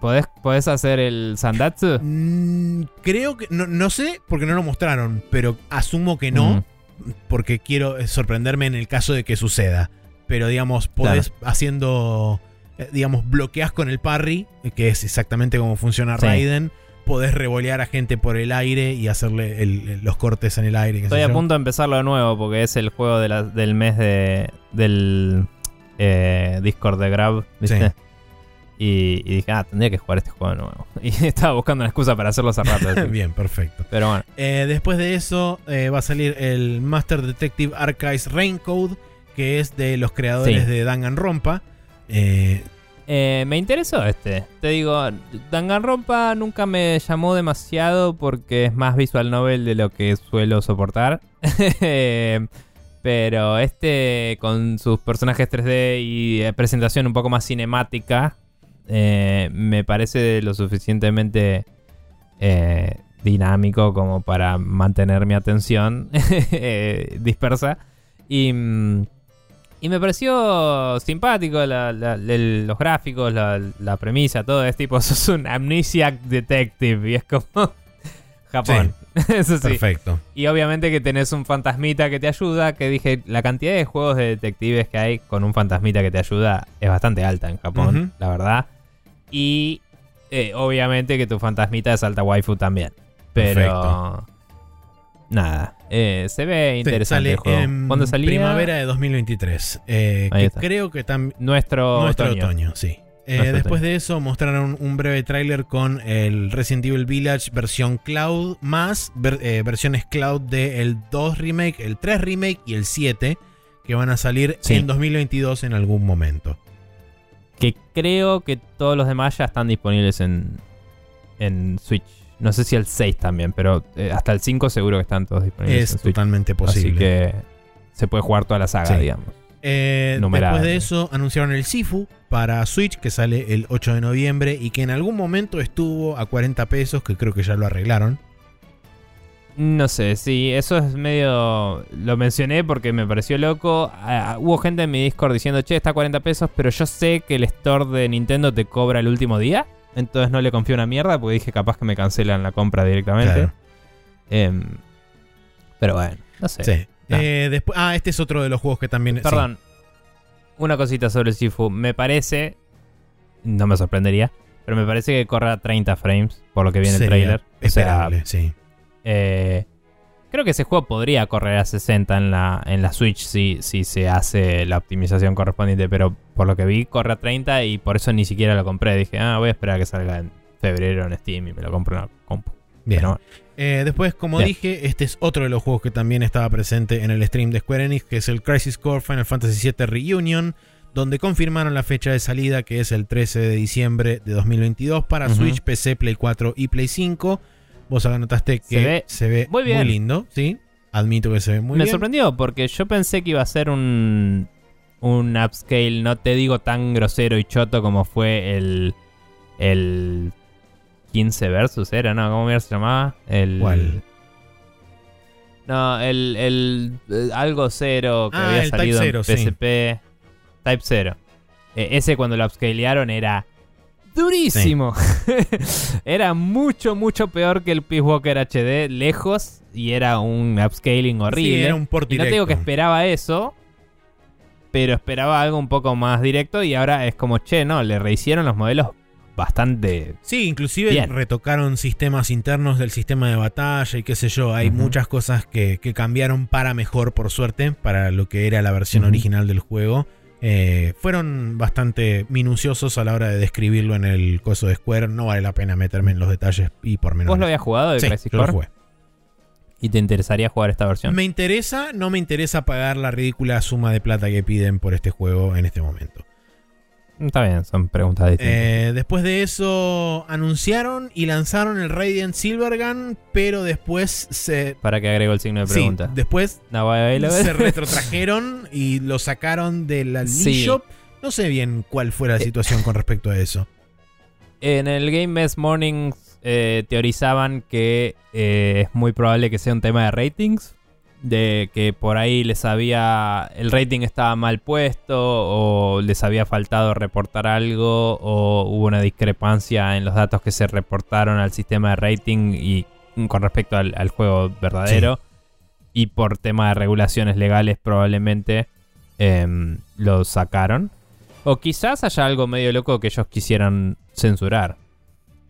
Speaker 1: ¿Podés, podés hacer el Sandatsu?
Speaker 2: mm, creo que. No, no sé, porque no lo mostraron. Pero asumo que no.
Speaker 1: Mm.
Speaker 2: Porque quiero sorprenderme en el caso de que suceda. Pero digamos, podés haciendo. eh, Digamos, bloqueas con el parry, que es exactamente como funciona
Speaker 1: Sí.
Speaker 2: Raiden. Podés revolear a gente por el aire y hacerle el- los cortes en el aire.
Speaker 1: Estoy a
Speaker 2: yo.
Speaker 1: punto de empezarlo de nuevo porque es el juego de la- del mes de, del eh, Discord de Grab, ¿viste?
Speaker 2: Sí.
Speaker 1: Y, y dije, ah, tendría que jugar este juego de nuevo. Y estaba buscando una excusa para hacerlo hace rato.
Speaker 2: Bien, perfecto.
Speaker 1: Pero bueno,
Speaker 2: Eh, después de eso eh, va a salir el Master Detective Archives Raincode, que es de los creadores
Speaker 1: Sí.
Speaker 2: de Danganronpa. Eh,
Speaker 1: eh, me interesó este. Te digo, Danganronpa nunca me llamó demasiado porque es más visual novel de lo que suelo soportar. Pero este, con sus personajes 3D y eh, presentación un poco más cinemática, eh, me parece lo suficientemente dinámico como para mantener mi atención dispersa. Y, mm, y me pareció simpático la- la- el- los gráficos, la, la premisa, todo es tipo, sos un amnesiac detective y es como Japón. Eso sí.
Speaker 2: Perfecto.
Speaker 1: Y obviamente que tenés un fantasmita que te ayuda, que dije, la cantidad de juegos de detectives que hay con un fantasmita que te ayuda es bastante alta en Japón, la verdad. Y eh, obviamente que tu fantasmita es alta waifu también. Pero...
Speaker 2: Perfecto.
Speaker 1: Nada, eh, se ve interesante
Speaker 2: sale
Speaker 1: el juego.
Speaker 2: en
Speaker 1: ¿Cuándo salía?
Speaker 2: primavera de 2023. eh,
Speaker 1: Ahí
Speaker 2: que
Speaker 1: está.
Speaker 2: creo que también...
Speaker 1: Nuestro,
Speaker 2: Nuestro
Speaker 1: otoño.
Speaker 2: otoño, sí. Eh,
Speaker 1: Nuestro
Speaker 2: después
Speaker 1: otoño.
Speaker 2: de eso mostraron un breve tráiler con el Resident Evil Village versión Cloud más ver- eh, versiones Cloud del 2 remake, el 3 remake y el 7 que van a salir
Speaker 1: Sí.
Speaker 2: en 2022 en algún momento.
Speaker 1: Que creo que todos los demás ya están disponibles en, en Switch. No sé si el 6 también, pero eh, hasta el 5 seguro que están todos disponibles
Speaker 2: Es totalmente posible.
Speaker 1: Así que se puede jugar toda la saga,
Speaker 2: Sí.
Speaker 1: digamos.
Speaker 2: Eh, después de eso anunciaron el Sifu para Switch que sale el 8 de noviembre y que en algún momento estuvo a 40 pesos, que creo que ya lo arreglaron.
Speaker 1: No sé, sí, eso es medio... Lo mencioné porque me pareció loco. Ah, hubo gente en mi Discord diciendo, che, está a 40 pesos, pero yo sé que el store de Nintendo te cobra el último día. Entonces no le confío una mierda porque dije, capaz que me cancelan la compra directamente.
Speaker 2: Claro.
Speaker 1: Em, pero bueno, no sé.
Speaker 2: Sí.
Speaker 1: Ah.
Speaker 2: Eh, después, ah, este es otro de los juegos que también.
Speaker 1: Perdón. Una cosita sobre el Sifu. Me parece. No me sorprendería. Pero me parece que corre a 30 frames. Por lo que viene el trailer. O sea,
Speaker 2: Esperable, sí.
Speaker 1: eh, creo que ese juego podría correr a 60 en la, en la Switch si, si se hace la optimización correspondiente. Pero por lo que vi, corre a 30 y por eso ni siquiera lo compré. Dije, ah, voy a esperar a que salga en febrero en Steam y me lo compro en la compu.
Speaker 2: Bien.
Speaker 1: Pero
Speaker 2: Eh, después, como
Speaker 1: Bien.
Speaker 2: dije, este es otro de los juegos que también estaba presente en el stream de Square Enix, que es el Crisis Core Final Fantasy VII Reunion, donde confirmaron la fecha de salida, que es el 13 de diciembre de 2022 para
Speaker 1: Ujú.
Speaker 2: Switch, PC, Play 4 y Play 5. Vos anotaste que se
Speaker 1: ve
Speaker 2: ve,
Speaker 1: muy bien.
Speaker 2: lindo, ¿sí? Admito que se ve muy
Speaker 1: me
Speaker 2: bien.
Speaker 1: sorprendió porque yo pensé que iba a ser un, un upscale, no te digo tan grosero y choto como fue el, el 15 versus, ¿era? No, ¿cómo se llamaba? El,
Speaker 2: ¿Cuál?
Speaker 1: No, el, el, eh, algo cero que
Speaker 2: Ah,
Speaker 1: había
Speaker 2: Type
Speaker 1: salido
Speaker 2: Zero,
Speaker 1: en
Speaker 2: sí.
Speaker 1: PSP. Type 0. ese cuando lo upscalearon era durísimo. era mucho, mucho peor que el Peace Walker HD, lejos, y era un upscaling horrible.
Speaker 2: Sí, era un port
Speaker 1: Y no te digo que esperaba eso, pero esperaba algo un poco más directo y ahora es como, che, no, le rehicieron los modelos bastante...
Speaker 2: Sí, inclusive
Speaker 1: Bien.
Speaker 2: retocaron sistemas internos del sistema de batalla y qué sé yo. Hay muchas cosas que, que cambiaron para mejor, por suerte, para lo que era la versión original del juego. Eh, fueron bastante minuciosos a la hora de describirlo en el coso de Square. No vale la pena meterme en los detalles y por menos.
Speaker 1: ¿Vos lo habías jugado de
Speaker 2: sí,
Speaker 1: Crisis
Speaker 2: yo lo
Speaker 1: Core?
Speaker 2: jugué.
Speaker 1: ¿Y te interesaría jugar esta versión?
Speaker 2: Me interesa, no me interesa pagar la ridícula suma de plata que piden por este juego en este momento.
Speaker 1: Está bien, son preguntas distintas.
Speaker 2: Eh, después de eso anunciaron y lanzaron el Radiant Silvergun, pero después se...
Speaker 1: Para que agrego el signo de
Speaker 2: Sí,
Speaker 1: pregunta.
Speaker 2: después
Speaker 1: No,
Speaker 2: se retrotrajeron y lo sacaron de la
Speaker 1: Sí.
Speaker 2: No sé bien cuál fue la
Speaker 1: Eh.
Speaker 2: situación con respecto a eso.
Speaker 1: En el Game Mess Morning eh, teorizaban que eh, es muy probable que sea un tema de ratings. De que por ahí les había. El rating estaba mal puesto. O les había faltado reportar algo. O hubo una discrepancia en los datos que se reportaron al sistema de rating. Y con respecto al, al juego verdadero. Y por tema de regulaciones legales, probablemente em, lo sacaron. O quizás haya algo medio loco que ellos quisieran censurar.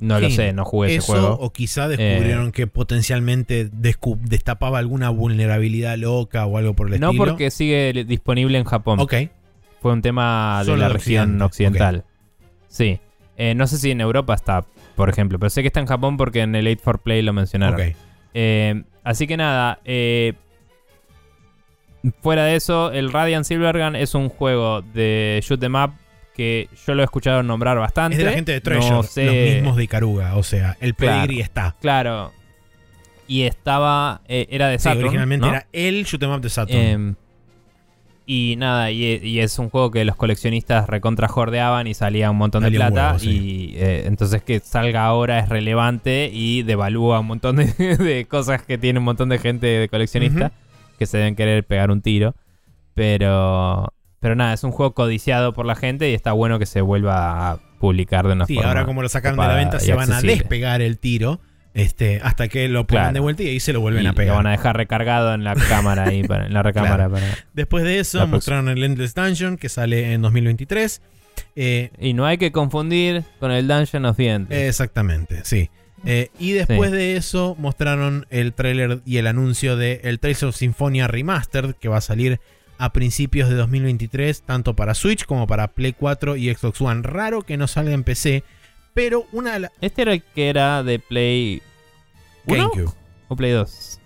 Speaker 1: No lo sé, no jugué ese juego.
Speaker 2: o quizá descubrieron que potencialmente destapaba alguna vulnerabilidad loca o algo por el
Speaker 1: No
Speaker 2: estilo.
Speaker 1: porque sigue disponible en Japón.
Speaker 2: Ok,
Speaker 1: Fue un tema de la
Speaker 2: de
Speaker 1: región occidental. Sí. Eh, no sé si en Europa está, por ejemplo, pero sé que está en Japón porque en el 8 for Play lo mencionaron.
Speaker 2: ok.
Speaker 1: Eh, así que nada, eh, fuera de eso, el Radiant Silvergun es un juego de shoot 'em up que yo lo he escuchado nombrar bastante.
Speaker 2: Es de la gente de Treasure,
Speaker 1: No sé-
Speaker 2: los mismos de Ikaruga. O sea, el
Speaker 1: Claro.
Speaker 2: pedigree está.
Speaker 1: Claro. Y estaba. eh, era de
Speaker 2: Sí,
Speaker 1: Saturn.
Speaker 2: originalmente
Speaker 1: ¿no?
Speaker 2: era el shoot 'em up de Saturn.
Speaker 1: Em, y nada, y, y es un juego que los coleccionistas recontra jordeaban y salía un montón de plata.
Speaker 2: huevo, sí.
Speaker 1: Y eh, entonces que salga ahora es relevante y devalúa un montón de, de cosas que tiene un montón de gente de coleccionista que se deben querer pegar un tiro. Pero. Pero nada, es un juego codiciado por la gente y está bueno que se vuelva a publicar de una
Speaker 2: sí,
Speaker 1: forma.
Speaker 2: ahora como lo sacaron de la venta, se van a despegar el tiro. Este, hasta que lo pongan
Speaker 1: Claro.
Speaker 2: de vuelta y ahí se lo vuelven
Speaker 1: Y
Speaker 2: a
Speaker 1: lo
Speaker 2: pegar.
Speaker 1: van a dejar recargado en la cámara ahí, para- en la recámara. para-
Speaker 2: Después de eso,
Speaker 1: La próxima.
Speaker 2: mostraron el Endless Dungeon que sale en 2023. Eh,
Speaker 1: Y no hay que confundir con el Dungeon of the End.
Speaker 2: Exactamente, sí. Eh, y después
Speaker 1: Sí.
Speaker 2: de eso mostraron el tráiler y el anuncio de el Trails of Symphonia Remastered que va a salir a principios de 2023 tanto para Switch como para Play 4 y Xbox One. Raro que no salga en PC, pero una de las...
Speaker 1: Este era el que era de Play 1
Speaker 2: GameCube.
Speaker 1: o Play 2.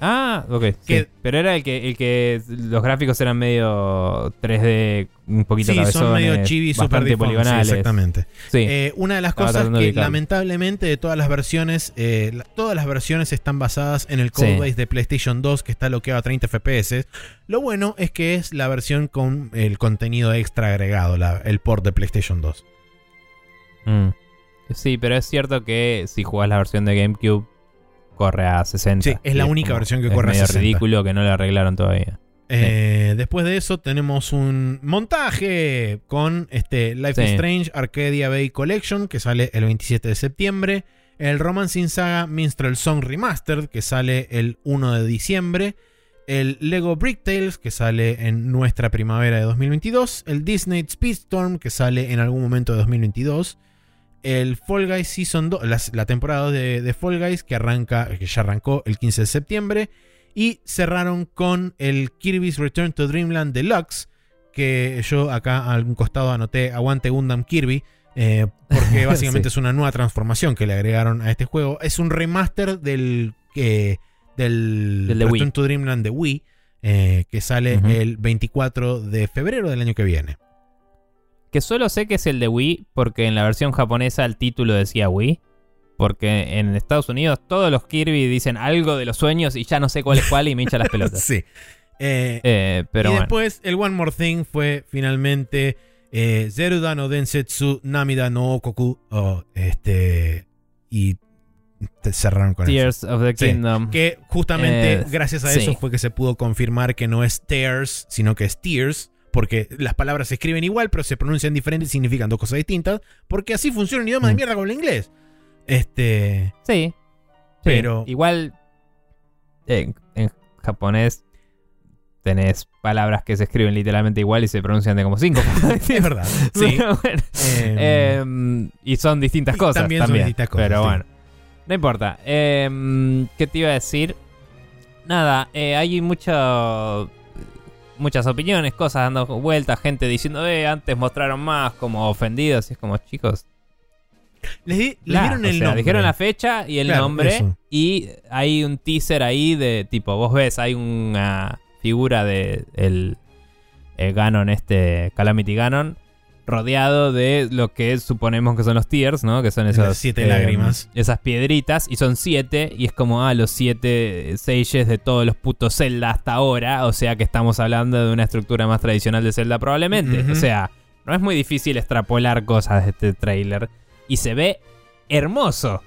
Speaker 1: Ah, ok. sí. Pero era el que, el que los gráficos eran medio 3D, un poquito
Speaker 2: Sí, son medio chibi, super deformed, sí,
Speaker 1: poligonales.
Speaker 2: exactamente.
Speaker 1: Sí.
Speaker 2: Eh, una de las
Speaker 1: Estaba
Speaker 2: cosas
Speaker 1: de
Speaker 2: que lamentablemente de todas las versiones, eh, la- todas las versiones están basadas en el codebase de PlayStation 2 que está bloqueado a 30 FPS. Lo bueno es que es la versión con el contenido extra agregado, la- el port de PlayStation 2.
Speaker 1: Mm. Sí, pero es cierto que si jugás la versión de GameCube, corre a 60.
Speaker 2: Sí, es la única
Speaker 1: como-
Speaker 2: versión que
Speaker 1: es
Speaker 2: corre a
Speaker 1: medio
Speaker 2: 60.
Speaker 1: ridículo que no lo arreglaron todavía.
Speaker 2: Eh, Después de eso tenemos un montaje con este Life
Speaker 1: Sí.
Speaker 2: is Strange Arcadia Bay Collection que sale el 27 de septiembre. El Romancing Saga Minstrel Song Remastered que sale el 1 de diciembre. El Lego Brick Tales que sale en nuestra primavera de 2022. El Disney Speedstorm que sale en algún momento de 2022. El Fall Guys Season 2, la, la temporada 2 de, de Fall Guys que arranca, que ya arrancó el 15 de septiembre. Y cerraron con el Kirby's Return to Dreamland Deluxe, que yo acá al costado anoté Aguante Gundam Kirby, eh, porque básicamente
Speaker 1: Sí.
Speaker 2: es una nueva transformación que le agregaron a este juego. Es un remaster del, eh, del,
Speaker 1: Del de
Speaker 2: Return
Speaker 1: Wii.
Speaker 2: to Dreamland de Wii, eh, que sale el 24 de febrero del año que viene.
Speaker 1: Que solo sé que es el de Wii porque en la versión japonesa el título decía Wii. Porque en Estados Unidos todos los Kirby dicen algo de los sueños y ya no sé cuál es cuál y me hincha las pelotas.
Speaker 2: sí. Eh,
Speaker 1: Eh, pero
Speaker 2: y
Speaker 1: bueno.
Speaker 2: después el One More Thing fue finalmente eh, Zeruda no Densetsu Namida no Okoku. oh, este, y te cerraron con eso.
Speaker 1: Tears of the
Speaker 2: Sí,
Speaker 1: Kingdom.
Speaker 2: Que justamente
Speaker 1: Eh,
Speaker 2: gracias a
Speaker 1: sí.
Speaker 2: eso fue que se pudo confirmar que no es Tears, sino que es Tears. Porque las palabras se escriben igual, pero se pronuncian diferente y significan dos cosas distintas. Porque así funciona un idioma de
Speaker 1: Mm.
Speaker 2: mierda como el inglés. Este.
Speaker 1: Sí. Sí.
Speaker 2: Pero-
Speaker 1: Igual en, en japonés tenés palabras que se escriben literalmente igual y se pronuncian de como cinco.
Speaker 2: Es verdad. Sí.
Speaker 1: Pero bueno.
Speaker 2: Em,
Speaker 1: Em, y son distintas
Speaker 2: y
Speaker 1: cosas
Speaker 2: también
Speaker 1: también.
Speaker 2: son distintas cosas,
Speaker 1: Pero
Speaker 2: sí.
Speaker 1: bueno. No importa. Em, ¿Qué te iba a decir? Nada, eh, hay mucho, muchas opiniones, cosas dando vueltas, gente diciendo, eh, antes mostraron más, como ofendidos. Y es como, chicos,
Speaker 2: Les, di- les dieron el
Speaker 1: sea,
Speaker 2: nombre.
Speaker 1: dijeron la fecha y el
Speaker 2: Claro,
Speaker 1: nombre.
Speaker 2: eso.
Speaker 1: Y hay un teaser ahí de tipo, vos ves, hay una figura de el, el Ganon, este Calamity Ganon, rodeado de lo que suponemos que son los tiers, ¿no? Que son
Speaker 2: Las
Speaker 1: esas
Speaker 2: siete lágrimas.
Speaker 1: Esas piedritas, y son siete, y es como, ah, los siete Sages de todos los putos Zelda hasta ahora. O sea que estamos hablando de una estructura más tradicional de Zelda probablemente. O sea, no es muy difícil extrapolar cosas de este tráiler. Y se ve hermoso.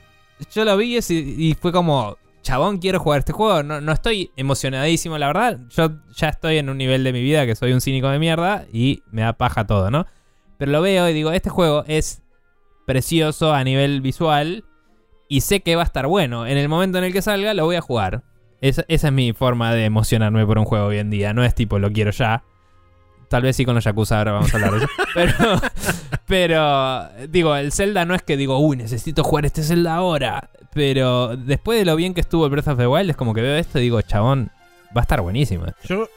Speaker 1: Yo lo vi y, y fue como, chabón, quiero jugar este juego. No, no estoy emocionadísimo, la verdad. Yo ya estoy en un nivel de mi vida que soy un cínico de mierda y me da paja todo, ¿no? Pero lo veo y digo, este juego es precioso a nivel visual y sé que va a estar bueno. En el momento en el que salga, lo voy a jugar. Esa, esa es mi forma de emocionarme por un juego hoy en día. No es tipo, lo quiero ya. Tal vez sí con los Yakuza ahora vamos a hablar de eso. Pero, pero, digo, el Zelda no es que digo, uy, necesito jugar este Zelda ahora. Pero después de lo bien que estuvo el Breath of the Wild, es como que veo esto y digo, chabón, va a estar buenísimo.
Speaker 2: Yo,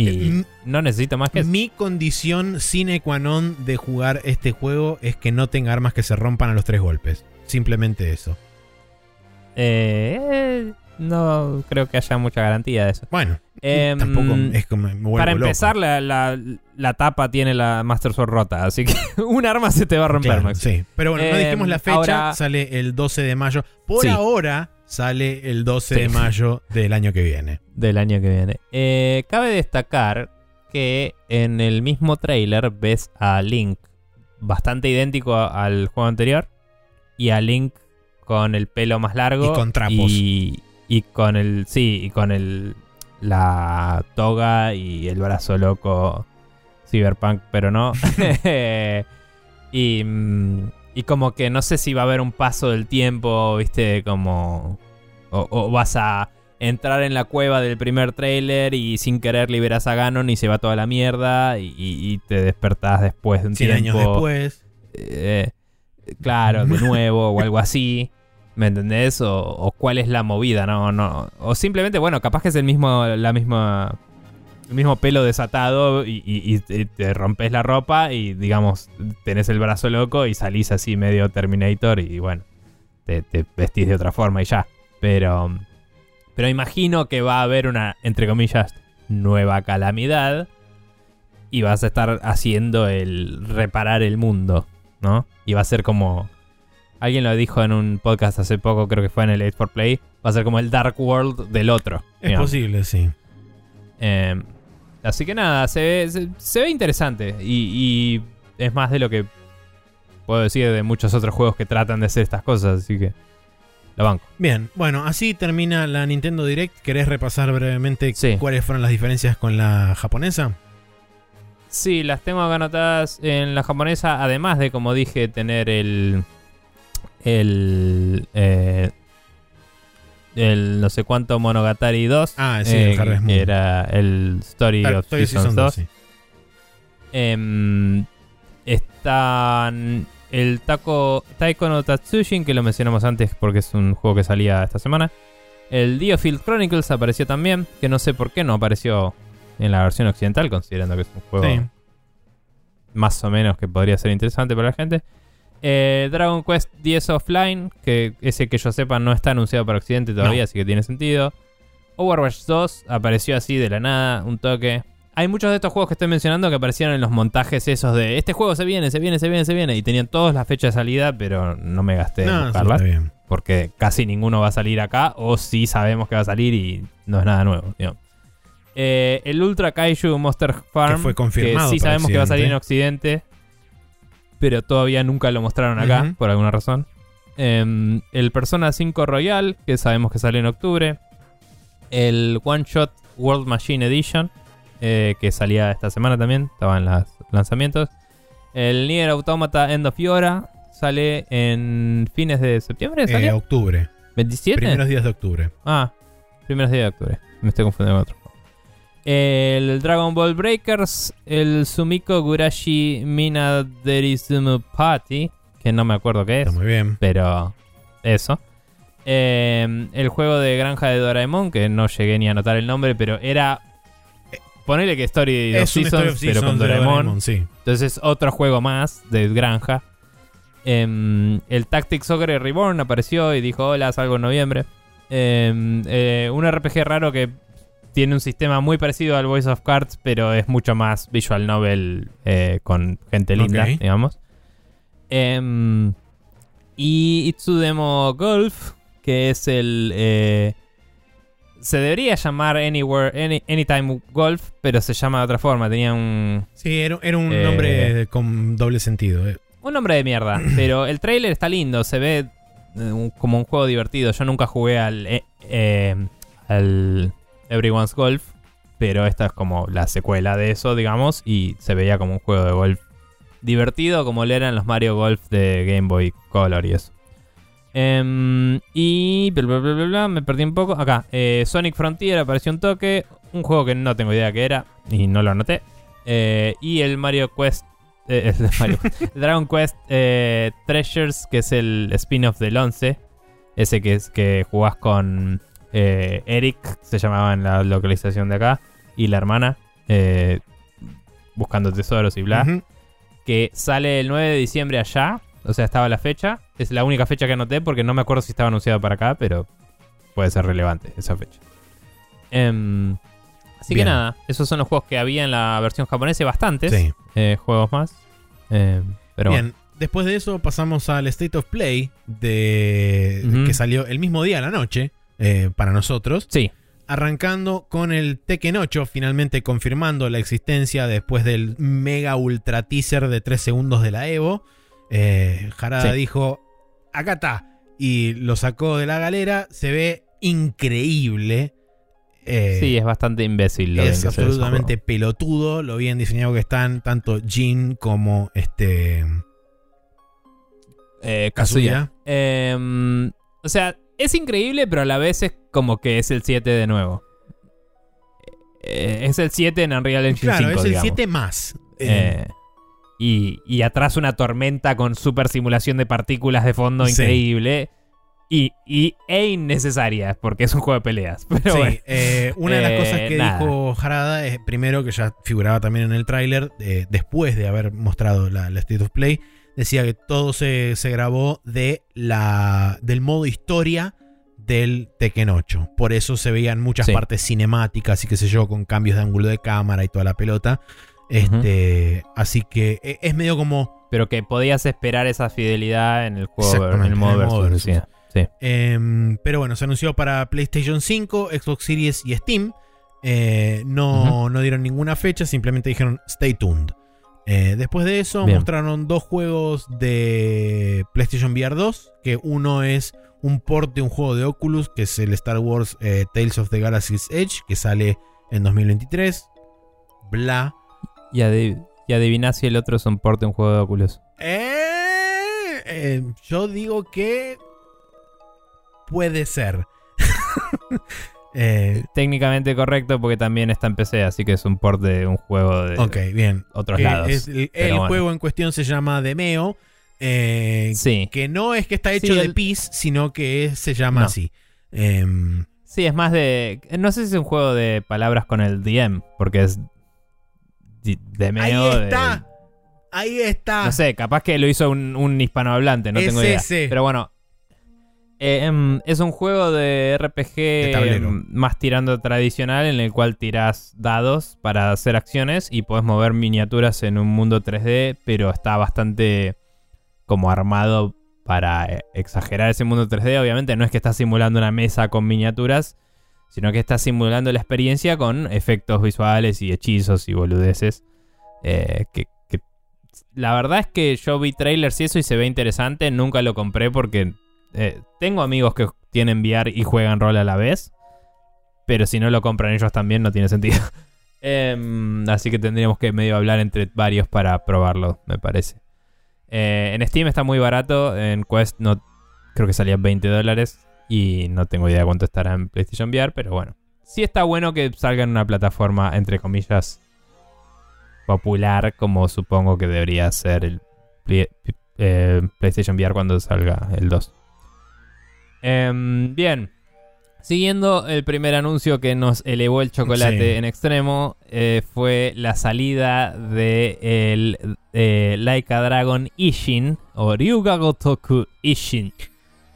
Speaker 1: Y
Speaker 2: Eh,
Speaker 1: no necesito más que eso.
Speaker 2: mi condición sine qua non de jugar este juego es que no tenga armas que se rompan a los tres golpes. Simplemente eso.
Speaker 1: Eh, no creo que haya mucha garantía de eso.
Speaker 2: Bueno,
Speaker 1: Em,
Speaker 2: tampoco es como me
Speaker 1: Para
Speaker 2: loco.
Speaker 1: empezar, la, la- la tapa tiene la Master Sword rota, así que un arma se te va a romper,
Speaker 2: Claro,
Speaker 1: Max.
Speaker 2: sí. Pero bueno, no
Speaker 1: Em,
Speaker 2: dijimos la fecha,
Speaker 1: ahora-
Speaker 2: sale el 12 de mayo. Por
Speaker 1: Sí.
Speaker 2: ahora sale el 12
Speaker 1: Sí.
Speaker 2: de mayo del año que viene.
Speaker 1: Del año que viene. Eh, cabe destacar que en el mismo trailer ves a Link bastante idéntico a- al juego anterior y a Link con el pelo más largo
Speaker 2: Y con trapos.
Speaker 1: y, y con el sí y con el la toga y el brazo loco cyberpunk pero no y mm, y como que no sé si va a haber un paso del tiempo viste como o, o vas a entrar en la cueva del primer trailer y sin querer liberas a Ganon y se va toda la mierda y, y- y te despertás después de un
Speaker 2: 100
Speaker 1: tiempo
Speaker 2: años después.
Speaker 1: eh, claro, de nuevo o algo así. ¿Me entendés? O, o cuál es la movida, no, no. O simplemente, bueno, capaz que es el mismo, la misma, el mismo pelo desatado y, y- y te- rompes la ropa y, digamos, tenés el brazo loco y salís así medio Terminator y, bueno, te, te vestís de otra forma y ya. Pero, pero imagino que va a haber una, entre comillas, nueva calamidad y vas a estar haciendo el reparar el mundo, ¿no? Y va a ser como alguien lo dijo en un podcast hace poco, creo que fue en el 8 for Play, va a ser como el Dark World del otro.
Speaker 2: Es
Speaker 1: digamos.
Speaker 2: posible, sí.
Speaker 1: Eh, así que nada, se ve, se, se ve interesante y, y es más de lo que puedo decir de muchos otros juegos que tratan de hacer estas cosas, así que lo banco.
Speaker 2: Bien, bueno, así termina la Nintendo Direct. ¿Querés repasar brevemente
Speaker 1: Sí.
Speaker 2: cuáles fueron las diferencias con la japonesa?
Speaker 1: Sí, las tengo acá anotadas en la japonesa, además de, como dije, tener el. El. eh, el no sé cuánto Monogatari 2.
Speaker 2: Ah, sí,
Speaker 1: eh,
Speaker 2: el Harvest
Speaker 1: que era el Story of Seasons
Speaker 2: Season
Speaker 1: 2.
Speaker 2: 2, sí.
Speaker 1: Em, están el Taco, Taiko no Tatsujin, que lo mencionamos antes porque es un juego que salía esta semana. El Diofield Chronicles apareció también, que no sé por qué no apareció en la versión occidental, considerando que es un juego
Speaker 2: Sí.
Speaker 1: más o menos que podría ser interesante para la gente. Eh, Dragon Quest 10 Offline, que ese que yo sepa no está anunciado para Occidente todavía,
Speaker 2: No.
Speaker 1: así que tiene sentido. Overwatch 2 apareció así de la nada, un toque. Hay muchos de estos juegos que estoy mencionando que aparecieron en los montajes esos de este juego se viene, se viene, se viene, se viene. Y tenían todas las fechas de salida, pero no me gasté en
Speaker 2: No, sí,
Speaker 1: buscarlas.
Speaker 2: bien.
Speaker 1: Porque casi ninguno va a salir acá, o sí sabemos que va a salir y no es nada nuevo. Eh, el Ultra Kaiju Monster Farm,
Speaker 2: Que fue confirmado
Speaker 1: sí
Speaker 2: para
Speaker 1: sabemos que va a salir en
Speaker 2: Occidente.
Speaker 1: Pero todavía nunca lo mostraron acá, por alguna razón. Em, el Persona 5 Royal, que sabemos que sale en octubre. El One Shot World Machine Edition, eh, que salía esta semana también, estaba en los lanzamientos. El Nier Automata End of Yora sale en fines de septiembre,
Speaker 2: Eh,
Speaker 1: ¿salió?
Speaker 2: octubre.
Speaker 1: ¿27?
Speaker 2: Primeros días de octubre.
Speaker 1: Ah, primeros días de octubre. Me estoy confundiendo con otro. El Dragon Ball Breakers, el Sumiko Gurashi Mina Derizumu Party, que no me acuerdo qué es,
Speaker 2: Está muy bien.
Speaker 1: pero eso. Eh, el juego de granja de Doraemon, que no llegué ni a anotar el nombre, pero era... Ponele que Story
Speaker 2: un
Speaker 1: Seasons,
Speaker 2: Story of
Speaker 1: pero con
Speaker 2: de
Speaker 1: Doraemon.
Speaker 2: Doraemon, sí.
Speaker 1: Entonces otro juego más de granja. Em, el Tactics Soccer Reborn apareció y dijo: Hola, salgo en noviembre. Em, eh, un RPG raro que tiene un sistema muy parecido al Voice of Cards, pero es mucho más visual novel eh, con gente linda, digamos. Em, y Itsudemo Golf, que es el. eh, se debería llamar Anywhere, Any- Anytime Golf, pero se llama de otra forma. Tenía un,
Speaker 2: Sí, era, era un
Speaker 1: Eh.
Speaker 2: nombre con doble sentido.
Speaker 1: un nombre de mierda. pero el trailer está lindo, se ve como un juego divertido. Yo nunca jugué al, al Everyone's Golf, pero esta es como la secuela de eso, digamos, y se veía como un juego de golf divertido, como lo eran los Mario Golf de Game Boy Color y eso. Em, y bla, bla, bla, bla, bla, me perdí un poco. Acá, eh, Sonic Frontier apareció un toque. Un juego que no tengo idea qué era y no lo anoté. Eh, y el Mario Quest. eh, Dragon Quest Treasures, que es el spin-off del 11. Ese que, es, que jugás con eh, Eric, se llamaba en la localización de acá. Y la hermana. eh, buscando tesoros y bla que sale el 9 de diciembre allá. O sea, estaba la fecha. Es la única fecha que anoté porque no me acuerdo si estaba anunciado para acá, pero puede ser relevante esa fecha. Em, así
Speaker 2: Bien.
Speaker 1: que nada, esos son los juegos que había en la versión japonesa, y bastantes
Speaker 2: Sí.
Speaker 1: eh, juegos más. Em, pero
Speaker 2: Bien, después de eso pasamos al State of Play de que salió el mismo día a la noche eh, para nosotros.
Speaker 1: sí,
Speaker 2: Arrancando con el Tekken 8, finalmente confirmando la existencia después del mega ultra teaser de 3 segundos de la Evo. Eh, Harada
Speaker 1: Sí.
Speaker 2: dijo, acá está. Y lo sacó de la galera. Se ve increíble. Eh,
Speaker 1: sí, es bastante imbécil lo
Speaker 2: es absolutamente pelotudo lo bien diseñado que están tanto Jin como este
Speaker 1: Eh, Kazuya.
Speaker 2: Kazuya.
Speaker 1: Em, o sea, es increíble, pero a la vez es como que es el 7 de nuevo. Eh, es el 7 en Unreal Engine
Speaker 2: Claro,
Speaker 1: 5,
Speaker 2: es el
Speaker 1: digamos.
Speaker 2: 7 más. Eh,
Speaker 1: Eh, y, y atrás una tormenta con super simulación de partículas de fondo
Speaker 2: Sí.
Speaker 1: increíble. Y, y- e innecesaria, porque es un juego de peleas. Pero
Speaker 2: sí,
Speaker 1: bueno.
Speaker 2: eh, una de las
Speaker 1: Eh,
Speaker 2: cosas que
Speaker 1: nada.
Speaker 2: dijo Harada es primero que ya figuraba también en el tráiler, eh, después de haber mostrado la, la State of Play, decía que todo se, se grabó de la, del modo historia del Tekken 8. Por eso se veían muchas
Speaker 1: Sí.
Speaker 2: partes cinemáticas y qué sé yo, con cambios de ángulo de cámara y toda la pelota. Este, Así que eh, es medio como
Speaker 1: Pero que podías esperar esa fidelidad en el juego, en el modo
Speaker 2: en el modo
Speaker 1: versus.
Speaker 2: versus.
Speaker 1: decía. Sí.
Speaker 2: Em, pero bueno, se anunció para PlayStation 5, Xbox Series y Steam. Eh, no, no dieron ninguna fecha, simplemente dijeron stay tuned. Eh, después de eso
Speaker 1: Bien.
Speaker 2: mostraron dos juegos de PlayStation VR 2, que uno es un port de un juego de Oculus, que es el Star Wars eh, Tales of the Galaxy's Edge, que sale en 2023. Bla.
Speaker 1: Y, adiv- y adivinás si el otro es un port de un juego de Oculus.
Speaker 2: Eh, eh, yo digo que puede ser. Eh,
Speaker 1: Técnicamente correcto porque también está en PC, así que es un port de un juego de
Speaker 2: ok, bien.
Speaker 1: otros
Speaker 2: Que
Speaker 1: lados.
Speaker 2: es el el
Speaker 1: bueno.
Speaker 2: juego en cuestión se llama Demeo. eh,
Speaker 1: Sí.
Speaker 2: Que no es que está hecho
Speaker 1: Sí,
Speaker 2: de
Speaker 1: el-
Speaker 2: pis, sino que es- se llama
Speaker 1: No.
Speaker 2: así. Em,
Speaker 1: Sí, es más de. No sé si es un juego de palabras con el DM, porque es. di- De
Speaker 2: ahí
Speaker 1: de-
Speaker 2: está. Ahí está.
Speaker 1: No sé, capaz que lo hizo un, un hispanohablante, no
Speaker 2: Es
Speaker 1: tengo idea.
Speaker 2: ese.
Speaker 1: Pero bueno. Eh, em, es un juego de RPG
Speaker 2: De
Speaker 1: em, más tirando tradicional en el cual tirás dados para hacer acciones y podés mover miniaturas en un mundo 3D, pero está bastante como armado para eh, exagerar ese mundo 3D. Obviamente no es que estás simulando una mesa con miniaturas, sino que estás simulando la experiencia con efectos visuales y hechizos y boludeces. eh, que, que- la verdad es que yo vi trailers y eso y se ve interesante. Nunca lo compré porque eh, tengo amigos que tienen VR y juegan rol a la vez. Pero si no lo compran ellos también no tiene sentido. Em, así que tendríamos que medio hablar entre varios para probarlo, me parece. Eh, en Steam está muy barato. En Quest no creo que salía 20 dólares. Y no tengo idea cuánto estará en PlayStation VR. Pero bueno. Sí está bueno que salga en una plataforma, entre comillas, popular. Como supongo que debería ser el eh, PlayStation VR cuando salga el 2. Em, bien. Siguiendo el primer anuncio que nos elevó el chocolate
Speaker 2: Sí.
Speaker 1: en extremo, eh, fue la salida de el eh, Laika Dragon Ishin, o Ryuga Gotoku Ishin,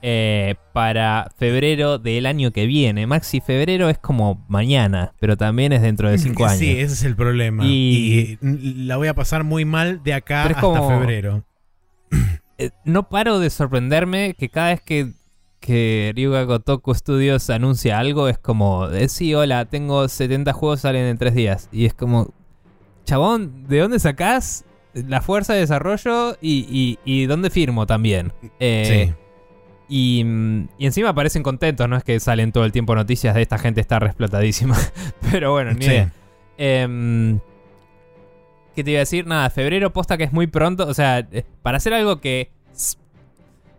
Speaker 1: eh, para febrero del año que viene. Maxi, febrero es como mañana, pero también es dentro de cinco años.
Speaker 2: Sí, ese es el problema.
Speaker 1: Y-
Speaker 2: Y, la voy a pasar muy mal de acá hasta
Speaker 1: como-
Speaker 2: febrero.
Speaker 1: Eh, no paro de sorprenderme que cada vez que, que Ryuga Gotoku Studios anuncia algo es como, eh, sí, hola, tengo 70 juegos salen en 3 días. Y es como, chabón, ¿de dónde sacás la fuerza de desarrollo y, y- y dónde firmo también? Eh,
Speaker 2: sí.
Speaker 1: y, y encima aparecen contentos, no es que salen todo el tiempo noticias de esta gente está resplotadísima. Pero bueno, ni
Speaker 2: Sí.
Speaker 1: idea. Em, ¿Qué te iba a decir? Nada, febrero posta que es muy pronto. O sea, eh, para hacer algo que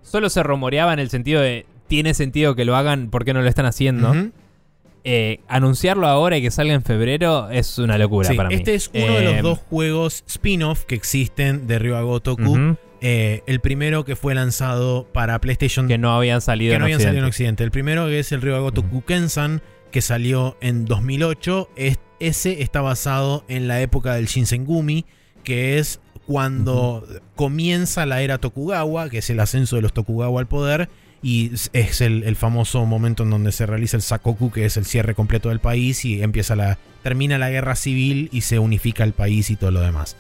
Speaker 1: solo se rumoreaba en el sentido de tiene sentido que lo hagan, ¿por qué no lo están haciendo? Eh, anunciarlo ahora y que salga en febrero es una locura
Speaker 2: Sí,
Speaker 1: para mí.
Speaker 2: Este es uno de los
Speaker 1: Em,
Speaker 2: dos juegos spin-off que existen de Ryuga Gotoku.
Speaker 1: ujú,
Speaker 2: Eh, el primero que fue lanzado para PlayStation
Speaker 1: que no habían salido
Speaker 2: que
Speaker 1: en
Speaker 2: no habían salido en
Speaker 1: Occidente.
Speaker 2: Occidente. El primero que es el Ryuga Gotoku Kensan, que salió en 2008. Es- ese está basado en la época del Shinsengumi, que es cuando comienza la era Tokugawa, que es el ascenso de los Tokugawa al poder. Y es- el, el famoso momento en donde se realiza el Sakoku, que es el cierre completo del país, y empieza la. termina la guerra civil y se unifica el país y todo lo demás.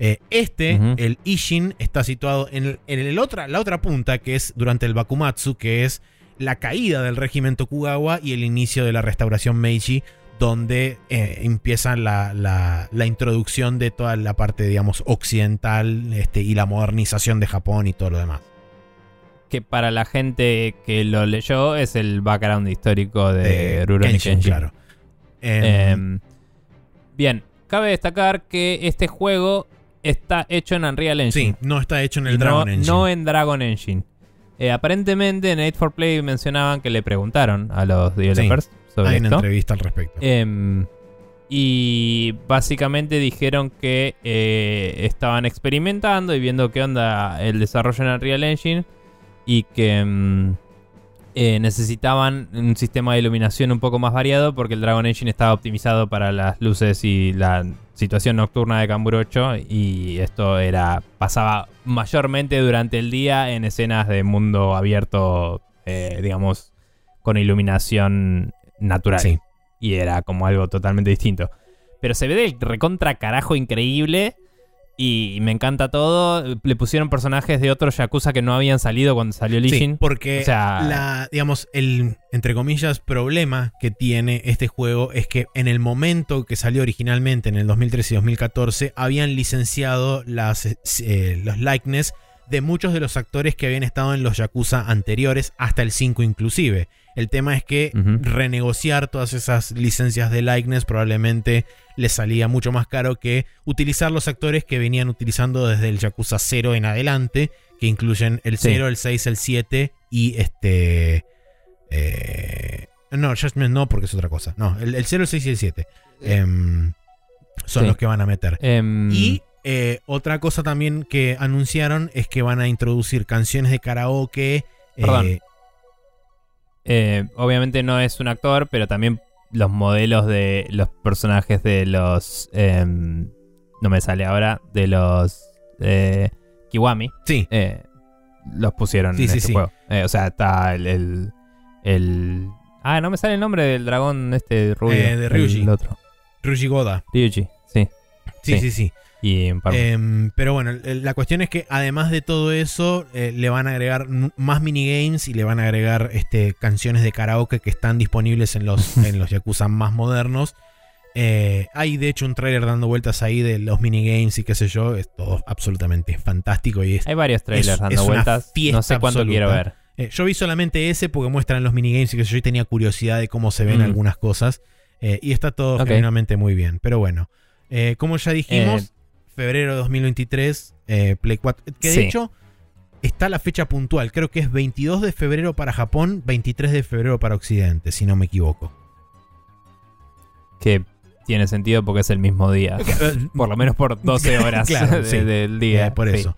Speaker 2: Eh, este, el Ishin, está situado en, el- en el otra, la otra punta, que es durante el Bakumatsu, que es la caída del régimen Tokugawa y el inicio de la restauración Meiji, donde eh, empieza la, la- la introducción de toda la parte, digamos, occidental este, y la modernización de Japón y todo lo demás.
Speaker 1: Que para la gente que lo leyó es el background histórico de
Speaker 2: Eh,
Speaker 1: Rurouni
Speaker 2: Kenshin,
Speaker 1: Kenshin.
Speaker 2: claro. Em,
Speaker 1: Em, bien, cabe destacar que este juego está hecho en Unreal Engine.
Speaker 2: sí, no está hecho en el
Speaker 1: no,
Speaker 2: Dragon Engine.
Speaker 1: no en Dragon Engine. Eh, aparentemente en 8 4 Play mencionaban que le preguntaron a los developers sobre
Speaker 2: Hay una
Speaker 1: esto.
Speaker 2: entrevista al respecto.
Speaker 1: Em, y básicamente dijeron que eh, estaban experimentando y viendo qué onda el desarrollo en Unreal Engine y que em, eh, necesitaban un sistema de iluminación un poco más variado porque el Dragon Engine estaba optimizado para las luces y la situación nocturna de Camburocho y esto era pasaba mayormente durante el día en escenas de mundo abierto, eh, digamos, con iluminación natural
Speaker 2: Sí.
Speaker 1: y era como algo totalmente distinto. Pero se ve del recontra carajo increíble y me encanta todo. Le pusieron personajes de otros Yakuza que no habían salido cuando salió Lee
Speaker 2: Sí, porque
Speaker 1: O sea-
Speaker 2: la, digamos, el, entre comillas, problema que tiene este juego es que en el momento que salió originalmente, en el 2013 y 2014, habían licenciado las, eh, los likeness de muchos de los actores que habían estado en los Yakuza anteriores, hasta el 5 inclusive. El tema es que renegociar todas esas licencias de likeness probablemente les salía mucho más caro que utilizar los actores que venían utilizando desde el Yakuza 0 en adelante, que incluyen el
Speaker 1: Sí.
Speaker 2: 0, el 6, el 7 y este... eh, no, Judgment no, porque es otra cosa. No, el, el 0, el 6 y el 7 em, son
Speaker 1: Sí.
Speaker 2: los que van a meter.
Speaker 1: Em,
Speaker 2: Y eh, otra cosa también que anunciaron es que van a introducir canciones de karaoke.
Speaker 1: Perdón. eh, obviamente no es un actor, pero también los modelos de los personajes de los... em, no me sale ahora, de los eh, Kiwami.
Speaker 2: sí,
Speaker 1: eh, los pusieron
Speaker 2: Sí,
Speaker 1: en
Speaker 2: sí,
Speaker 1: este
Speaker 2: sí.
Speaker 1: juego. Eh, o sea, está el, el, el- Ah, no me sale el nombre del dragón este rubio.
Speaker 2: Eh, de Ryuji.
Speaker 1: El otro.
Speaker 2: Ruji Goda.
Speaker 1: Ryuji. Sí,
Speaker 2: Sí.
Speaker 1: sí,
Speaker 2: sí.
Speaker 1: Y.
Speaker 2: Em, pero bueno, la cuestión es que además de todo eso, eh, le van a agregar más minigames y le van a agregar este, canciones de karaoke que están disponibles en los, en los Yakuza más modernos. Eh, hay de hecho un trailer dando vueltas ahí de los minigames y qué sé yo. Es todo absolutamente fantástico y es
Speaker 1: Hay varios trailers
Speaker 2: es-
Speaker 1: dando
Speaker 2: es
Speaker 1: vueltas. No sé cuánto
Speaker 2: absoluta.
Speaker 1: quiero ver.
Speaker 2: Eh, yo vi solamente ese porque muestran los minigames y que yo y tenía curiosidad de cómo se ven
Speaker 1: Mm.
Speaker 2: algunas cosas. Y está todo
Speaker 1: Ok.
Speaker 2: genuinamente muy bien. Pero bueno, como ya dijimos, febrero de 2023, eh, Play 4. Que de
Speaker 1: Sí.
Speaker 2: hecho está la fecha puntual. Creo que es 22 de febrero para Japón, 23 de febrero para Occidente, si no me equivoco.
Speaker 1: Que tiene sentido porque es el mismo día. Por lo menos por 12 horas
Speaker 2: Claro,
Speaker 1: de-
Speaker 2: sí.
Speaker 1: del día.
Speaker 2: Eh, por eso.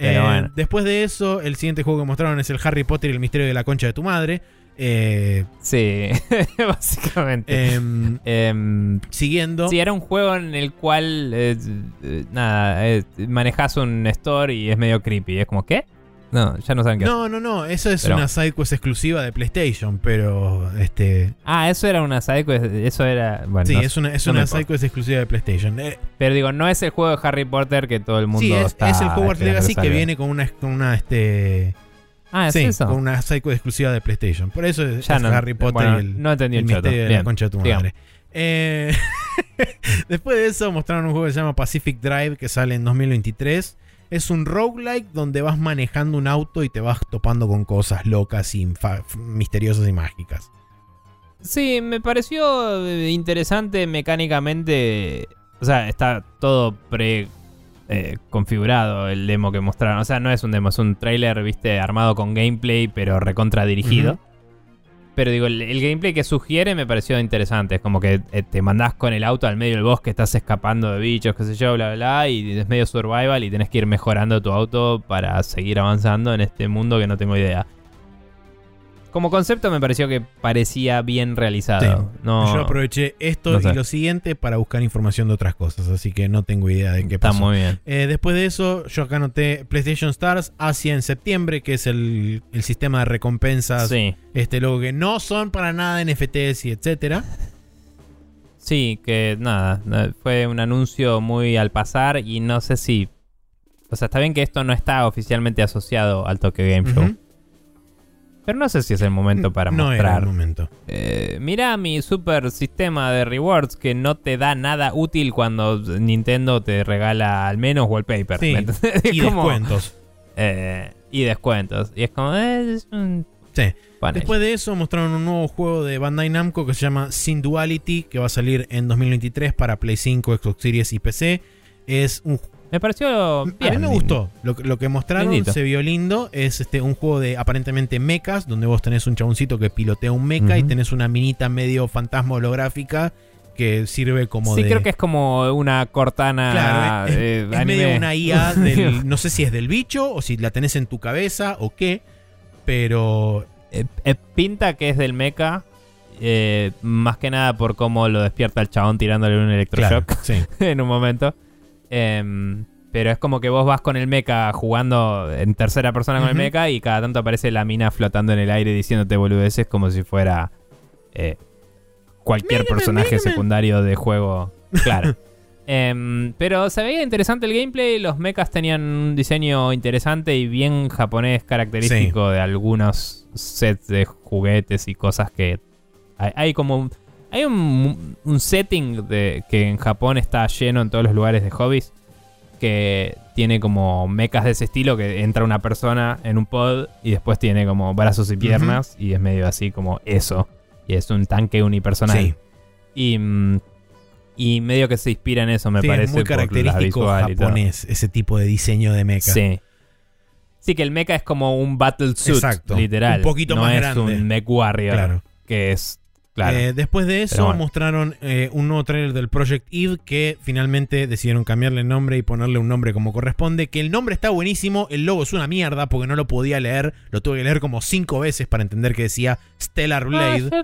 Speaker 2: Eh,
Speaker 1: bueno.
Speaker 2: Después de eso, el siguiente juego que mostraron es el Harry Potter y el misterio de la concha de tu madre. Eh,
Speaker 1: Sí, básicamente.
Speaker 2: em,
Speaker 1: Em,
Speaker 2: siguiendo.
Speaker 1: sí, era un juego en el cual, eh, eh, nada, manejas un store y es medio creepy. Es como, ¿qué? No, ya no saben qué.
Speaker 2: No, no, no, eso es
Speaker 1: Pero-
Speaker 2: una sidequest exclusiva de PlayStation, pero este
Speaker 1: Ah, eso era una sidequest, eso era... Bueno,
Speaker 2: sí,
Speaker 1: no
Speaker 2: es una es
Speaker 1: no
Speaker 2: una sidequest exclusiva de PlayStation. Eh,
Speaker 1: Pero digo, no es el juego de Harry Potter que todo el mundo
Speaker 2: sí, es,
Speaker 1: está
Speaker 2: es el Hogwarts Legacy que viene con una con una este
Speaker 1: Ah, ¿es
Speaker 2: sí,
Speaker 1: eso?
Speaker 2: con una sidequest exclusiva de PlayStation. Por eso es,
Speaker 1: Ya
Speaker 2: es
Speaker 1: no,
Speaker 2: Harry Potter
Speaker 1: bueno,
Speaker 2: y el,
Speaker 1: no entendí
Speaker 2: el misterio de la
Speaker 1: Bien.
Speaker 2: concha de tu madre. Eh, después de eso mostraron un juego que se llama Pacific Drive que sale en 2023. Es un roguelike donde vas manejando un auto y te vas topando con cosas locas y misteriosas y mágicas.
Speaker 1: Sí, me pareció eh, interesante mecánicamente. O sea, está todo pre eh, configurado el demo que mostraron. O sea, no es un demo, es un trailer, viste, armado con gameplay, pero recontra dirigido. Pero digo, el, el gameplay que sugiere me pareció interesante. Es como que eh, te mandás con el auto al medio del bosque, estás escapando de bichos, qué sé yo, bla, bla, bla. Y es medio survival y tenés que ir mejorando tu auto para seguir avanzando en este mundo que no tengo idea. Como concepto me pareció que parecía bien realizado. No,
Speaker 2: Yo aproveché esto
Speaker 1: no sé.
Speaker 2: y lo siguiente para buscar información de otras cosas, así que no tengo idea de qué
Speaker 1: está
Speaker 2: pasó.
Speaker 1: muy bien.
Speaker 2: Eh, después de eso, yo acá anoté PlayStation Stars Asia en septiembre, que es el, el sistema de recompensas.
Speaker 1: Sí,
Speaker 2: Este, luego que no son para nada NFTs y etcétera.
Speaker 1: sí, que nada, fue un anuncio muy al pasar y no sé si... O sea, está bien que esto no está oficialmente asociado al Tokyo Game Show.
Speaker 2: Ujú.
Speaker 1: Pero no sé si es el momento para
Speaker 2: no era
Speaker 1: mostrar.
Speaker 2: el momento.
Speaker 1: Eh, mira mi super sistema de rewards que no te da nada útil cuando Nintendo te regala al menos wallpaper.
Speaker 2: Y
Speaker 1: como,
Speaker 2: descuentos.
Speaker 1: eh, y descuentos. Y es como... eh, es un
Speaker 2: Sí. Después de eso mostraron un nuevo juego de Bandai Namco que se llama Sin Duality, que va a salir en 2023 para Play 5, Xbox Series y PC. Es un
Speaker 1: Me pareció...
Speaker 2: A mí
Speaker 1: bien.
Speaker 2: me gustó. Lo, que- lo que mostraron
Speaker 1: Lindito.
Speaker 2: se vio lindo. Es este un juego de aparentemente mechas, donde vos tenés un chaboncito que pilotea un mecha y tenés una minita medio fantasma holográfica que sirve como
Speaker 1: sí,
Speaker 2: de.
Speaker 1: creo que es como una Cortana
Speaker 2: Claro, es, es
Speaker 1: anime.
Speaker 2: medio una IA del. No sé si es del bicho o si la tenés en tu cabeza o qué. Pero.
Speaker 1: Eh, eh, pinta que es del mecha. eh, más que nada por cómo lo despierta el chabón tirándole un
Speaker 2: Claro,
Speaker 1: electroshock
Speaker 2: sí.
Speaker 1: en un momento. Em, pero es como que vos vas con el mecha jugando en tercera persona con el mecha y cada tanto aparece la mina flotando en el aire diciéndote boludeces como si fuera eh, cualquier personaje secundario de juego. Claro. Em, pero se veía interesante el gameplay. Los mechas tenían un diseño interesante y bien japonés característico de algunos sets de juguetes y cosas que hay, hay como un, hay un, un setting de que en Japón está lleno en todos los lugares de hobbies que tiene como mechas de ese estilo que entra una persona en un pod y después tiene como brazos y piernas y es medio así como eso y es un tanque unipersonal
Speaker 2: Sí.
Speaker 1: y y medio que se inspira en eso me
Speaker 2: Sí,
Speaker 1: parece
Speaker 2: es muy característico japonés ese tipo de diseño de mecha.
Speaker 1: Sí. Sí, que el mecha es como un battle suit,
Speaker 2: Exacto.
Speaker 1: literal.
Speaker 2: Un poquito
Speaker 1: no
Speaker 2: más
Speaker 1: es
Speaker 2: grande.
Speaker 1: un mech warrior,
Speaker 2: Claro.
Speaker 1: que es, claro.
Speaker 2: Eh, después de eso
Speaker 1: Pero bueno.
Speaker 2: mostraron eh, un nuevo trailer del Project Eve que finalmente decidieron cambiarle el nombre y ponerle un nombre como corresponde. Que el nombre está buenísimo, el logo es una mierda porque no lo podía leer. Lo tuve que leer como cinco veces para entender que decía Stellar
Speaker 1: Ah,
Speaker 2: Blade.
Speaker 1: yo,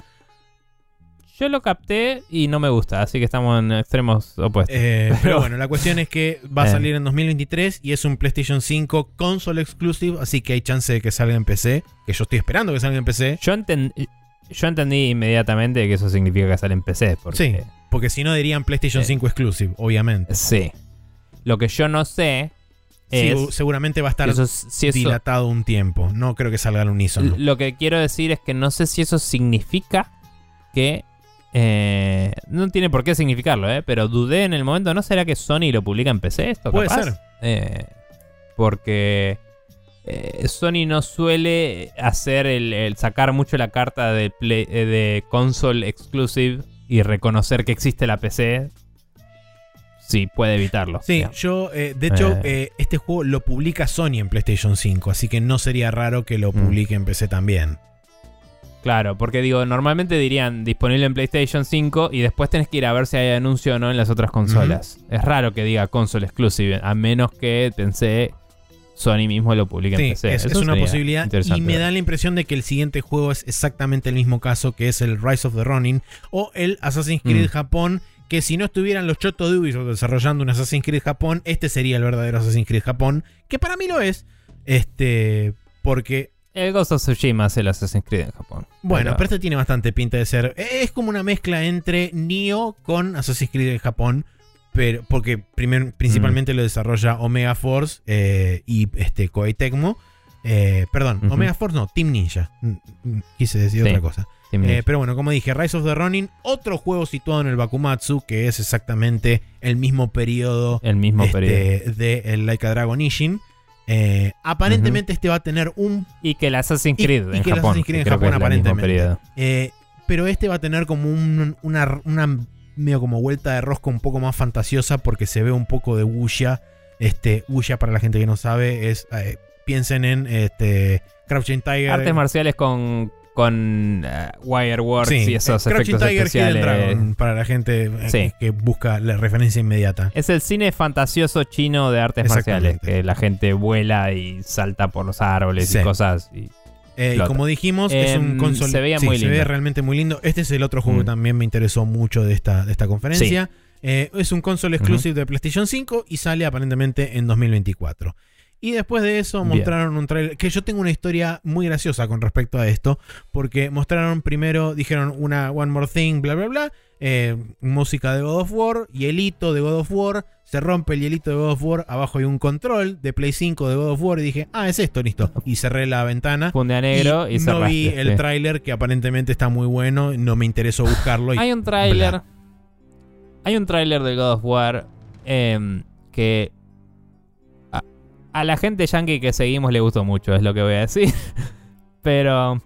Speaker 1: yo lo capté y no me gusta, así que estamos en extremos opuestos.
Speaker 2: Eh, pero bueno, la cuestión es que va a salir en 2023 y es un PlayStation 5 console exclusive, así que hay chance de que salga en PC. Que yo estoy esperando que salga en PC.
Speaker 1: Yo, enten- yo entendí inmediatamente que eso significa que sale en PC. Porque,
Speaker 2: Sí, porque si no dirían PlayStation
Speaker 1: Eh.
Speaker 2: 5 exclusive, obviamente.
Speaker 1: Sí. Lo que yo no sé
Speaker 2: Sí,
Speaker 1: es
Speaker 2: seguramente va a estar
Speaker 1: eso es- si eso-
Speaker 2: dilatado un tiempo. No creo que salga al unísono.
Speaker 1: Lo que quiero decir es que no sé si eso significa que. eh, no tiene por qué significarlo, ¿eh? Pero dudé en el momento. ¿No será que Sony lo publica en PC esto?
Speaker 2: Puede
Speaker 1: capaz?
Speaker 2: ser.
Speaker 1: Eh, porque eh, Sony no suele hacer el, el sacar mucho la carta de, play- eh, de console exclusive y reconocer que existe la PC. Si puede evitarlo.
Speaker 2: Sí,
Speaker 1: digamos.
Speaker 2: yo, eh, de hecho, este juego lo publica Sony en PlayStation 5, así que no sería raro que lo
Speaker 1: Mm.
Speaker 2: publique en PC también.
Speaker 1: Claro, porque digo, normalmente dirían disponible en PlayStation 5 y después tenés que ir a ver si hay anuncio o no en las otras consolas. Es raro que diga console exclusive, a menos que pensé Sony mismo lo publique
Speaker 2: Sí,
Speaker 1: en PC.
Speaker 2: es, es una posibilidad. Y me da la impresión de que el siguiente juego es exactamente el mismo caso, que es el Rise of the Ronin o el Assassin's Creed
Speaker 1: Mm.
Speaker 2: Japón. Que si no estuvieran los chotos de Ubisoft desarrollando un Assassin's Creed Japón, este sería el verdadero Assassin's Creed Japón. Que para mí lo es. Este. Porque
Speaker 1: El Ghost of Tsushima es el Assassin's Creed en Japón.
Speaker 2: Bueno, pero este tiene bastante pinta de ser. Es como una mezcla entre Nioh con Assassin's Creed en Japón. Pero, porque primer- principalmente
Speaker 1: Mm.
Speaker 2: lo desarrolla Omega Force eh, y este, Koei Tecmo. Eh, perdón. Omega Force no, Team Ninja. Mm, mm, Quise decir
Speaker 1: Sí.
Speaker 2: otra cosa. Eh, pero bueno, como dije, Rise of the Ronin, otro juego situado en el Bakumatsu, que es exactamente el mismo periodo
Speaker 1: el mismo
Speaker 2: este,
Speaker 1: periodo.
Speaker 2: de el Like a Dragon Ishin. Eh, aparentemente este va a tener un
Speaker 1: Y que el Assassin's
Speaker 2: y-
Speaker 1: Creed
Speaker 2: y
Speaker 1: en
Speaker 2: que el
Speaker 1: Japón.
Speaker 2: Assassin's Creed en
Speaker 1: que que
Speaker 2: Japón,
Speaker 1: el
Speaker 2: aparentemente. pero este va a tener como un- una, una medio como vuelta de rosca un poco más fantasiosa porque se ve un poco de Wuxia. Este, Wuxia, para la gente que no sabe, es. eh, piensen en este, Crouching Tiger.
Speaker 1: Artes marciales con, con eh, Wireworks
Speaker 2: Sí,
Speaker 1: y esos
Speaker 2: eh,
Speaker 1: efectos
Speaker 2: Tiger,
Speaker 1: especiales.
Speaker 2: Dragon, para la gente eh,
Speaker 1: Sí.
Speaker 2: que busca la referencia inmediata.
Speaker 1: Es el cine fantasioso chino de artes marciales, que la gente vuela y salta por los árboles
Speaker 2: Sí.
Speaker 1: y cosas. y-
Speaker 2: Eh, y como dijimos, es un
Speaker 1: Em,
Speaker 2: console.
Speaker 1: se veía
Speaker 2: sí,
Speaker 1: muy
Speaker 2: Se ve
Speaker 1: lindo.
Speaker 2: realmente muy lindo. Este es el otro juego
Speaker 1: Mm.
Speaker 2: que también me interesó mucho de esta, de esta conferencia. Eh, es un console exclusive de PlayStation 5 y sale aparentemente en 2024. Y después de eso
Speaker 1: Bien.
Speaker 2: mostraron un trailer. Que yo tengo una historia muy graciosa con respecto a esto. Porque mostraron primero, dijeron una One More Thing, bla, bla, bla. Eh, música de God of War, hielito de God of War. Se rompe el hielito de God of War. Abajo hay un control de Play 5 de God of War. Y dije, ah, es esto, listo. Y cerré la ventana.
Speaker 1: Funde a negro y,
Speaker 2: no
Speaker 1: cerraste,
Speaker 2: vi el
Speaker 1: sí.
Speaker 2: tráiler que aparentemente está muy bueno. No me interesó buscarlo. y-
Speaker 1: Hay un tráiler. Hay un tráiler de God of War em, que a, a la gente yankee que seguimos le gustó mucho, es lo que voy a decir. Pero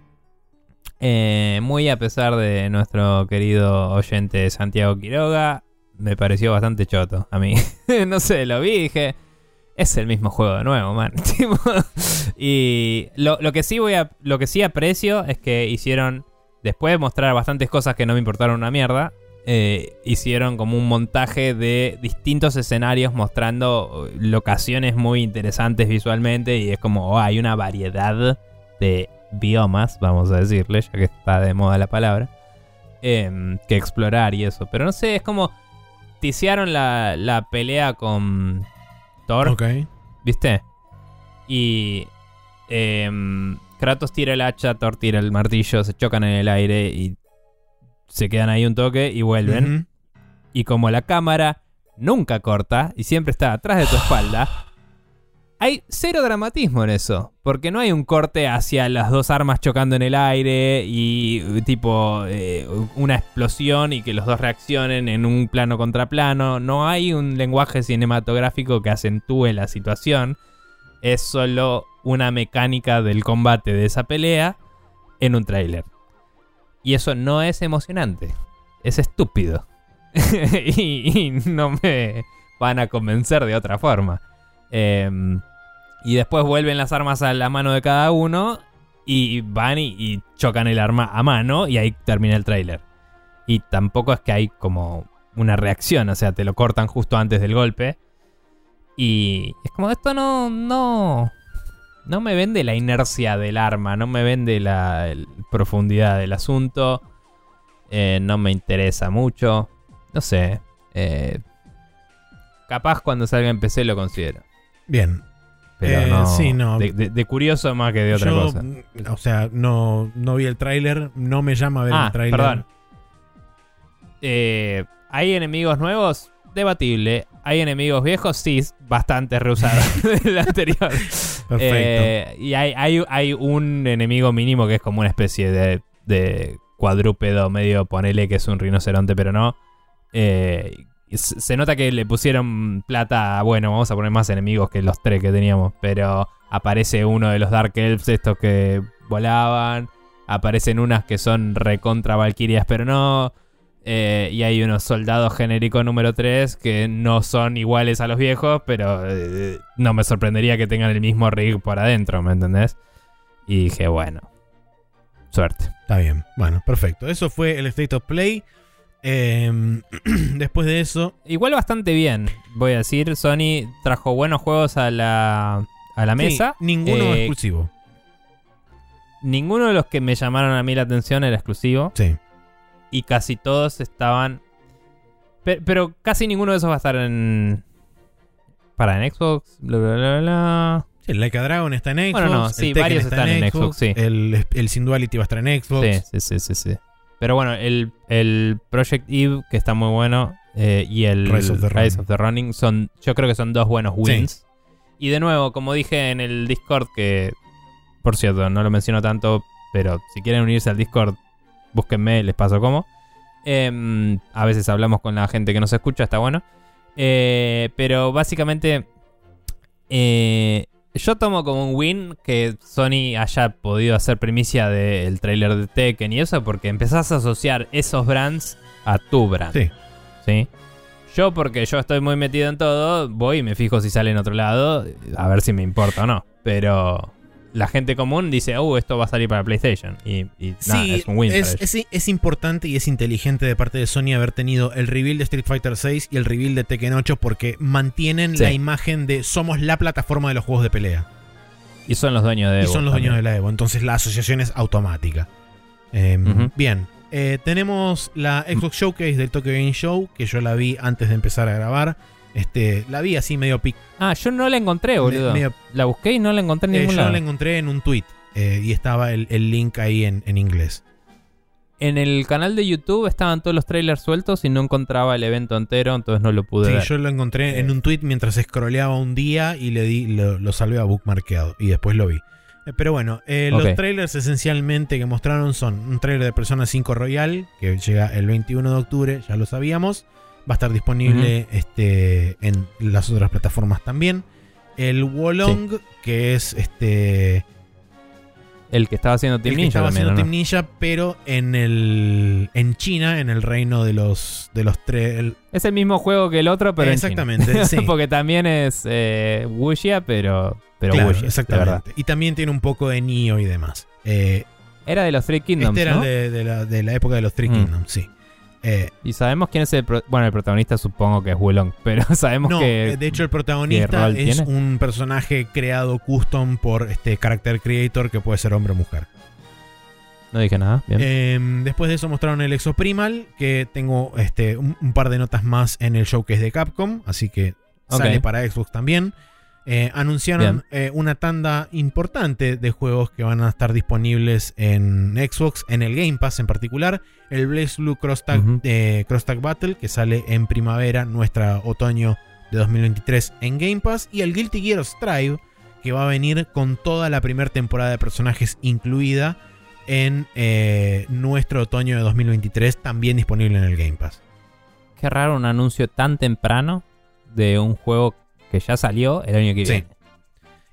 Speaker 1: eh, muy a pesar de nuestro querido oyente Santiago Quiroga, me pareció bastante choto a mí. no sé, lo vi dije, es el mismo juego de nuevo, man. Y lo, lo que sí voy a, lo que sí aprecio es que hicieron, después de mostrar bastantes cosas que no me importaron una mierda, eh, hicieron como un montaje de distintos escenarios mostrando eh, locaciones muy interesantes visualmente y es como, oh, hay una variedad de biomas, vamos a decirle, ya que está de moda la palabra, em, que explorar y eso. Pero no sé, es como, ticiaron la, la pelea con Thor.
Speaker 2: Ok.
Speaker 1: ¿Viste? Y em, Kratos tira el hacha, Thor tira el martillo, se chocan en el aire y se quedan ahí un toque y vuelven. Y como la cámara nunca corta y siempre está atrás de tu espalda, hay cero dramatismo en eso. Porque no hay un corte hacia las dos armas chocando en el aire y eh, tipo eh, una explosión y que los dos reaccionen en un plano contra plano. No hay un lenguaje cinematográfico que acentúe la situación. Es solo una mecánica del combate de esa pelea en un tráiler. Y eso no es emocionante. Es estúpido. y, y no me van a convencer de otra forma. Em, y después vuelven las armas a la mano de cada uno y van y, chocan el arma a mano y ahí termina el tráiler. Y tampoco es que hay como una reacción, o sea, te lo cortan justo antes del golpe. Y es como esto no, no, no me vende la inercia del arma, no me vende la profundidad del asunto. eh, no me interesa mucho. No sé. eh, capaz cuando salga en PC lo considero.
Speaker 2: Bien.
Speaker 1: Pero
Speaker 2: Eh,
Speaker 1: no,
Speaker 2: sí, no.
Speaker 1: De, de- de curioso más que de otra
Speaker 2: Yo,
Speaker 1: cosa.
Speaker 2: O sea, no, no vi el tráiler. No me llama a ver
Speaker 1: Ah,
Speaker 2: el tráiler.
Speaker 1: perdón. Eh, ¿Hay enemigos nuevos? Debatible. ¿Hay enemigos viejos? Sí, bastante reusados del anterior.
Speaker 2: Perfecto.
Speaker 1: Eh, y hay, hay, hay un enemigo mínimo que es como una especie de, de cuadrúpedo, medio ponele que es un rinoceronte, pero no. Eh, se nota que le pusieron plata. Bueno, vamos a poner más enemigos que los tres que teníamos. Pero aparece uno de los Dark Elves, estos que volaban. Aparecen unas que son recontra Valkyrias, pero no. Eh, y hay unos soldados genéricos número 3 que no son iguales a los viejos, pero eh, no me sorprendería que tengan el mismo rig por adentro, ¿me entendés? Y dije, bueno, suerte.
Speaker 2: Está bien. Bueno, perfecto. Eso fue el State of Play. Eh, después de eso.
Speaker 1: Igual bastante bien, voy a decir. Sony trajo buenos juegos a la, a la
Speaker 2: Sí,
Speaker 1: mesa.
Speaker 2: ninguno
Speaker 1: Eh,
Speaker 2: exclusivo.
Speaker 1: Ninguno de los que me llamaron a mí la atención era exclusivo.
Speaker 2: Sí.
Speaker 1: Y casi todos estaban. Pe- Pero, casi ninguno de esos va a estar en. Para en Xbox. Bla, bla, bla, bla.
Speaker 2: Sí, el Like a Dragon está en Xbox.
Speaker 1: Bueno, no, sí, varios
Speaker 2: está
Speaker 1: están en Xbox, sí.
Speaker 2: El, el Synduality va a estar en Xbox.
Speaker 1: Sí, sí, sí, sí, sí. Pero bueno, el, el Project Eve, que está muy bueno, eh, y el
Speaker 2: Rise of the Ronin.
Speaker 1: Rise of the Running, son, yo creo que son dos buenos wins. Y de nuevo, como dije en el Discord, que por cierto, no lo menciono tanto, pero si quieren unirse al Discord, búsquenme, les paso cómo. Em, a veces hablamos con la gente que nos escucha, está bueno. Eh, pero básicamente, eh, yo tomo como un win que Sony haya podido hacer primicia del trailer de Tekken y eso, porque empezás a asociar esos brands a tu brand.
Speaker 2: Sí.
Speaker 1: ¿sí? Yo, porque yo estoy muy metido en todo, voy y me fijo si sale en otro lado, a ver si me importa o no. Pero la gente común dice, uh, esto va a salir para PlayStation. Y, y nada,
Speaker 2: Sí,
Speaker 1: es un win.
Speaker 2: es,
Speaker 1: ellos.
Speaker 2: es- es importante y es inteligente de parte de Sony haber tenido el reveal de Street Fighter 6 y el reveal de Tekken 8 porque mantienen
Speaker 1: Sí.
Speaker 2: la imagen de somos la plataforma de los juegos de pelea.
Speaker 1: Y son los dueños de
Speaker 2: y
Speaker 1: Evo
Speaker 2: son los dueños de la Evo. Entonces la asociación es automática. Eh,
Speaker 1: Ujú.
Speaker 2: Bien. Eh, tenemos la Xbox Showcase del Tokyo Game Show, que yo la vi antes de empezar a grabar. Este, la vi así medio pic.
Speaker 1: Ah, yo no la encontré, boludo.
Speaker 2: medio-
Speaker 1: La busqué y no la encontré en
Speaker 2: eh,
Speaker 1: ningún
Speaker 2: yo
Speaker 1: lado.
Speaker 2: la encontré en un tweet eh, y estaba el, el link ahí en, en inglés.
Speaker 1: En el canal de YouTube estaban todos los trailers sueltos y no encontraba el evento entero, entonces no lo pude
Speaker 2: Sí,
Speaker 1: ver.
Speaker 2: yo lo encontré en un tweet mientras scrolleaba un día y le di, lo, lo salvé a bookmarkeado y después lo vi. Eh, Pero bueno, eh, los trailers esencialmente que mostraron son un trailer de Persona 5 Royal que llega el 21 de octubre, ya lo sabíamos. Va a estar disponible este, en las otras plataformas también. El Wolong, que es este
Speaker 1: El que estaba haciendo Team
Speaker 2: el que
Speaker 1: Ninja
Speaker 2: estaba
Speaker 1: también,
Speaker 2: haciendo
Speaker 1: ¿o no?
Speaker 2: Team Ninja, pero en el en China, en el reino de los de los tres.
Speaker 1: Es el mismo juego que el otro, pero en China.
Speaker 2: Exactamente, sí.
Speaker 1: Porque también es eh, Wuxia, pero, pero
Speaker 2: Claro,
Speaker 1: Wuxia,
Speaker 2: exactamente. Y también tiene un poco de Nioh y demás. Eh,
Speaker 1: Era de los Three Kingdoms,
Speaker 2: este era
Speaker 1: ¿no?
Speaker 2: de, de la, de la época de los Three
Speaker 1: Mm.
Speaker 2: Kingdoms, sí. Eh,
Speaker 1: Y sabemos quién es el... pro- Bueno, el protagonista supongo que es Wulong, pero sabemos
Speaker 2: no,
Speaker 1: que...
Speaker 2: eh, de hecho el protagonista es
Speaker 1: tiene?
Speaker 2: un personaje creado custom por este character creator que puede ser hombre o mujer.
Speaker 1: No dije nada, bien.
Speaker 2: Eh, después de eso mostraron el Exoprimal, que tengo este, un, un par de notas más en el showcase de Capcom, así que sale para Xbox también. Eh, anunciaron eh, una tanda importante de juegos que van a estar disponibles en Xbox, en el Game Pass en particular. El Blaze Blue Cross Tag, eh, Cross Tag Battle, que sale en primavera, nuestra otoño de 2023 en Game Pass. Y el Guilty Gear Strive, que va a venir con toda la primera temporada de personajes incluida en nuestro otoño de 2023, también disponible en el Game Pass.
Speaker 1: Qué raro un anuncio tan temprano de un juego que ya salió el año que
Speaker 2: Sí.
Speaker 1: viene.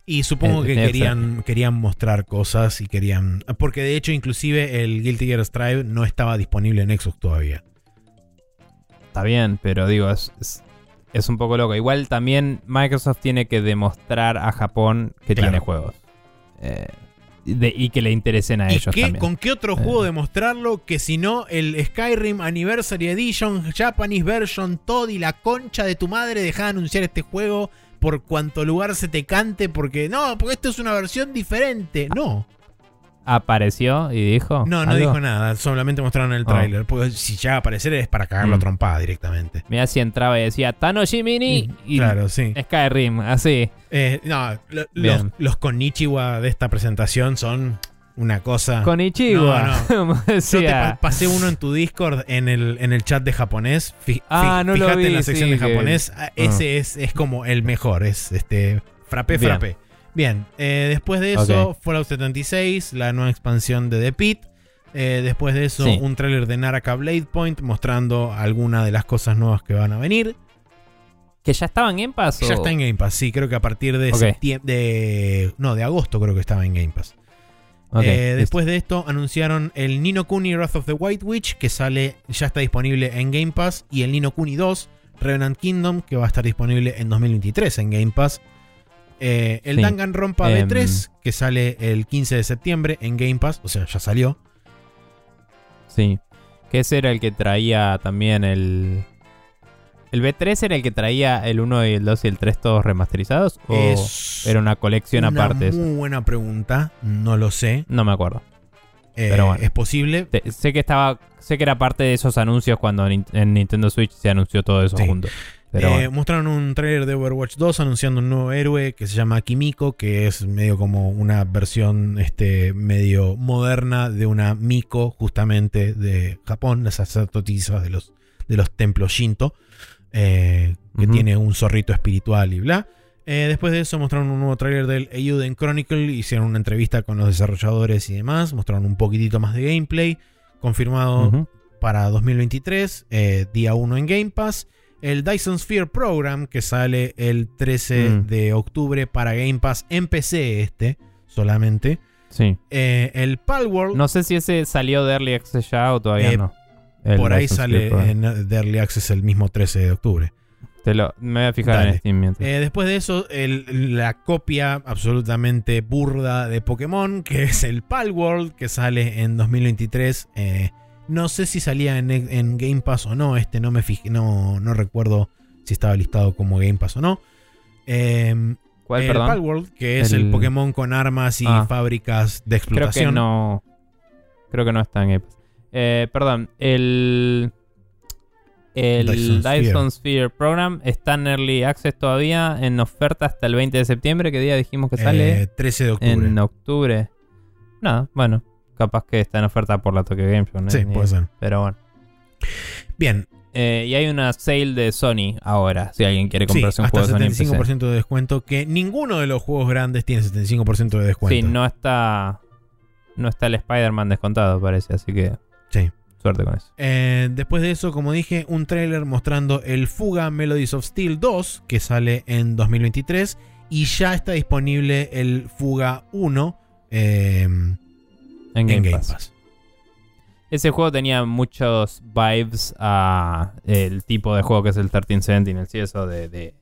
Speaker 2: Y supongo
Speaker 1: Eh,
Speaker 2: que
Speaker 1: debe
Speaker 2: querían, querían mostrar cosas y querían... Porque de hecho inclusive el Guilty Gear Strive no estaba disponible en Xbox todavía.
Speaker 1: Está bien, pero digo, es, es, es un poco loco. Igual también Microsoft tiene que demostrar a Japón que
Speaker 2: Claro.
Speaker 1: tiene juegos. Eh, de- y que le interesen a
Speaker 2: ¿Y
Speaker 1: ellos
Speaker 2: qué-
Speaker 1: también.
Speaker 2: con qué otro
Speaker 1: Eh.
Speaker 2: juego demostrarlo que si no el Skyrim Anniversary Edition, Japanese Version, Todd y la concha de tu madre deja de anunciar este juego por cuanto lugar se te cante porque no, porque esto es una versión diferente. No,
Speaker 1: Apareció y dijo.
Speaker 2: no, no
Speaker 1: algo?
Speaker 2: dijo nada, solamente mostraron el
Speaker 1: Oh.
Speaker 2: tráiler. Porque si llega a aparecer es para cagarlo a
Speaker 1: Mm.
Speaker 2: trompada directamente.
Speaker 1: Mira si entraba y decía Tano Jiminy y
Speaker 2: claro, sí.
Speaker 1: Skyrim, así.
Speaker 2: Eh, no, lo- los, los Konnichiwa de esta presentación son una cosa.
Speaker 1: Con Ichiwa.
Speaker 2: No, Yo te pa- pasé uno en tu Discord en el, en el chat de japonés.
Speaker 1: Ah, no lo
Speaker 2: fíjate
Speaker 1: vi,
Speaker 2: en la sección
Speaker 1: sí,
Speaker 2: de japonés. ah, Ese es, es como el mejor. Es este. Frappé,
Speaker 1: Bien.
Speaker 2: frappé. Bien, eh, después de eso. Fallout 76, la nueva expansión de The Pit. Eh, después de eso,
Speaker 1: Sí.
Speaker 2: un tráiler de Naraka Blade Point mostrando algunas de las cosas nuevas que van a venir.
Speaker 1: ¿Que ya estaba en Game Pass?
Speaker 2: Ya
Speaker 1: o-
Speaker 2: está en Game Pass, sí, creo que a partir de. De, no, de agosto creo que estaba en Game Pass. Eh, después de esto anunciaron el Nino Kuni Wrath of the White Witch, que sale, ya está disponible en Game Pass, y el Nino Kuni 2, Revenant Kingdom, que va a estar disponible en 2023 en Game Pass. Eh, el
Speaker 1: Sí.
Speaker 2: Danganronpa
Speaker 1: Em.
Speaker 2: B3, que sale el 15 de septiembre en Game Pass, o sea, ya salió.
Speaker 1: Sí. Que ese era el que traía también el. ¿El B3 era el que traía el 1 y el 2 y el 3 todos remasterizados? ¿O
Speaker 2: Es
Speaker 1: era una colección
Speaker 2: una
Speaker 1: aparte?
Speaker 2: muy buena pregunta, no lo sé.
Speaker 1: No me acuerdo.
Speaker 2: Eh,
Speaker 1: Pero bueno.
Speaker 2: Es posible.
Speaker 1: Te- sé que estaba. Sé que era parte de esos anuncios cuando en Nintendo Switch se anunció todo eso
Speaker 2: Sí.
Speaker 1: junto. Pero
Speaker 2: Eh,
Speaker 1: bueno.
Speaker 2: Mostraron un trailer de Overwatch 2 anunciando un nuevo héroe que se llama Kimiko, que es medio como una versión este, medio moderna de una Miko, justamente de Japón, las sacerdotisas de los, de los templos Shinto, eh, que tiene un zorrito espiritual y bla. Eh, después de eso mostraron un nuevo trailer del Eiyuden Chronicle, hicieron una entrevista con los desarrolladores y demás, mostraron un poquitito más de gameplay, confirmado
Speaker 1: Ujú.
Speaker 2: para 2023, eh, día 1 en Game Pass. El Dyson Sphere Program, que sale el 13
Speaker 1: Mm.
Speaker 2: de octubre para Game Pass en PC este, solamente.
Speaker 1: Sí.
Speaker 2: Eh, el Palworld,
Speaker 1: No sé si ese salió de Early Access ya o todavía
Speaker 2: Eh,
Speaker 1: no. El
Speaker 2: por ahí sale en de Early Access el mismo 13 de octubre.
Speaker 1: Te lo, me voy a fijar
Speaker 2: Dale.
Speaker 1: en Steam mientras.
Speaker 2: Eh, después de eso, el- la copia absolutamente burda de Pokémon, que es el Palworld, que sale en 2023. No sé si salía en, en Game Pass o no. Este no me fijé, no, no recuerdo si estaba listado como Game Pass o no. Eh,
Speaker 1: ¿Cuál,
Speaker 2: el
Speaker 1: perdón?
Speaker 2: Palworld, que es el...
Speaker 1: El-
Speaker 2: Pokémon con armas y
Speaker 1: Ah.
Speaker 2: fábricas de
Speaker 1: Creo que
Speaker 2: explotación.
Speaker 1: no. Creo que no está en Game Pass. Eh, perdón, el. El
Speaker 2: Dyson
Speaker 1: Dyson,
Speaker 2: Sphere.
Speaker 1: Sphere. Program está en Early Access todavía, en oferta hasta el 20 de septiembre. ¿Qué día dijimos que sale?
Speaker 2: Eh, 13 de octubre.
Speaker 1: en octubre. No, bueno, capaz que está en oferta por la Tokyo Game Show. ¿no?
Speaker 2: sí,
Speaker 1: Ni-
Speaker 2: puede ser.
Speaker 1: Pero bueno.
Speaker 2: Bien,
Speaker 1: Eh, y hay una sale de Sony ahora, si alguien quiere
Speaker 2: sí,
Speaker 1: comprarse un juego de Sony en PC.
Speaker 2: 75% de descuento. Que ninguno de los juegos grandes tiene 75% de descuento.
Speaker 1: Sí, no está. No está el Spider-Man descontado, parece, así que.
Speaker 2: Sí.
Speaker 1: Suerte con eso.
Speaker 2: Eh, después de eso, como dije, un tráiler mostrando el Fuga Melodies of Steel 2, que sale en 2023, y ya está disponible el Fuga 1 eh,
Speaker 1: En
Speaker 2: en
Speaker 1: Game, Pass.
Speaker 2: Pass.
Speaker 1: Ese juego tenía muchos vibes a el tipo de juego que es el 13 Sentinels y eso de, de,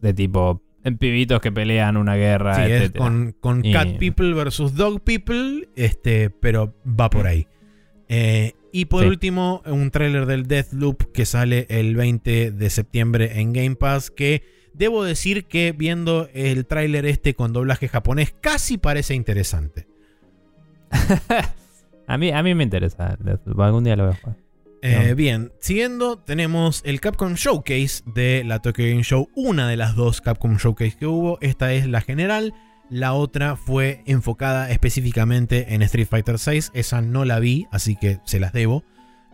Speaker 1: de tipo en pibitos que pelean una guerra,
Speaker 2: Sí, es con, con
Speaker 1: Y-
Speaker 2: Cat People versus Dog People, este, pero va por ahí. Eh, y por
Speaker 1: Sí.
Speaker 2: último, un tráiler del Deathloop que sale el 20 de septiembre en Game Pass, que debo decir que viendo el tráiler este con doblaje japonés, casi parece interesante.
Speaker 1: a, mí, a mí me interesa. Algún día lo voy a jugar.
Speaker 2: Eh,
Speaker 1: No.
Speaker 2: Bien, siguiendo, tenemos el Capcom Showcase de la Tokyo Game Show, una de las dos Capcom Showcase que hubo. Esta es la general, la otra fue enfocada específicamente en Street Fighter VI. Esa no la vi, así que se las debo.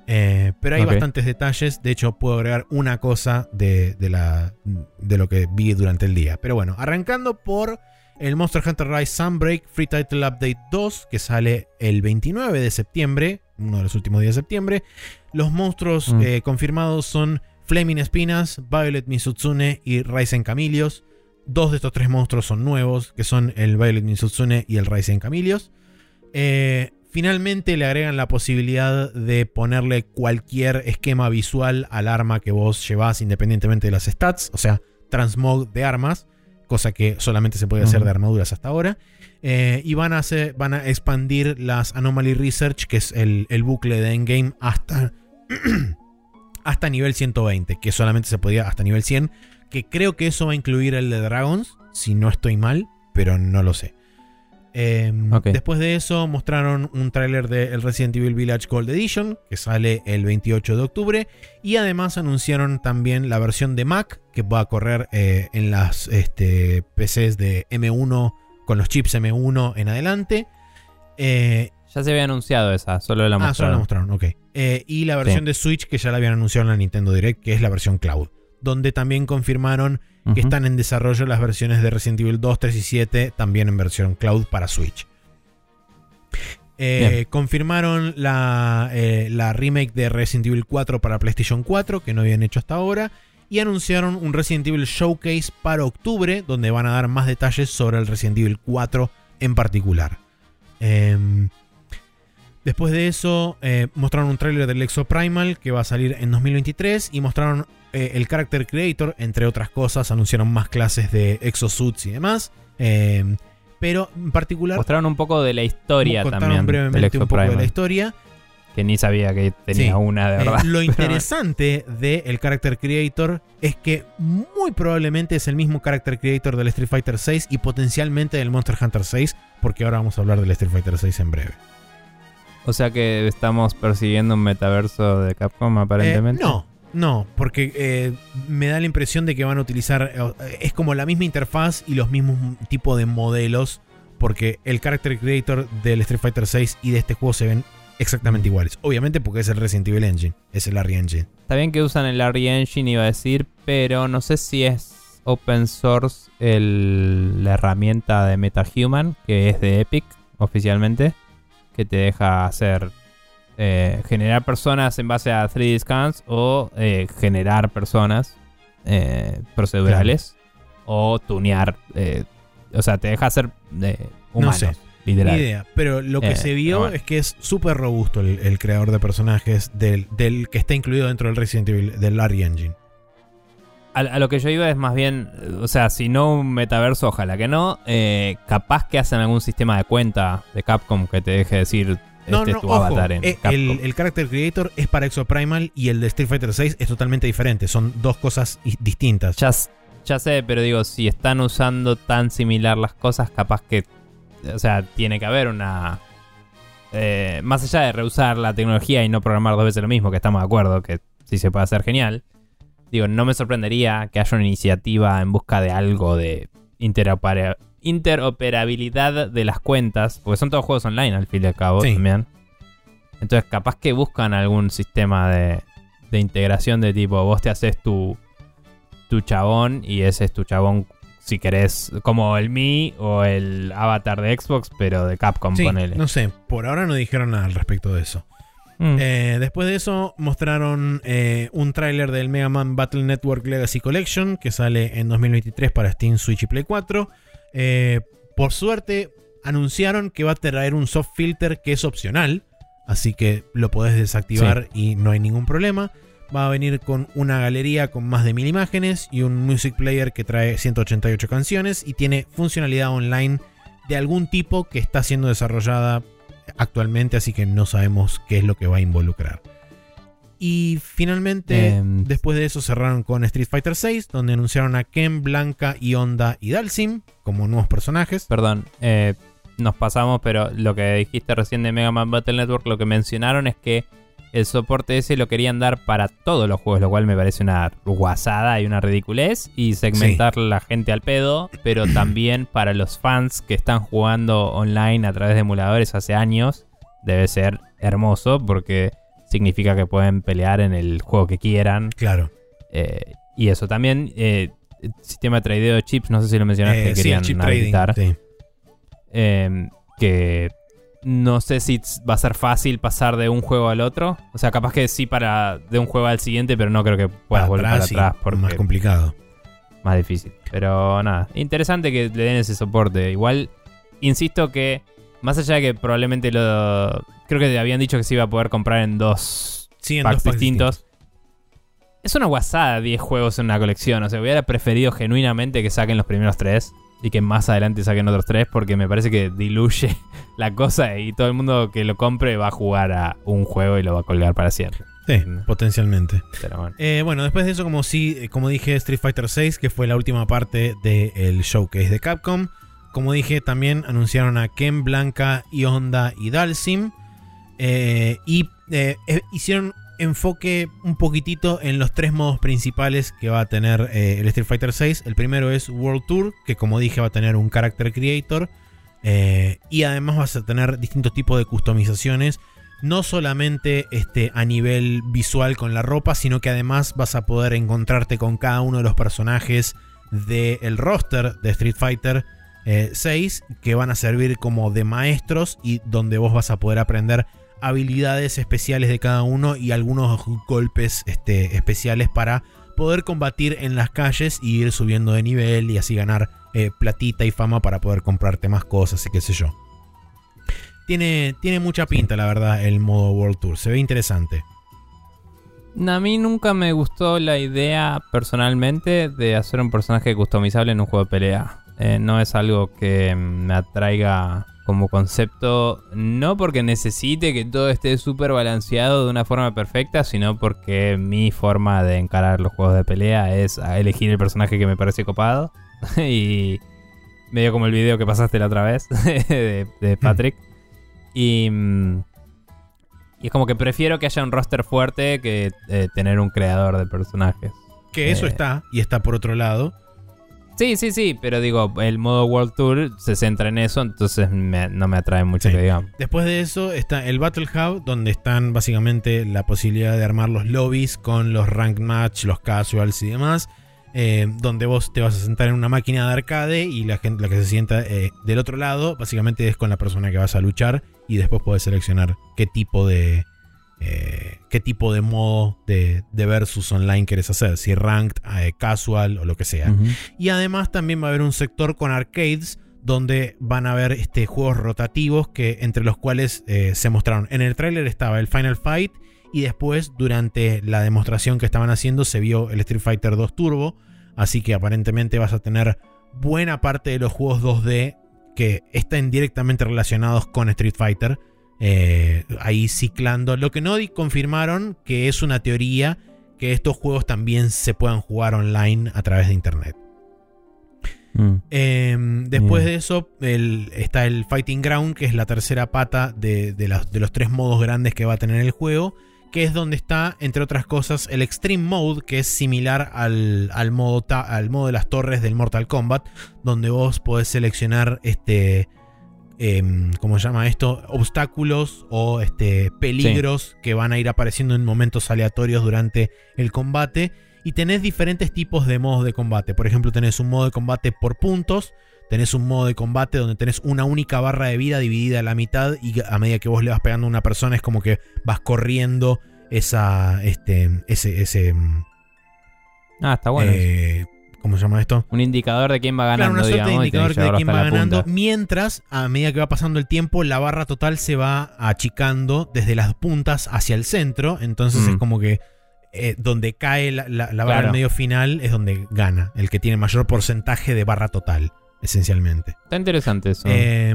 Speaker 2: Eh, pero hay bastantes detalles. De hecho, puedo agregar una cosa de, de la, de lo que vi durante el día. Pero bueno, arrancando por el Monster Hunter Rise Sunbreak Free Title Update 2, que sale el 29 de septiembre, uno de los últimos días de septiembre. Los monstruos
Speaker 1: Mm.
Speaker 2: eh, confirmados son Flaming Espinas, Violet Misutsune y Ryzen Camilios. Dos de estos tres monstruos son nuevos, que son el Violet Misutsune y el Ryzen Camilios. Eh, finalmente le agregan la posibilidad de ponerle cualquier esquema visual al arma que vos llevas independientemente de las stats, o sea, transmog de armas, cosa que solamente se puede hacer de armaduras hasta ahora. Eh, y van a, hacer, van a expandir las Anomaly Research, que es el, el bucle de Endgame, hasta, hasta nivel 120, que solamente se podía hasta nivel 100, que creo que eso va a incluir el de Dragons, si no estoy mal, pero no lo sé. Eh,
Speaker 1: Ok.
Speaker 2: Después de eso mostraron un tráiler de el Resident Evil Village Gold Edition, que sale el 28 de octubre, y además anunciaron también la versión de Mac, que va a correr eh, en las este, PCs de M1 con los chips M1 en adelante. Eh,
Speaker 1: Ya se había anunciado esa, solo la
Speaker 2: ah, solo la
Speaker 1: mostraron.
Speaker 2: mostraron, ok. Eh, y la versión
Speaker 1: Sí.
Speaker 2: de Switch que ya la habían anunciado en la Nintendo Direct, que es la versión Cloud. Donde también confirmaron que están en desarrollo las versiones de Resident Evil 2, 3 y 7, también en versión Cloud para Switch. Eh, confirmaron la, eh, la remake de Resident Evil 4 para PlayStation 4, que no habían hecho hasta ahora. Y anunciaron un Resident Evil Showcase para octubre, donde van a dar más detalles sobre el Resident Evil 4 en particular. Em, Después de eso, eh, mostraron un tráiler del Exo Primal que va a salir en 2023 y mostraron eh, el Character Creator, entre otras cosas, anunciaron más clases de Exosuits y demás. Eh, pero en particular
Speaker 1: Mostraron un poco de la historia
Speaker 2: contaron
Speaker 1: también.
Speaker 2: brevemente un poco de la historia.
Speaker 1: que ni sabía que tenía
Speaker 2: Sí.
Speaker 1: una de
Speaker 2: Eh,
Speaker 1: verdad.
Speaker 2: lo
Speaker 1: Pero-
Speaker 2: interesante del Character Creator es que muy probablemente es el mismo Character Creator del Street Fighter 6 y potencialmente del Monster Hunter 6, porque ahora vamos a hablar del Street Fighter 6 en breve.
Speaker 1: O sea que estamos persiguiendo un metaverso de Capcom aparentemente.
Speaker 2: Eh, no, no, porque eh, me da la impresión de que van a utilizar. eh, es como la misma interfaz y los mismos tipos de modelos. Porque el Character Creator del Street Fighter 6 y de este juego se ven exactamente iguales. Obviamente porque es el Resident Evil Engine, es el Arri Engine.
Speaker 1: Está bien que usan el Arri Engine, iba a decir, pero no sé si es open source el- la herramienta de MetaHuman, que es de Epic oficialmente, que te deja hacer eh, generar personas en base a 3D scans o eh, generar personas eh, procedurales o tunear. o sea, te deja hacer eh, humanos,
Speaker 2: sé.
Speaker 1: literal.
Speaker 2: Ni idea. Pero lo que se vio
Speaker 1: bueno.
Speaker 2: es que es súper robusto el, el creador de personajes del, del que está incluido dentro del Resident Evil, del Arri Engine.
Speaker 1: A, a lo que yo iba es más bien, o sea, si no un metaverso, ojalá que no. capaz que hacen algún sistema de cuenta de Capcom que te deje decir
Speaker 2: No,
Speaker 1: este
Speaker 2: no,
Speaker 1: es tu
Speaker 2: ojo,
Speaker 1: avatar en
Speaker 2: eh, el, el Character Creator es para Exoprimal y el de Street Fighter 6 es totalmente diferente. Son dos cosas distintas.
Speaker 1: Ya sé, pero digo, si están usando tan similar las cosas, capaz que. O sea, tiene que haber una. eh, más allá de reusar la tecnología y no programar dos veces lo mismo, que estamos de acuerdo, que sí se puede hacer genial. Digo, no me sorprendería que haya una iniciativa en busca de algo de interopera- interoperabilidad de las cuentas, porque son todos juegos online al fin y al cabo
Speaker 2: Sí.
Speaker 1: también. Entonces, capaz que buscan algún sistema de, de integración de tipo, vos te haces tu, tu chabón y ese es tu chabón si querés, como el Mi o el avatar de Xbox, pero de Capcom,
Speaker 2: Sí,
Speaker 1: ponele.
Speaker 2: no sé, por ahora no dijeron nada al respecto de eso.
Speaker 1: Mm.
Speaker 2: Eh, después de eso mostraron eh, un tráiler del Mega Man Battle Network Legacy Collection que sale en 2023 para Steam, Switch y Play 4. Eh, por suerte anunciaron que va a traer un soft filter que es opcional, así que lo podés desactivar y no hay ningún problema. Va a venir con una galería con más de mil imágenes y un music player que trae 188 canciones y tiene funcionalidad online de algún tipo que está siendo desarrollada actualmente, así que no sabemos qué es lo que va a involucrar. Y finalmente,
Speaker 1: Em,
Speaker 2: después de eso cerraron con Street Fighter VI, donde anunciaron a Ken, Blanca, Honda y Dalsim como nuevos personajes.
Speaker 1: Perdón, eh, nos pasamos, pero lo que dijiste recién de Mega Man Battle Network, lo que mencionaron es que el soporte ese lo querían dar para todos los juegos, lo cual me parece una guasada y una ridiculez. Y segmentar la gente al pedo, pero también para los fans que están jugando online a través de emuladores hace años, debe ser hermoso porque significa que pueden pelear en el juego que quieran.
Speaker 2: Claro.
Speaker 1: Eh, y eso también, eh, sistema de tradeo de chips, no sé si lo mencionaste,
Speaker 2: Eh,
Speaker 1: que
Speaker 2: sí, el
Speaker 1: querían
Speaker 2: chip trading.
Speaker 1: habilitar.
Speaker 2: sí.
Speaker 1: Eh, que no sé si va a ser fácil pasar de un juego al otro. O sea, capaz que sí para de un juego al siguiente, pero no creo que puedas volver para atrás porque
Speaker 2: más complicado.
Speaker 1: más difícil. Pero nada, interesante que le den ese soporte. Igual, insisto que más allá de que probablemente lo... Creo que habían dicho que se iba a poder comprar en dos
Speaker 2: Sí, en
Speaker 1: packs
Speaker 2: dos packs
Speaker 1: distintos. Es una guasada 10 juegos en una colección. O sea, hubiera preferido genuinamente que saquen los primeros tres y que más adelante saquen otros tres porque me parece que diluye la cosa y todo el mundo que lo compre va a jugar a un juego y lo va a colgar para siempre.
Speaker 2: Sí,
Speaker 1: Mm.
Speaker 2: potencialmente.
Speaker 1: Pero bueno.
Speaker 2: Eh, bueno, después de eso, como, sí, eh, como dije, Street Fighter VI, que fue la última parte del showcase de Capcom. Como dije, también anunciaron a Ken, Blanca, Honda y Dalsim. Eh, y eh, eh, hicieron enfoque un poquitito en los tres modos principales que va a tener el Street Fighter VI. El primero es World Tour, que como dije va a tener un Character Creator. y además vas a tener distintos tipos de customizaciones no solamente este, a nivel visual con la ropa, sino que además vas a poder encontrarte con cada uno de los personajes del roster de Street Fighter eh, 6 que van a servir como de maestros y donde vos vas a poder aprender habilidades especiales de cada uno y algunos golpes este, especiales para poder combatir en las calles y ir subiendo de nivel y así ganar eh, platita y fama para poder comprarte más cosas y qué sé yo. Tiene, tiene mucha pinta, la verdad, el modo World Tour. Se ve interesante.
Speaker 1: A mí nunca me gustó la idea personalmente de hacer un personaje customizable en un juego de pelea. Eh, no es algo que me atraiga como concepto, no porque necesite que todo esté súper balanceado de una forma perfecta, sino porque mi forma de encarar los juegos de pelea es elegir el personaje que me parece copado. y medio como el video que pasaste la otra vez de, de Patrick. Y, mm, y es como que prefiero que haya un roster fuerte que eh, tener un creador de personajes.
Speaker 2: Que eso
Speaker 1: Eh.
Speaker 2: está, y está por otro lado.
Speaker 1: Sí, sí, sí, pero digo, el modo World Tour se centra en eso, entonces me- no me atrae mucho
Speaker 2: Sí.
Speaker 1: que digamos.
Speaker 2: Después de eso está el Battle Hub, donde están básicamente la posibilidad de armar los lobbies con los rank match, los casuals y demás. eh, donde vos te vas a sentar en una máquina de arcade y la gente la que se sienta eh, del otro lado, básicamente es con la persona que vas a luchar y después puedes seleccionar qué tipo de eh, qué tipo de modo de, de versus online querés hacer, si ranked, eh, casual o lo que sea. Y además también va a haber un sector con arcades donde van a haber este, juegos rotativos que, entre los cuales eh, se mostraron. En el tráiler estaba el Final Fight y después durante la demostración que estaban haciendo se vio el Street Fighter 2 Turbo. Así que aparentemente vas a tener buena parte de los juegos 2D que estén directamente relacionados con Street Fighter. Eh, ahí ciclando. Lo que no confirmaron que es una teoría que estos juegos también se puedan jugar online a través de internet.
Speaker 1: Mm.
Speaker 2: Eh, después de eso el- está el Fighting Ground, que es la tercera pata de, de las- de los tres modos grandes que va a tener el juego, que es donde está, entre otras cosas, el Extreme Mode, que es similar al, al modo, ta- al modo de las torres del Mortal Kombat, donde vos podés seleccionar este... em, ¿Cómo se llama esto? Obstáculos o este, peligros que van a ir apareciendo en momentos aleatorios durante el combate. Y tenés diferentes tipos de modos de combate. Por ejemplo, tenés un modo de combate por puntos. Tenés un modo de combate donde tenés una única barra de vida dividida a la mitad. Y a medida que vos le vas pegando a una persona, es como que vas corriendo esa. Este. Ese. ese mm,
Speaker 1: Ah, está bueno.
Speaker 2: eh, ¿Cómo se llama esto?
Speaker 1: Un indicador de quién va
Speaker 2: Claro,
Speaker 1: ganando,
Speaker 2: una suerte de
Speaker 1: digamos,
Speaker 2: indicador de quién va ganando.
Speaker 1: punta.
Speaker 2: Mientras, a medida que va pasando el tiempo, la barra total se va achicando desde las puntas hacia el centro. Entonces
Speaker 1: Mm.
Speaker 2: es como que eh, donde cae la, la- la barra
Speaker 1: Claro.
Speaker 2: al medio final es donde gana. El que tiene mayor porcentaje de barra total, esencialmente.
Speaker 1: Está interesante eso.
Speaker 2: Eh,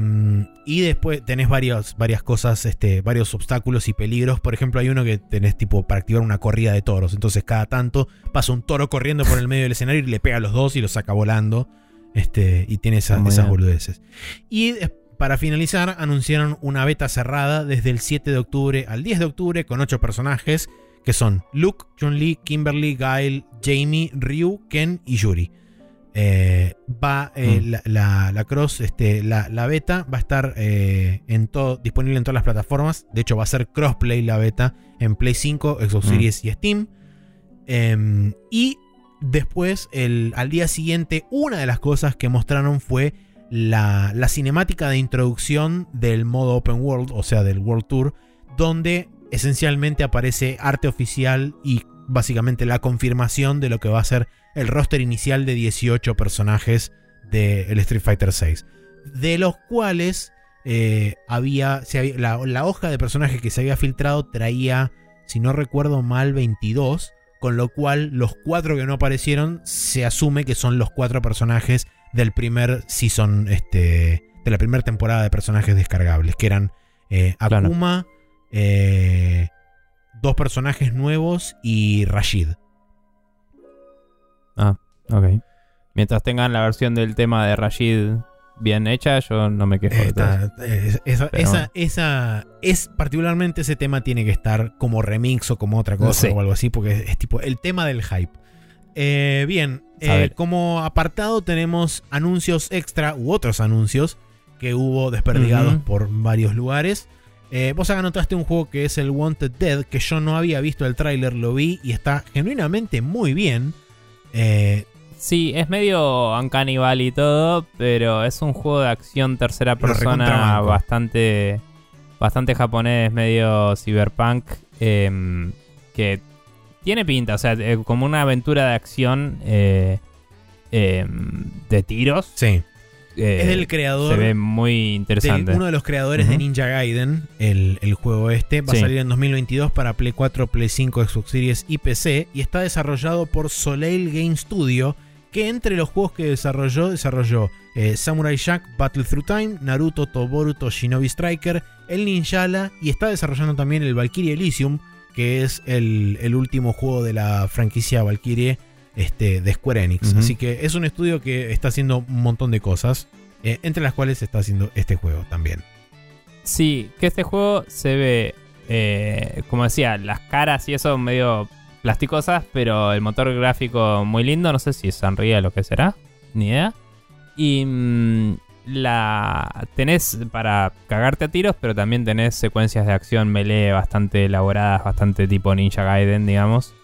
Speaker 2: y después tenés varios, varias cosas, este, varios obstáculos y peligros. Por ejemplo, hay uno que tenés tipo para activar una corrida de toros. Entonces cada tanto pasa un toro corriendo por el medio del escenario y le pega a los dos y los saca volando. Este, y tiene esas boludeces. Y para finalizar, anunciaron una beta cerrada desde el 7 de octubre al 10 de octubre con 8 personajes que son Luke, Chun-Li, Kimberly, Gail, Jamie, Ryu, Ken y Yuri. Eh, va eh,
Speaker 1: Mm.
Speaker 2: la, la- la cross, este, la, la beta va a estar eh, en todo, disponible en todas las plataformas. De hecho, va a ser crossplay la beta en Play 5, Xbox
Speaker 1: Mm.
Speaker 2: Series y Steam. Em, y después, el, al día siguiente, una de las cosas que mostraron fue la, la cinemática de introducción del modo Open World, o sea, del World Tour, donde esencialmente aparece arte oficial y básicamente la confirmación de lo que va a ser el roster inicial de 18 personajes del Street Fighter VI. De los cuales eh, había, se había- la, la hoja de personajes que se había filtrado traía, si no recuerdo mal, 22. Con lo cual los cuatro que no aparecieron se asume que son los cuatro personajes del primer season, este, de la primera temporada de personajes descargables, que eran eh,
Speaker 1: Claro.
Speaker 2: Akuma, eh, dos personajes nuevos y Rashid.
Speaker 1: Ok. Mientras tengan la versión del tema de Rashid bien hecha, yo no me quejo de todo.
Speaker 2: Esta- es- esa, esa-
Speaker 1: bueno.
Speaker 2: esa- es particularmente ese tema tiene que estar como remix o como otra cosa o algo así, porque es, es tipo el tema del hype. Eh, bien, eh, como apartado tenemos anuncios extra u otros anuncios que hubo desperdigados por varios lugares. Eh, vos acá anotaste un juego que es el Wanted Dead, que yo no había visto el tráiler, lo vi y está genuinamente muy bien. Eh,
Speaker 1: Sí, es medio Uncanny Valley y todo, pero es un juego de acción tercera persona bastante bastante japonés, medio cyberpunk, em, que tiene pinta, o sea, eh, como una aventura de acción eh, em, de tiros.
Speaker 2: sí,
Speaker 1: eh,
Speaker 2: es del creador.
Speaker 1: se ve muy
Speaker 2: de
Speaker 1: interesante.
Speaker 2: uno de los creadores de. Ninja Gaiden, el, el juego este, va
Speaker 1: Sí.
Speaker 2: a salir en 2022 para Play 4, Play 5, Xbox Series y PC y está desarrollado por Soleil Game Studio, que entre los juegos que desarrolló, desarrolló eh, Samurai Jack Battle Through Time, Naruto Toboruto Shinobi Striker, el Ninjala y está desarrollando también el Valkyrie Elysium, que es el, el último juego de la franquicia Valkyrie este, de Square Enix. Así que es un estudio que está haciendo un montón de cosas, eh, entre las cuales está haciendo este juego también.
Speaker 1: Sí, que este juego se ve, eh, como decía, las caras y eso medio plasticosas, pero el motor gráfico muy lindo. No sé si es Unreal o lo que será, ni idea. Y mm, la tenés para cagarte a tiros, pero también tenés secuencias de acción melee bastante elaboradas, bastante tipo Ninja Gaiden, digamos.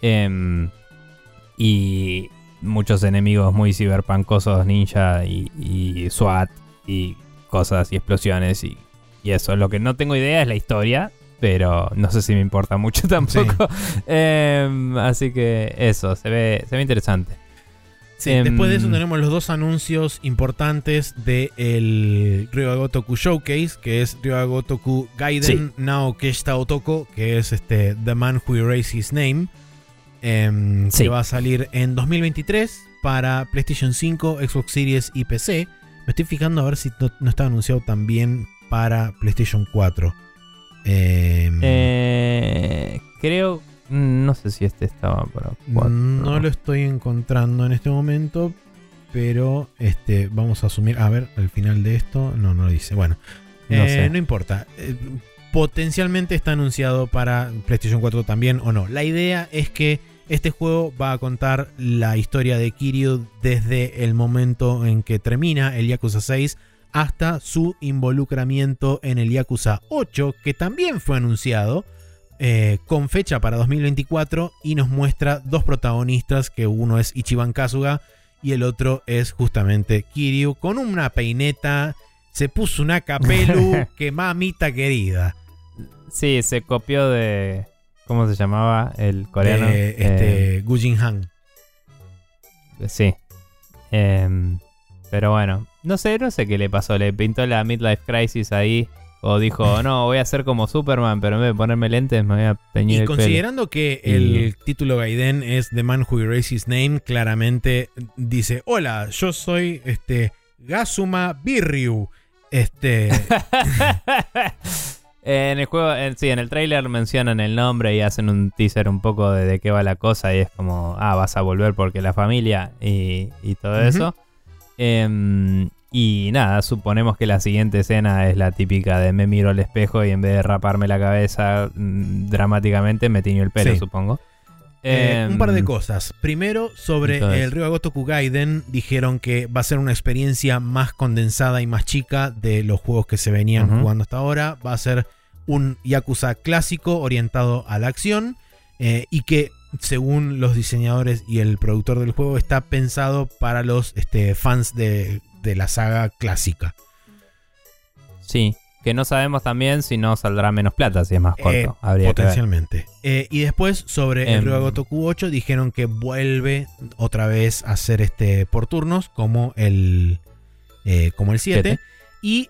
Speaker 1: Em, y muchos enemigos muy ciberpancosos, ninja y, y SWAT y cosas y explosiones y, y eso. Lo que no tengo idea es la historia, pero no sé si me importa mucho tampoco. Em, así que eso, se ve, se ve interesante.
Speaker 2: Sí,
Speaker 1: Em,
Speaker 2: después de eso tenemos los dos anuncios importantes del Ryuga Gotoku Showcase, que es Ryuga Gotoku Gaiden Nao Keshita Otoko, que es este The Man Who Erased His Name,
Speaker 1: Sí.
Speaker 2: que va a salir en 2023 para PlayStation 5, Xbox Series y PC. Me estoy fijando a ver si no, no está anunciado también para PlayStation 4. Em,
Speaker 1: Eh, creo, no sé si este estaba para cuatro.
Speaker 2: No lo estoy encontrando en este momento, pero este vamos a asumir. A ver, al final de esto, no, no lo dice. Bueno,
Speaker 1: No
Speaker 2: eh,
Speaker 1: sé.
Speaker 2: no importa. Eh, potencialmente está anunciado para PlayStation 4 también o no. La idea es que este juego va a contar la historia de Kiryu desde el momento en que termina el Yakuza 6 hasta su involucramiento en el Yakuza 8, que también fue anunciado eh, con fecha para 2024 y nos muestra dos protagonistas, que uno es Ichiban Kasuga y el otro es justamente Kiryu, con una peineta, se puso una capelu, que mamita querida.
Speaker 1: Sí, se copió de. ¿Cómo se llamaba? El coreano.
Speaker 2: de,
Speaker 1: Eh,
Speaker 2: este, Gujin Han.
Speaker 1: sí. Em, pero bueno, no sé, no sé qué le pasó. Le pintó la midlife crisis ahí. O dijo, no, voy a ser como Superman, pero en vez de ponerme lentes me voy a teñir
Speaker 2: Y
Speaker 1: el pelo.
Speaker 2: considerando que
Speaker 1: Y-
Speaker 2: el título Gaiden es The Man Who Erased His Name, claramente dice, hola, yo soy este Gazuma Birryu. Este,
Speaker 1: en el juego, en- sí, en el trailer mencionan el nombre y hacen un teaser un poco de, de qué va la cosa y es como, ah, vas a volver porque la familia y, y todo eso. Em, y nada, suponemos que la siguiente escena es la típica de me miro al espejo y en vez de raparme la cabeza mm, dramáticamente me tiño el pelo,
Speaker 2: Sí.
Speaker 1: supongo.
Speaker 2: Eh, un par de
Speaker 1: Em,
Speaker 2: cosas. Primero, sobre
Speaker 1: entonces-
Speaker 2: el Ryuga Gotoku Gaiden, dijeron que va a ser una experiencia más condensada y más chica de los juegos que se venían jugando hasta ahora. Va a ser un Yakuza clásico orientado a la acción eh, y que, según los diseñadores y el productor del juego, está pensado para los este, fans de, de la saga clásica.
Speaker 1: Sí, que no sabemos también si no saldrá menos plata si es más corto.
Speaker 2: Eh,
Speaker 1: Habría que ver.
Speaker 2: Potencialmente. Eh, y después, sobre el
Speaker 1: Em.
Speaker 2: Ryuga Gotoku 8, dijeron que vuelve otra vez a hacer este por turnos, como el, eh, como el 7.
Speaker 1: Siete.
Speaker 2: Y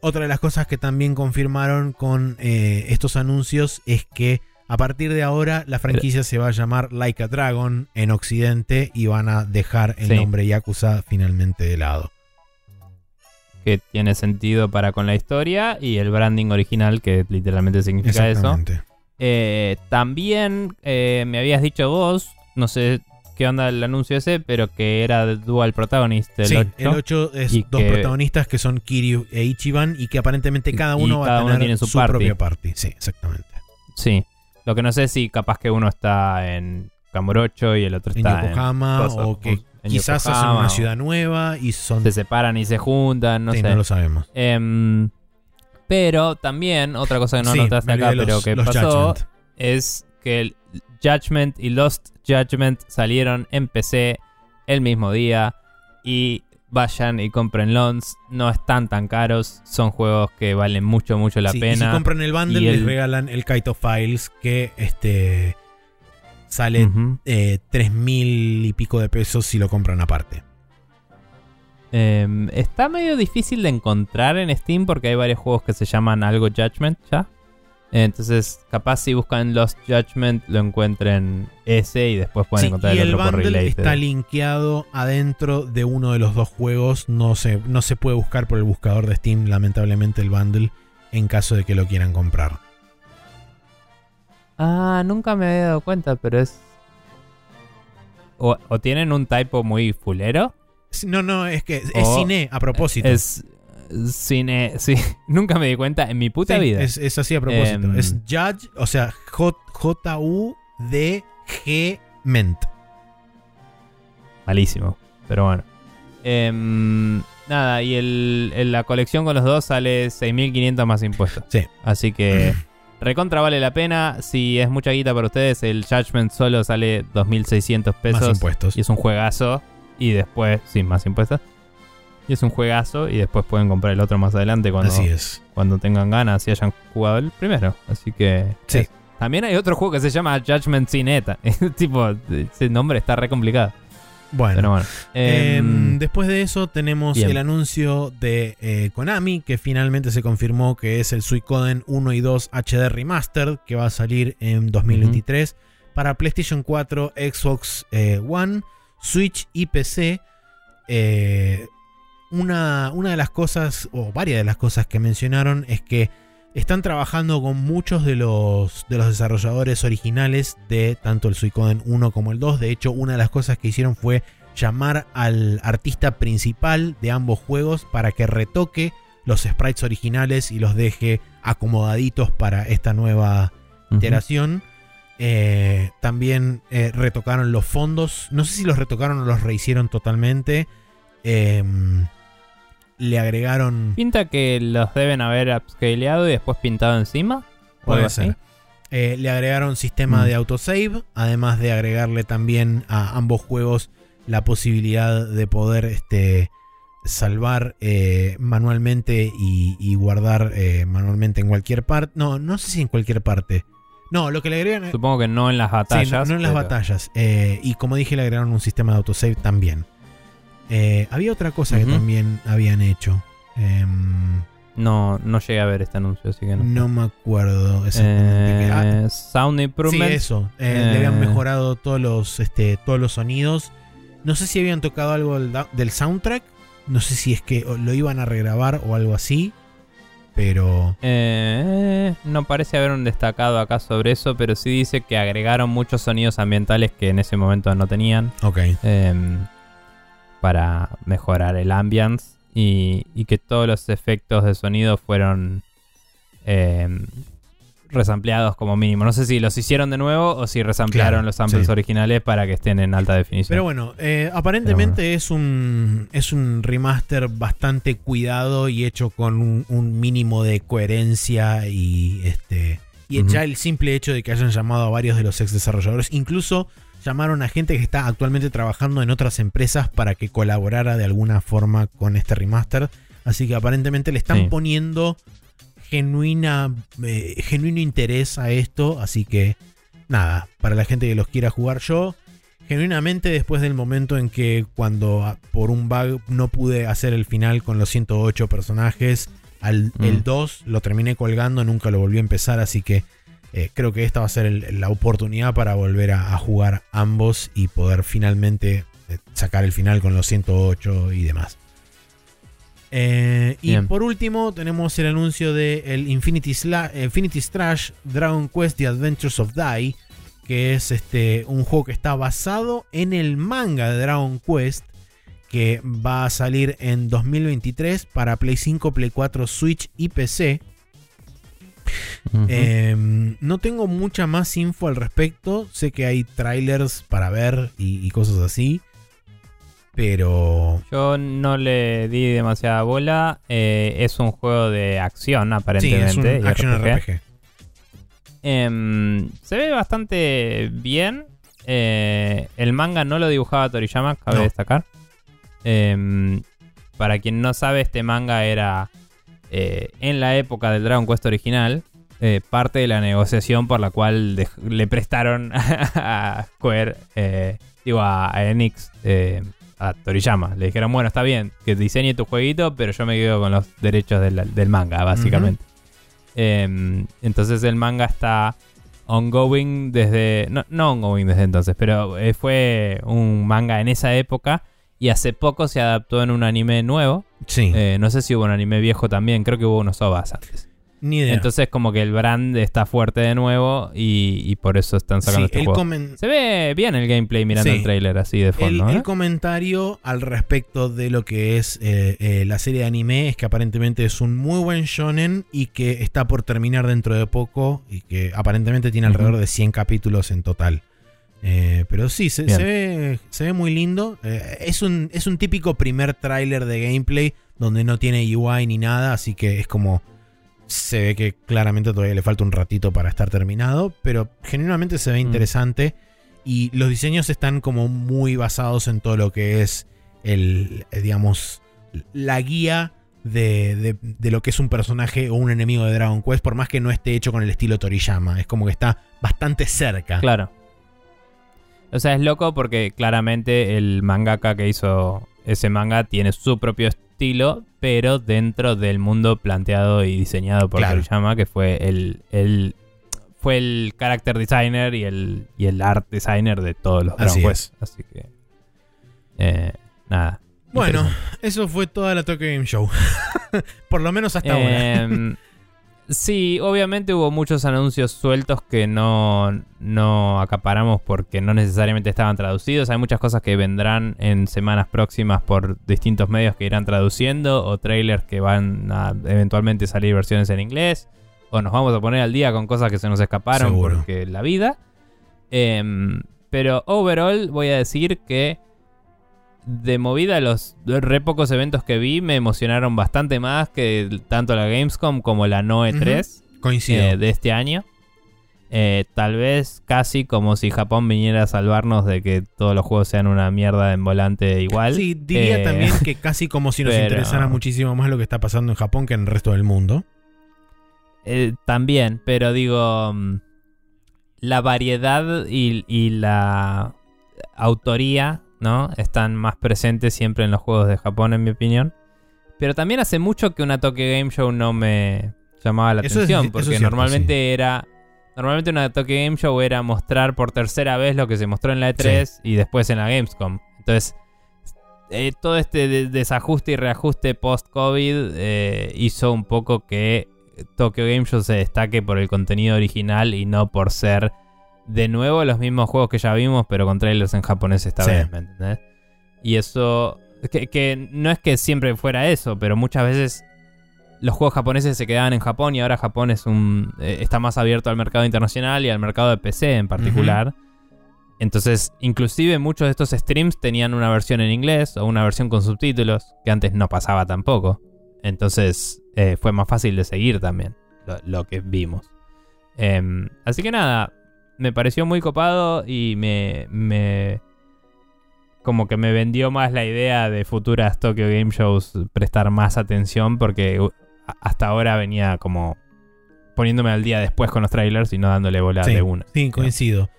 Speaker 2: otra de las cosas que también confirmaron con eh, estos anuncios es que a partir de ahora la franquicia se va a llamar Like a Dragon en Occidente y van a dejar el
Speaker 1: Sí.
Speaker 2: nombre Yakuza finalmente de lado.
Speaker 1: Que tiene sentido para con la historia y el branding original que literalmente significa eso. Eh, también eh, me habías dicho vos, no sé qué onda el anuncio ese, pero que era dual protagonist el
Speaker 2: sí,
Speaker 1: 8.
Speaker 2: el 8 es dos
Speaker 1: que-
Speaker 2: protagonistas que son Kiryu e Ichiban y que aparentemente cada uno va
Speaker 1: cada
Speaker 2: a
Speaker 1: uno
Speaker 2: tener
Speaker 1: tiene
Speaker 2: su,
Speaker 1: su party.
Speaker 2: propia party. Sí, exactamente.
Speaker 1: Sí. Lo que no sé si capaz que uno está en Kamurocho y el otro
Speaker 2: En
Speaker 1: está
Speaker 2: Yokohama
Speaker 1: cosas,
Speaker 2: o que quizás hacen
Speaker 1: Yokohama,
Speaker 2: una
Speaker 1: o-
Speaker 2: ciudad nueva y son...
Speaker 1: se separan y se juntan, no
Speaker 2: sí,
Speaker 1: sé.
Speaker 2: no lo sabemos.
Speaker 1: Em, pero también, otra cosa que no
Speaker 2: Sí,
Speaker 1: notaste acá, pero que pasó,
Speaker 2: Judgment.
Speaker 1: es que el Judgment y Lost Judgment salieron en PC el mismo día y vayan y compren Lons, no están tan caros, son juegos que valen mucho, mucho la
Speaker 2: Sí, y
Speaker 1: pena.
Speaker 2: si compran el bundle
Speaker 1: Y
Speaker 2: les regalan el Kaito Files que este sale
Speaker 1: Ujú.
Speaker 2: eh, tres mil y pico de pesos si lo compran aparte.
Speaker 1: Em, está medio difícil de encontrar en Steam porque hay varios juegos que se llaman algo Judgment ya. Entonces, capaz si buscan Lost Judgment lo encuentren ese y después pueden
Speaker 2: Sí,
Speaker 1: encontrar
Speaker 2: y
Speaker 1: el
Speaker 2: el
Speaker 1: otro por related.
Speaker 2: está linkeado adentro de uno de los dos juegos. No se, no se puede buscar por el buscador de Steam, lamentablemente, el bundle, en caso de que lo quieran comprar.
Speaker 1: Ah, nunca me había dado cuenta, pero es. O, o tienen un typo muy fulero.
Speaker 2: No, no, es que es
Speaker 1: O-
Speaker 2: cine a propósito.
Speaker 1: Es cine. Sí, nunca me di cuenta en mi puta
Speaker 2: Sí,
Speaker 1: vida.
Speaker 2: Es, es así a propósito.
Speaker 1: Em.
Speaker 2: es Judge, o sea, J- J-U-D-G Ment.
Speaker 1: Malísimo. Pero bueno. Em, nada, y el, el- la colección con los dos sale 6.500 más impuestos.
Speaker 2: Sí.
Speaker 1: Así que recontra vale la pena. Si es mucha guita para ustedes, el Judgment solo sale 2.600 pesos.
Speaker 2: Más impuestos.
Speaker 1: Y es un juegazo. Y después, sin más impuestos. Y es un juegazo. Y después pueden comprar el otro más adelante cuando,
Speaker 2: Así es.
Speaker 1: cuando tengan ganas y hayan jugado el primero. Así que.
Speaker 2: Sí.
Speaker 1: es- También hay otro juego que se llama Judgment Cineta. tipo, ese nombre está re complicado.
Speaker 2: Bueno.
Speaker 1: Pero bueno.
Speaker 2: Em,
Speaker 1: Em,
Speaker 2: después de eso tenemos
Speaker 1: bien.
Speaker 2: el anuncio de eh, Konami, que finalmente se confirmó que es el Suicoden 1 y 2 HD Remastered, que va a salir en 2023 para PlayStation 4, Xbox eh, One, Switch y PC. Eh, una, una de las cosas, o varias de las cosas que mencionaron, es que están trabajando con muchos de los, de los desarrolladores originales de tanto el Suicoden 1 como el 2. De hecho, una de las cosas que hicieron fue llamar al artista principal de ambos juegos para que retoque los sprites originales y los deje acomodaditos para esta nueva iteración. Eh, también eh, retocaron los fondos. No sé si los retocaron o los rehicieron totalmente. Em, le agregaron.
Speaker 1: Pinta que los deben haber upscaleado y después pintado encima.
Speaker 2: Puede ser. Eh, le agregaron sistema
Speaker 1: Mm.
Speaker 2: de autosave, además de agregarle también a ambos juegos la posibilidad de poder este, salvar eh, manualmente y, y guardar eh, manualmente en cualquier parte. No, no sé si en cualquier parte. No, lo que le agregan
Speaker 1: Supongo que no en las
Speaker 2: Sí,
Speaker 1: batallas.
Speaker 2: no, no en las
Speaker 1: pero-
Speaker 2: batallas. Eh, y como dije, le agregaron un sistema de autosave también. Eh, había otra cosa que también habían hecho. Em,
Speaker 1: No, no llegué a ver este anuncio, así que no.
Speaker 2: no me acuerdo exactamente. ah,
Speaker 1: Eh, Sound
Speaker 2: Sí,
Speaker 1: Improvement.
Speaker 2: eso. Eh, Le habían
Speaker 1: Eh.
Speaker 2: mejorado todos los, este, todos los sonidos. No sé si habían tocado algo del, del soundtrack. No sé si es que lo iban a regrabar o algo así. Pero.
Speaker 1: Eh, no parece haber un destacado acá sobre eso, pero sí dice que agregaron muchos sonidos ambientales que en ese momento no tenían
Speaker 2: Ok.
Speaker 1: em, para mejorar el ambience y, y que todos los efectos de sonido fueron em, resampleados como mínimo. No sé si los hicieron de nuevo o si resamplearon
Speaker 2: Claro,
Speaker 1: los samples
Speaker 2: sí.
Speaker 1: originales para que estén en alta definición.
Speaker 2: Pero bueno, eh, aparentemente es un es un remaster bastante cuidado y hecho con un, un mínimo de coherencia y este y ya el simple hecho de que hayan llamado a varios de los ex desarrolladores, incluso llamaron a gente que está actualmente trabajando en otras empresas para que colaborara de alguna forma con este remaster. Así que aparentemente le están
Speaker 1: Sí.
Speaker 2: poniendo genuina eh, genuino interés a esto, así que nada, para la gente que los quiera jugar yo genuinamente después del momento en que cuando ah, por un bug no pude hacer el final con los 108 personajes, al
Speaker 1: Mm.
Speaker 2: el 2 lo terminé colgando, nunca lo volví a empezar, así que eh, creo que esta va a ser el- la oportunidad para volver a, a jugar ambos y poder finalmente eh, sacar el final con los 108 y demás. Eh, y por último tenemos el anuncio de el Infinity, Sla- Infinity Strash Dragon Quest The Adventures of Dai, que es este un juego que está basado en el manga de Dragon Quest que va a salir en 2023 para Play 5, Play 4, Switch y PC. Eh, no tengo mucha más info al respecto. Sé que hay trailers para ver y, y cosas así. Pero
Speaker 1: Yo no le di demasiada bola. eh, es un juego de acción,
Speaker 2: sí,
Speaker 1: aparentemente.
Speaker 2: es un
Speaker 1: y
Speaker 2: action
Speaker 1: RPG.
Speaker 2: RPG.
Speaker 1: Em, se ve bastante bien. Eh, el manga no lo dibujaba Toriyama, cabe
Speaker 2: No.
Speaker 1: destacar. Em, para quien no sabe, este manga era eh, en la época del Dragon Quest original. eh, parte de la negociación por la cual le prestaron a Square, eh, digo a, a Enix, eh, a Toriyama. Le dijeron, bueno, está bien, que diseñe tu jueguito, pero yo me quedo con los derechos del, del manga, básicamente. Em, entonces el manga está ongoing desde. No, no ongoing desde entonces, pero fue un manga en esa época. Y hace poco se adaptó en un anime nuevo.
Speaker 2: Sí,
Speaker 1: Eh, no sé si hubo un anime viejo también, creo que hubo unos OVAs antes.
Speaker 2: ni idea.
Speaker 1: Entonces, como que el brand está fuerte de nuevo y, y por eso están sacando
Speaker 2: Sí,
Speaker 1: este
Speaker 2: el,
Speaker 1: juego. Se ve bien el gameplay mirando
Speaker 2: Sí.
Speaker 1: el trailer así de
Speaker 2: el-
Speaker 1: fondo.
Speaker 2: el
Speaker 1: ¿eh?
Speaker 2: comentario al respecto de lo que es eh, eh, la serie de anime es que aparentemente es un muy buen shonen y que está por terminar dentro de poco y que aparentemente tiene alrededor de 100 capítulos en total. Eh, pero sí, se, ve, se ve muy lindo. Eh, es, un, es un típico primer tráiler de gameplay donde no tiene UI ni nada, así que es como... Se ve que claramente todavía le falta un ratito para estar terminado, pero genuinamente se ve
Speaker 1: Mm.
Speaker 2: interesante y los diseños están como muy basados en todo lo que es el, eh, digamos, la guía de, de- de lo que es un personaje o un enemigo de Dragon Quest, por más que no esté hecho con el estilo Toriyama, es como que está bastante cerca.
Speaker 1: Claro. O sea, es loco porque claramente el mangaka que hizo ese manga tiene su propio estilo, pero dentro del mundo planteado y diseñado por
Speaker 2: Claro.
Speaker 1: Toriyama, que fue el, el fue el character designer y el, y el art designer de todos los
Speaker 2: Así es.
Speaker 1: Así que eh, nada.
Speaker 2: Bueno, eso fue toda la Tokyo Game Show. por lo menos hasta ahora.
Speaker 1: Sí, obviamente hubo muchos anuncios sueltos que no, no acaparamos porque no necesariamente estaban traducidos. Hay muchas cosas que vendrán en semanas próximas por distintos medios que irán traduciendo o trailers que van a eventualmente salir versiones en inglés. O nos vamos a poner al día con cosas que se nos escaparon
Speaker 2: Seguro.
Speaker 1: porque la vida. Em, pero overall voy a decir que de movida los re pocos eventos que vi me emocionaron bastante más que tanto la Gamescom como la Noe 3
Speaker 2: Coincido.
Speaker 1: eh, de este año. Eh, tal vez casi como si Japón viniera a salvarnos de que todos los juegos sean una mierda en volante igual.
Speaker 2: sí, diría
Speaker 1: Eh,
Speaker 2: también que casi como si nos
Speaker 1: pero-
Speaker 2: interesara muchísimo más lo que está pasando en Japón que en el resto del mundo.
Speaker 1: También, pero digo, mm, la variedad y, y la autoría, ¿no? Están más presentes siempre en los juegos de Japón, en mi opinión. Pero también hace mucho que una Tokyo Game Show no me llamaba la
Speaker 2: Eso
Speaker 1: atención,
Speaker 2: es
Speaker 1: porque
Speaker 2: cierto,
Speaker 1: normalmente era... Normalmente una Tokyo Game Show era mostrar por tercera vez lo que se mostró en la E3 y después en la Gamescom. Entonces, eh, todo este de- desajuste y reajuste post-COVID eh, hizo un poco que Tokyo Game Show se destaque por el contenido original y no por ser de nuevo los mismos juegos que ya vimos, pero con trailers en japonés esta
Speaker 2: Sí.
Speaker 1: vez, ¿me entendés? Y eso, que, que no es que siempre fuera eso, pero muchas veces los juegos japoneses se quedaban en Japón y ahora Japón es un eh, está más abierto al mercado internacional y al mercado de PC en particular. Entonces, inclusive muchos de estos streams tenían una versión en inglés o una versión con subtítulos, que antes no pasaba tampoco. Entonces, eh, fue más fácil de seguir también lo, lo que vimos. Em, así que nada, me pareció muy copado y me, me... Como que me vendió más la idea de futuras Tokyo Game Shows prestar más atención porque hasta ahora venía como poniéndome al día después con los trailers y no dándole bola
Speaker 2: Sí,
Speaker 1: de una.
Speaker 2: sí, coincido.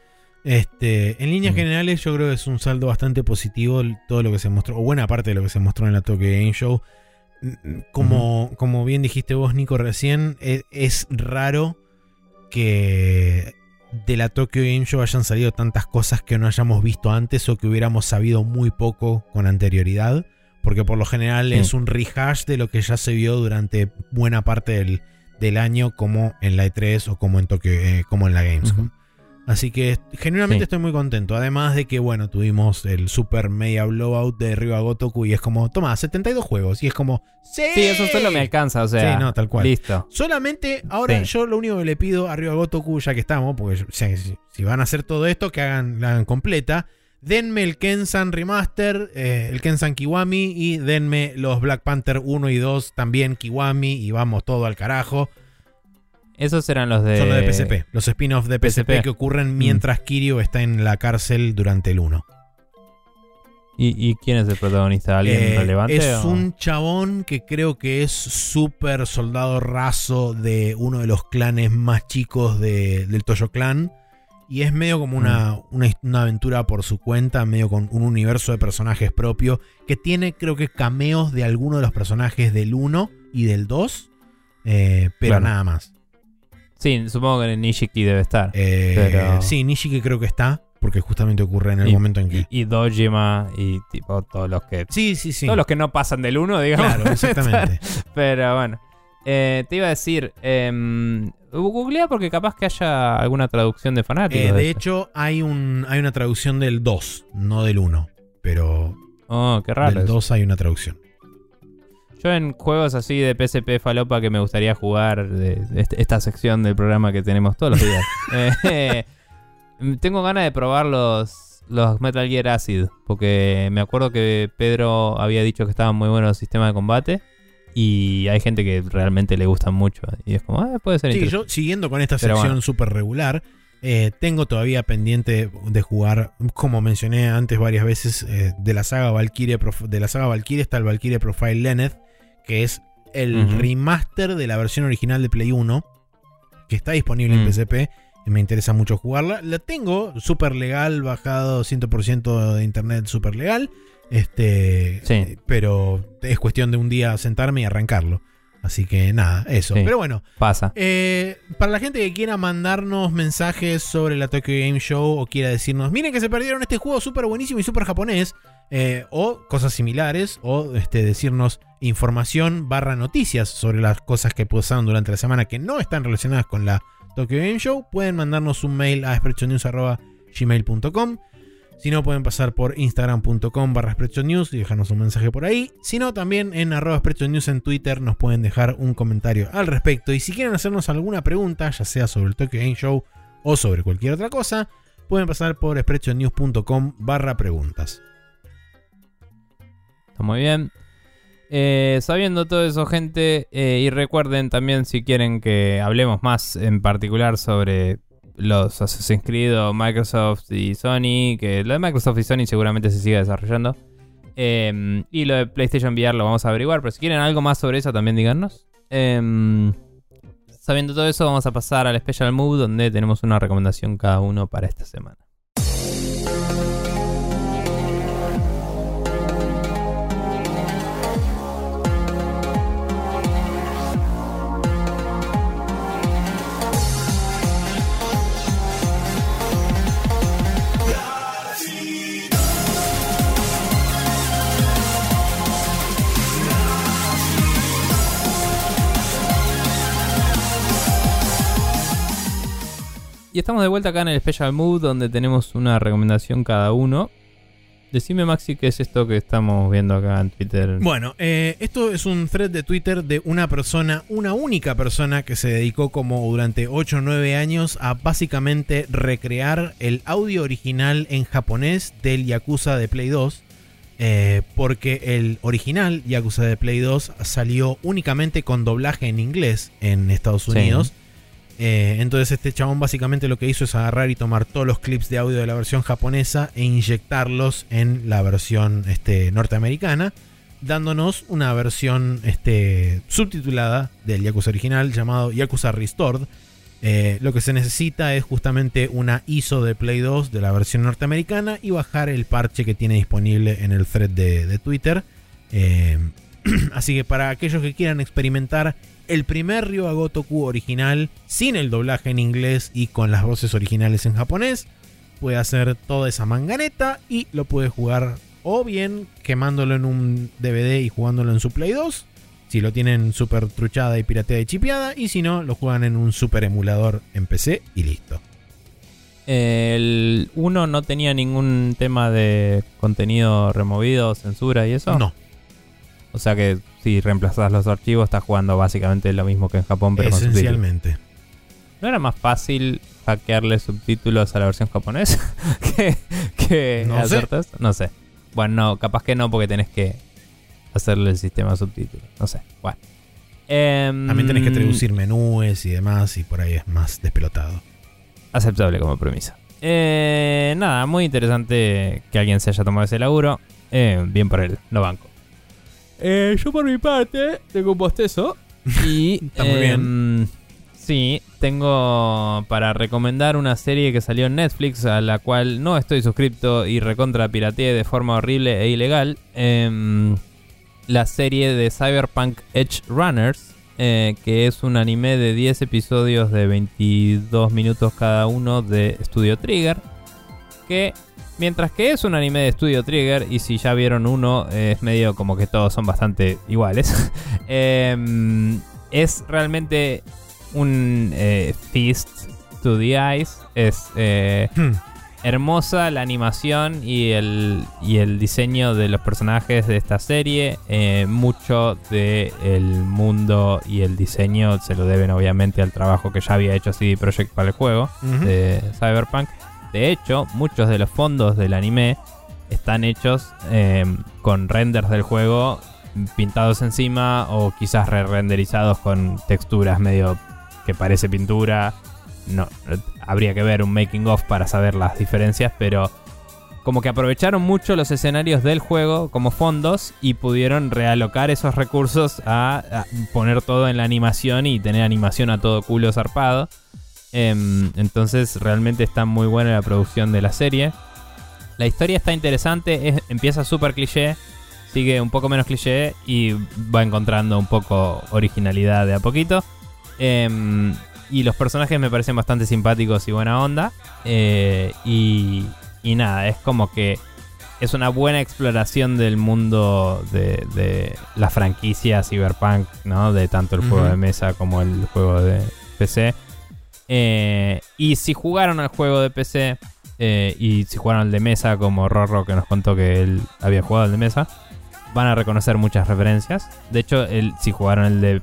Speaker 2: Este, en líneas
Speaker 1: Mm.
Speaker 2: generales, yo creo que es un saldo bastante positivo todo lo que se mostró, o buena parte de lo que se mostró en la Tokyo Game Show. Mm, Como, como bien dijiste vos, Nico, recién, e- es, raro que de la Tokyo Game Show hayan salido tantas cosas que no hayamos visto antes o que hubiéramos sabido muy poco con anterioridad. Porque por lo general
Speaker 1: Sí.
Speaker 2: es un rehash de lo que ya se vio durante buena parte del, del año, como en la E3 o como en Tokyo, eh, como en la Gamescom. Así que genuinamente
Speaker 1: Sí.
Speaker 2: estoy muy contento. Además de que, bueno, tuvimos el super media blowout de Ryuga Gotoku y es como, toma, 72 juegos. Y es como, ¡sí!
Speaker 1: Sí, eso solo me alcanza, o sea.
Speaker 2: Sí, no, tal cual.
Speaker 1: Listo.
Speaker 2: Solamente ahora
Speaker 1: Sí.
Speaker 2: yo lo único que le pido a Ryuga Gotoku, ya que estamos, porque si, van a hacer todo esto, que hagan, la hagan completa. Denme el Kensan Remaster, eh, el Kensan Kiwami y denme los Black Panther 1 y 2 también Kiwami y vamos todo al carajo.
Speaker 1: Esos eran los de.
Speaker 2: Son los de PSP, los spin-offs de PSP,
Speaker 1: PSP.
Speaker 2: que ocurren mientras Kiryu está en la cárcel durante el 1.
Speaker 1: ¿Y, y quién es el protagonista? ¿Alguien
Speaker 2: Eh,
Speaker 1: relevante?
Speaker 2: Es
Speaker 1: o-
Speaker 2: un chabón que creo que es súper soldado raso de uno de los clanes más chicos de- del Toyo Clan. Y es medio como una, una, una aventura por su cuenta, medio con un universo de personajes propio, que tiene creo que cameos de algunos de los personajes del 1 y del 2, eh, pero
Speaker 1: Claro.
Speaker 2: nada más.
Speaker 1: Sí, supongo que en Nishiki debe estar.
Speaker 2: Eh,
Speaker 1: Pero-
Speaker 2: Sí, Nishiki creo que está, porque justamente ocurre en el
Speaker 1: Y-
Speaker 2: momento en que.
Speaker 1: Y, y Dojima y tipo todos los que.
Speaker 2: Sí, sí, sí.
Speaker 1: Todos los que no pasan del 1, digamos.
Speaker 2: Claro, exactamente.
Speaker 1: Pero bueno. Eh, te iba a decir, eh, googlea porque capaz que haya alguna traducción de fanáticos.
Speaker 2: Eh, de
Speaker 1: eso.
Speaker 2: hecho, hay, un, hay una traducción del 2, no del 1. Pero
Speaker 1: Oh, qué raro.
Speaker 2: del
Speaker 1: eso.
Speaker 2: 2 hay una traducción.
Speaker 1: Yo en juegos así de PSP falopa que me gustaría jugar, de, de este- esta sección del programa que tenemos todos los días, eh, tengo ganas de probar los, los Metal Gear Acid, porque me acuerdo que Pedro había dicho que estaban muy buenos los sistemas de combate y hay gente que realmente le gustan mucho. Y es como, ah, puede ser
Speaker 2: Sí, yo siguiendo con esta
Speaker 1: Pero
Speaker 2: sección
Speaker 1: bueno.
Speaker 2: súper regular, eh, tengo todavía pendiente de jugar, como mencioné antes varias veces, eh, de la saga Valkyrie, de la saga Valkyrie está el Valkyrie Profile Lenneth, que es el remaster de la versión original de Play 1, que está disponible en
Speaker 1: Mm.
Speaker 2: PSP. y Me interesa mucho jugarla. La tengo súper legal, bajado 100% de internet súper legal. Este,
Speaker 1: Sí.
Speaker 2: pero es cuestión de un día sentarme y arrancarlo. Así que nada, eso.
Speaker 1: Sí.
Speaker 2: Pero bueno,
Speaker 1: Pasa.
Speaker 2: eh, para la gente que quiera mandarnos mensajes sobre la Tokyo Game Show o quiera decirnos, miren que se perdieron este juego súper buenísimo y súper japonés, eh, o cosas similares, o este, decirnos información barra noticias sobre las cosas que pasaron durante la semana que no están relacionadas con la Tokyo Game Show, pueden mandarnos un mail a sprechonews.gmail.com. Si no, pueden pasar por instagram.com barra News y dejarnos un mensaje por ahí. Si no, también en arroba News en Twitter nos pueden dejar un comentario al respecto. Y si quieren hacernos alguna pregunta, ya sea sobre el Tokyo Game Show o sobre cualquier otra cosa, pueden pasar por sprechonews.com barra preguntas.
Speaker 1: Está muy bien. Eh, sabiendo todo eso, gente, eh, y recuerden también si quieren que hablemos más en particular sobre los Assassin's Creed Microsoft y Sony, que lo de Microsoft y Sony seguramente se siga desarrollando. Eh, y lo de PlayStation VR lo vamos a averiguar, pero si quieren algo más sobre eso también díganos. Eh, sabiendo todo eso, vamos a pasar al Special Move, donde tenemos una recomendación cada uno para esta semana. Y estamos de vuelta acá en el Special Mood donde tenemos una recomendación cada uno. Decime Maxi qué es esto que estamos viendo acá en Twitter.
Speaker 2: Bueno, eh, esto es un thread de Twitter de una persona, una única persona que se dedicó como durante 8 o 9 años a básicamente recrear el audio original en japonés del Yakuza de Play 2. eh, porque el original Yakuza de Play 2 salió únicamente con doblaje en inglés en Estados
Speaker 1: Sí.
Speaker 2: Eh, entonces este chabón básicamente lo que hizo es agarrar y tomar todos los clips de audio de la versión japonesa e inyectarlos en la versión este, norteamericana, dándonos una versión este, subtitulada del Yakuza original llamado Yakuza Restored. Eh, lo que se necesita es justamente una ISO de Play 2 de la versión norteamericana y bajar el parche que tiene disponible en el thread de, de Twitter. Eh, así que para aquellos que quieran experimentar el primer Ryo Gotoku original sin el doblaje en inglés y con las voces originales en japonés, puede hacer toda esa manganeta y lo puede jugar o bien quemándolo en un DVD y jugándolo en su Play 2, si lo tienen super truchada y pirateada y chipeada, y si no, lo juegan en un super emulador en PC y listo.
Speaker 1: El 1 no tenía ningún tema de contenido removido, censura y eso.
Speaker 2: No,
Speaker 1: O sea que si reemplazas los archivos estás jugando básicamente lo mismo que en Japón, pero con subtítulos.
Speaker 2: esencialmente.
Speaker 1: ¿No era más fácil hackearle subtítulos a la versión japonesa que, que
Speaker 2: No
Speaker 1: hacer
Speaker 2: sé.
Speaker 1: No sé. Bueno, no, capaz que no porque tenés que hacerle el sistema de subtítulos. No sé. Bueno. Em,
Speaker 2: También tenés que traducir menúes y demás, y por ahí es más despelotado.
Speaker 1: Aceptable como premisa. Eh, nada, muy interesante que alguien se haya tomado ese laburo. Eh, bien por él, lo banco. Eh, yo por mi parte tengo un bostezo. Y
Speaker 2: Está muy
Speaker 1: em, Sí, tengo para recomendar una serie que salió en Netflix a la cual no estoy suscripto y recontra pirateé de forma horrible e ilegal. Em, la serie de Cyberpunk Edge Runners, eh, que es un anime de 10 episodios de 22 minutos cada uno de Studio Trigger. Que mientras que es un anime de Studio Trigger, y si ya vieron uno, eh, es medio como que todos son bastante iguales, em, es realmente un eh, feast to the eyes. Es... eh,
Speaker 2: Hmm.
Speaker 1: hermosa la animación y el, y el diseño de los personajes de esta serie. Eh, mucho del mundo y el diseño se lo deben obviamente al trabajo que ya había hecho CD Projekt para el juego de Cyberpunk. De hecho, muchos de los fondos del anime están hechos eh, con renders del juego pintados encima o quizás re-renderizados con texturas medio que parece pintura. No, habría que ver un making of para saber las diferencias, pero como que aprovecharon mucho los escenarios del juego como fondos y pudieron realocar esos recursos a poner todo en la animación y tener animación a todo culo zarpado. Em, entonces realmente está muy buena la producción de la serie. La historia está interesante, es- empieza súper cliché, sigue un poco menos cliché y va encontrando un poco originalidad de a poquito. Em, y los personajes me parecen bastante simpáticos y buena onda. Eh, y, y nada, es como que es una buena exploración del mundo de, de la franquicia Cyberpunk, ¿no? De tanto el juego de mesa como el juego de PC. Eh, y si jugaron al juego de PC eh, y si jugaron al de mesa, como Rorro que nos contó que él había jugado al de mesa, van a reconocer muchas referencias. De hecho, el, si jugaron el de,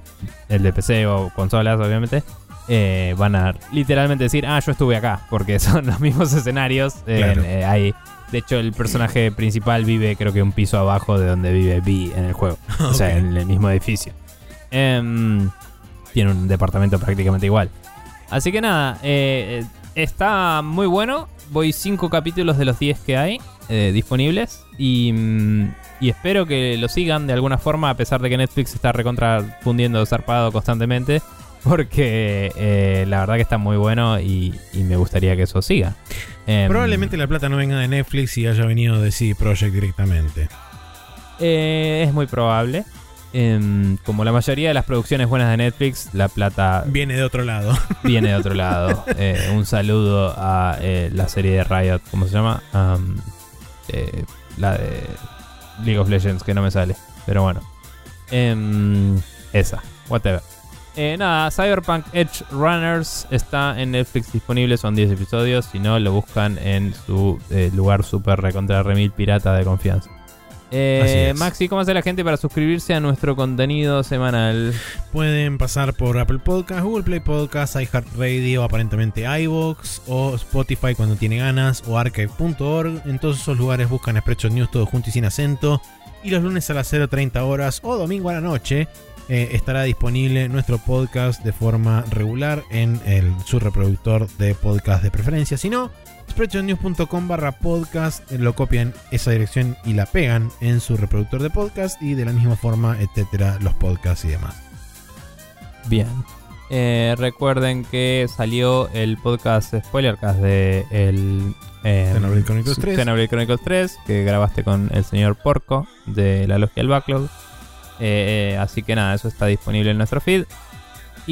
Speaker 1: el de PC o consolas, obviamente, eh, van a literalmente decir, ah, yo estuve acá, porque son los mismos escenarios.
Speaker 2: Claro.
Speaker 1: hay- de hecho, el personaje principal vive, creo que un piso abajo de donde vive B en el juego. O sea, en el mismo edificio. Em, tiene un departamento prácticamente igual. Así que nada, eh, eh, está muy bueno. Voy 5 capítulos de los 10 que hay eh, disponibles. Y, mm, y espero que lo sigan de alguna forma, a pesar de que Netflix está recontra fundiendo zarpado constantemente. Porque eh, la verdad que está muy bueno y, y me gustaría que eso siga. Em,
Speaker 2: Probablemente la plata no venga de Netflix y haya venido de CD Projekt directamente.
Speaker 1: eh, es muy probable. Em, como la mayoría de las producciones buenas de Netflix, la plata
Speaker 2: Viene de otro lado.
Speaker 1: viene de otro lado. Eh, un saludo a eh, la serie de Riot, ¿cómo se llama? Am, eh, la de League of Legends, que no me sale. Pero bueno. Em, esa, whatever. Eh, nada, Cyberpunk Edge Runners está en Netflix disponible, son 10 episodios. Si no, lo buscan en su lugar super recontra remil pirata de confianza. Eh. Maxi, ¿cómo hace la gente para suscribirse a nuestro contenido semanal?
Speaker 2: Pueden pasar por Apple Podcast, Google Play Podcast, iHeartRadio, aparentemente iVoox o Spotify cuando tiene ganas o archive.org. En todos esos lugares buscan Spreadshot News todo junto y sin acento. Y los lunes a las 0.30 horas o domingo a la noche eh, estará disponible nuestro podcast de forma regular en el, su reproductor de podcast de preferencia. Si no, spreadshotnews.com barra podcast, eh, lo copian esa dirección y la pegan en su reproductor de podcast y de la misma forma, etcétera, los podcasts y demás.
Speaker 1: Bien. Eh, recuerden que salió el podcast Spoilercast de el eh,
Speaker 2: Chronicles 3.
Speaker 1: Xenoblade Chronicles 3 que grabaste con el señor Porco de la Logia del Backlog. Eh, así que nada, eso está disponible en nuestro feed.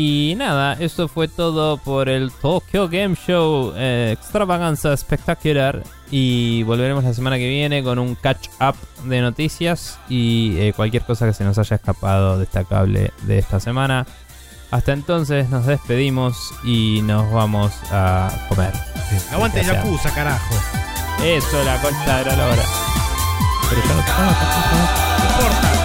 Speaker 1: Y nada, eso fue todo por el Tokyo Game Show eh, Extravaganza Espectacular. Y volveremos la semana que viene con un catch up de noticias y eh, cualquier cosa que se nos haya escapado destacable de esta semana. Hasta entonces nos despedimos y nos vamos a comer.
Speaker 2: Aguante
Speaker 1: Ya sea.
Speaker 2: Yakuza, carajo.
Speaker 1: Eso, la concha de la lora. Pero ya no-
Speaker 2: No importa.